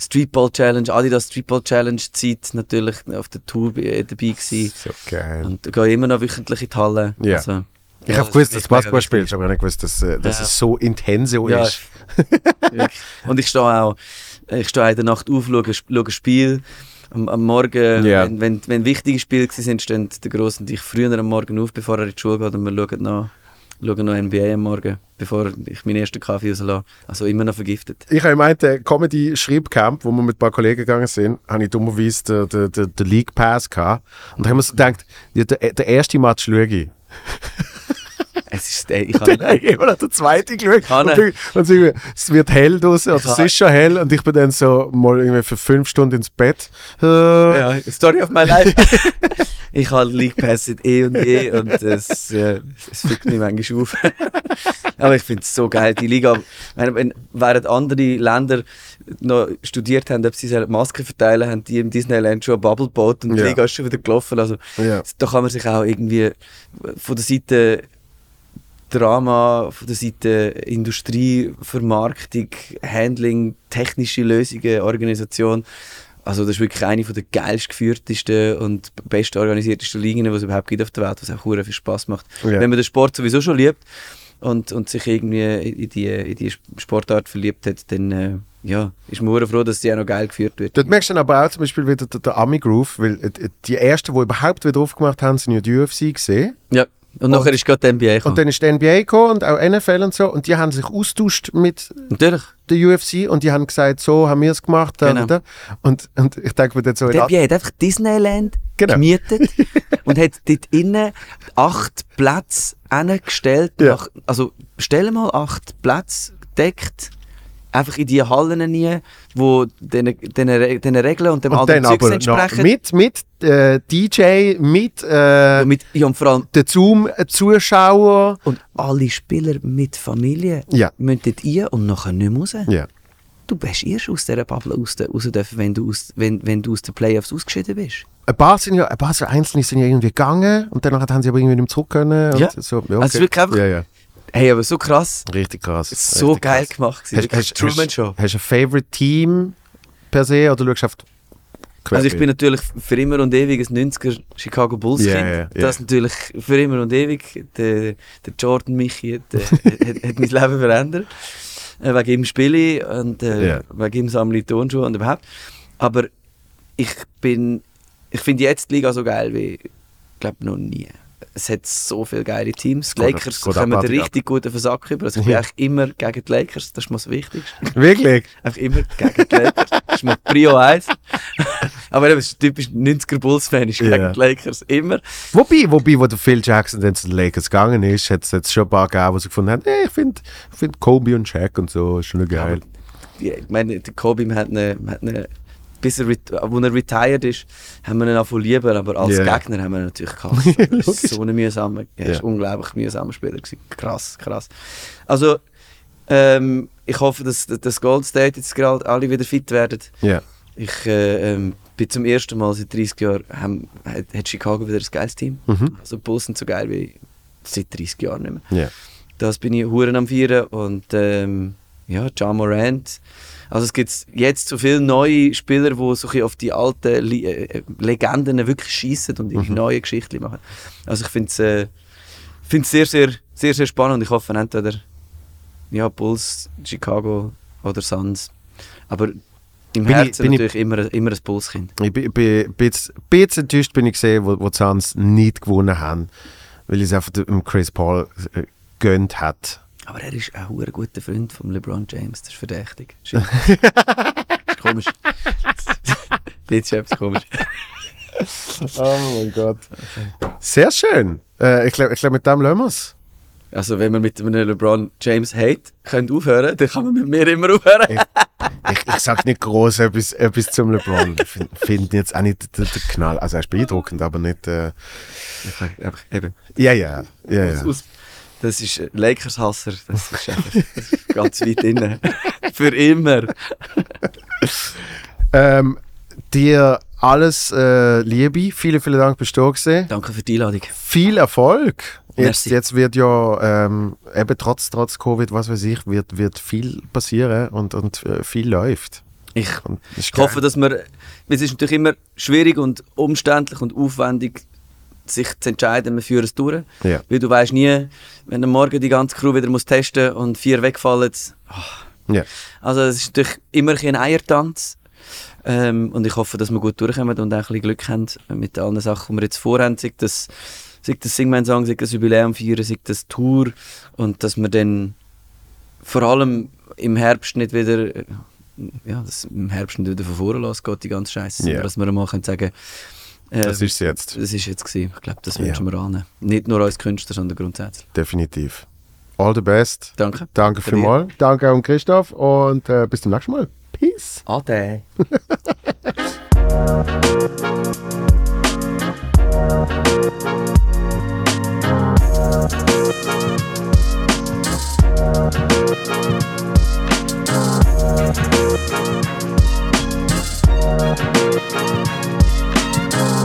Streetball Challenge, Adidas Streetball Challenge Zeit natürlich auf der Tour äh, dabei gewesen. So geil. Und ich gehe immer noch wöchentlich in die Halle. Ja. Also, Ich ja, habe gewusst, dass du Basketball spielst, aber ich habe nicht gewusst, dass, äh, dass Ja. es so intenso Ja. ist. Und ich stehe auch, ich stehe in der Nacht auf, schaue, schaue ein Spiel. Am, am Morgen, Ja. wenn, wenn, wenn wichtige Spiele waren, stehen der Grosse und ich früher am Morgen auf, bevor er in die Schule geht und wir schauen noch, schauen noch NBA am Morgen, bevor ich meinen ersten Kaffee rauslasse. Also immer noch vergiftet. Ich habe gemeint, der Comedy-Schreibcamp, wo wir mit ein paar Kollegen gegangen sind, habe ich dummerweise den, den, den League Pass gehabt. Und da haben wir so gedacht, ja, der, der erste Match schaue ich. Es ist, ey, ich habe Dann immer noch den zweiten geschaut. Kann Und, und so, es wird hell draußen, Ich es ist schon hell und ich bin dann so mal irgendwie für fünf Stunden ins Bett. Äh, ja, Story of my life. ich habe League Pass seit eh und je und es, äh, es fickt mich manchmal auf. Aber ich finde es so geil, die Liga. Wenn, wenn, während andere Länder noch studiert haben, ob sie Masken verteilen, haben die im Disneyland schon ein Bubble gebaut und die Ja. Liga ist schon wieder gelaufen. Also Ja. da kann man sich auch irgendwie von der Seite Drama, von der Seite Industrie, Vermarktung, Handling, technische Lösungen, Organisation. Also das ist wirklich eine von der geilst geführtesten und best organisiertesten Ligen, die es überhaupt gibt auf der Welt, was auch hure viel Spaß macht. Ja. Wenn man den Sport sowieso schon liebt und, und sich irgendwie in die, in die Sportart verliebt hat, dann äh, ja, ist man froh, dass die auch noch geil geführt wird. Dort merkst du dann aber auch zum Beispiel wieder den, den Ami-Groove, weil äh, die ersten, die überhaupt wieder aufgemacht haben, sind ja die UFC gesehen. Ja. Und, nachher ist gerade die NBA gekommen. Und dann ist die NBA gekommen und auch NFL und so und die haben sich austauscht mit Natürlich. der UFC und die haben gesagt, so haben wir es gemacht. Genau. Und, und ich denke mir dann so, Der NBA hat einfach Disneyland Genau. gemietet und hat dort innen acht Plätze hingestellt. Ja. Nach, also stell mal acht Plätze gedeckt, einfach in die Hallen nie, wo den, den, Re- den Regeln und dem und alten Zeugs entsprechen. mit, mit äh, DJ, mit äh, mit, ja, und vor allem den Zoom-Zuschauer. und alle Spieler mit Familie Ja. müssen dort rein und nachher nicht mehr raus. Ja. Du bist erst aus dieser Bubble raus, raus dürfen, wenn du, aus, wenn, wenn du aus den Playoffs ausgeschieden bist. Ein paar, sind ja, ein paar so Einzelne sind ja irgendwie gegangen und danach haben sie aber irgendwie nicht mehr zurück können. Ja. So, ja, Also es ist wirklich einfach- Ja, ja. Hey, aber so krass. Richtig krass. So Richtig geil krass. gemacht. Hast, hast, Truman hast, Show. hast du ein Favorite Team per se oder schaust du auf Also ich bin natürlich für immer und ewig ein 90er Chicago Bulls Kind. ja, ja. Das natürlich für immer und ewig. Der, der Jordan Michi hat, äh, hat, hat mein Leben verändert. Äh, wegen ihm spiele ich und äh, wegen ihm sammle ich Turnschuhe und überhaupt. Aber ich bin, ich finde jetzt die Liga so geil wie, ich glaube noch nie. Es hat so viele geile Teams. Die Lakers geht kommen richtig gut auf den Sack über. Also ich bin eigentlich immer gegen die Lakers, das ist mir das Wichtigste. Wirklich? Einfach immer gegen die Lakers. Das ist mal Prio 1. Aber eben, das ist typisch 90er Bulls-Fan, ist gegen Ja. die Lakers immer. Wobei, wobei, wo der Phil Jackson dann zu den Lakers gegangen ist, hat es jetzt schon ein paar gegeben, die sie gefunden haben, hey, ich finde find Kobe und Shaq und so ist schon geil. Ja, ich meine, der Kobe man hat eine, man hat eine bis er, wo er retired ist, haben wir ihn auch lieber, aber als Ja. Gegner haben wir ihn natürlich gehasst. Er Logisch. so ein mühsamer, er ist Ja. unglaublich mühsamer Spieler gewesen. Krass, krass. Also, ähm, ich hoffe, dass, dass Gold State jetzt gerade alle wieder fit werden. Ja. Ich äh, ähm, bin zum ersten Mal seit 30 Jahren, haben, hat, hat Chicago wieder ein geiles Team. Mhm. Also die Bulls sind so geil wie seit 30 Jahren nicht mehr. Ja. Das bin ich Huren am Feiern und ähm, ja, Ja Morant. Also es gibt jetzt so viele neue Spieler, die so ein bisschen auf die alten Li äh, Legenden wirklich schießen und ihre neue Geschichten machen. Also ich finde es äh, find's sehr, sehr, sehr, sehr spannend ich hoffe entweder ja, Bulls, Chicago oder Suns. Aber im Bin ich- Herzen bin ich- natürlich immer, immer ein Bulls-Kind. Ich bin, bin, bin jetzt ein bisschen enttäuscht bin ich gesehen, wo, wo die Suns nicht gewonnen haben, weil ich es einfach dem Chris Paul äh, gönnt hat. Aber er ist ein hure guter Freund von LeBron James, das ist verdächtig. Das ist komisch. Jetzt ist etwas komisch. Oh mein Gott. Sehr schön. Äh, ich glaube, ich glaub, mit dem lassen wir es. Also wenn man mit einem LeBron James hate könnte aufhören, dann kann man mit mir immer aufhören. Ich, ich sage nicht groß etwas, etwas zum LeBron. Ich finde find jetzt auch nicht den, Knall. Also er ist beeindruckend, aber nicht. Äh, Einfach, eben. ja, ja. ja, ja. Aus- Das ist Lakers-Hasser, das ist, einfach, das ist ganz weit inne. Für immer. Ähm, dir alles äh, Liebe. Vielen, vielen Dank, bist du da gewesen. Danke für die Einladung. Viel Erfolg. Jetzt, jetzt wird ja ähm, eben trotz, trotz Covid, was weiß ich, wird, wird viel passieren und, und äh, viel läuft. Ich Ich hoffe, dass man, es ist natürlich immer schwierig und umständlich und aufwendig, sich zu entscheiden, wir führen es durch. Ja. Weil du weißt nie, wenn am Morgen die ganze Crew wieder muss testen und vier wegfallen. Ja. Also es ist natürlich immer ein Eiertanz. Ähm, und ich hoffe, dass wir gut durchkommen und auch ein bisschen Glück haben mit allen Sachen, die wir jetzt vorhaben. Sei das, sei das Singman Song, sei das Jubiläum feiern, sei das Tour. Und dass wir dann vor allem im Herbst nicht wieder, äh, ja, dass im Herbst nicht wieder von vorne losgeht, die ganze Scheiße. Ja. sondern Dass wir mal können sagen das ähm, ist es jetzt. Das ist jetzt gewesen. Ich glaube, das wünschen wir an. Nicht nur als Künstler, sondern grundsätzlich. Definitiv. All the best. Danke. Danke vielmals. Danke an Christoph und äh, bis zum nächsten Mal. Peace. Ade.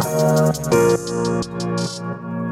Thank you.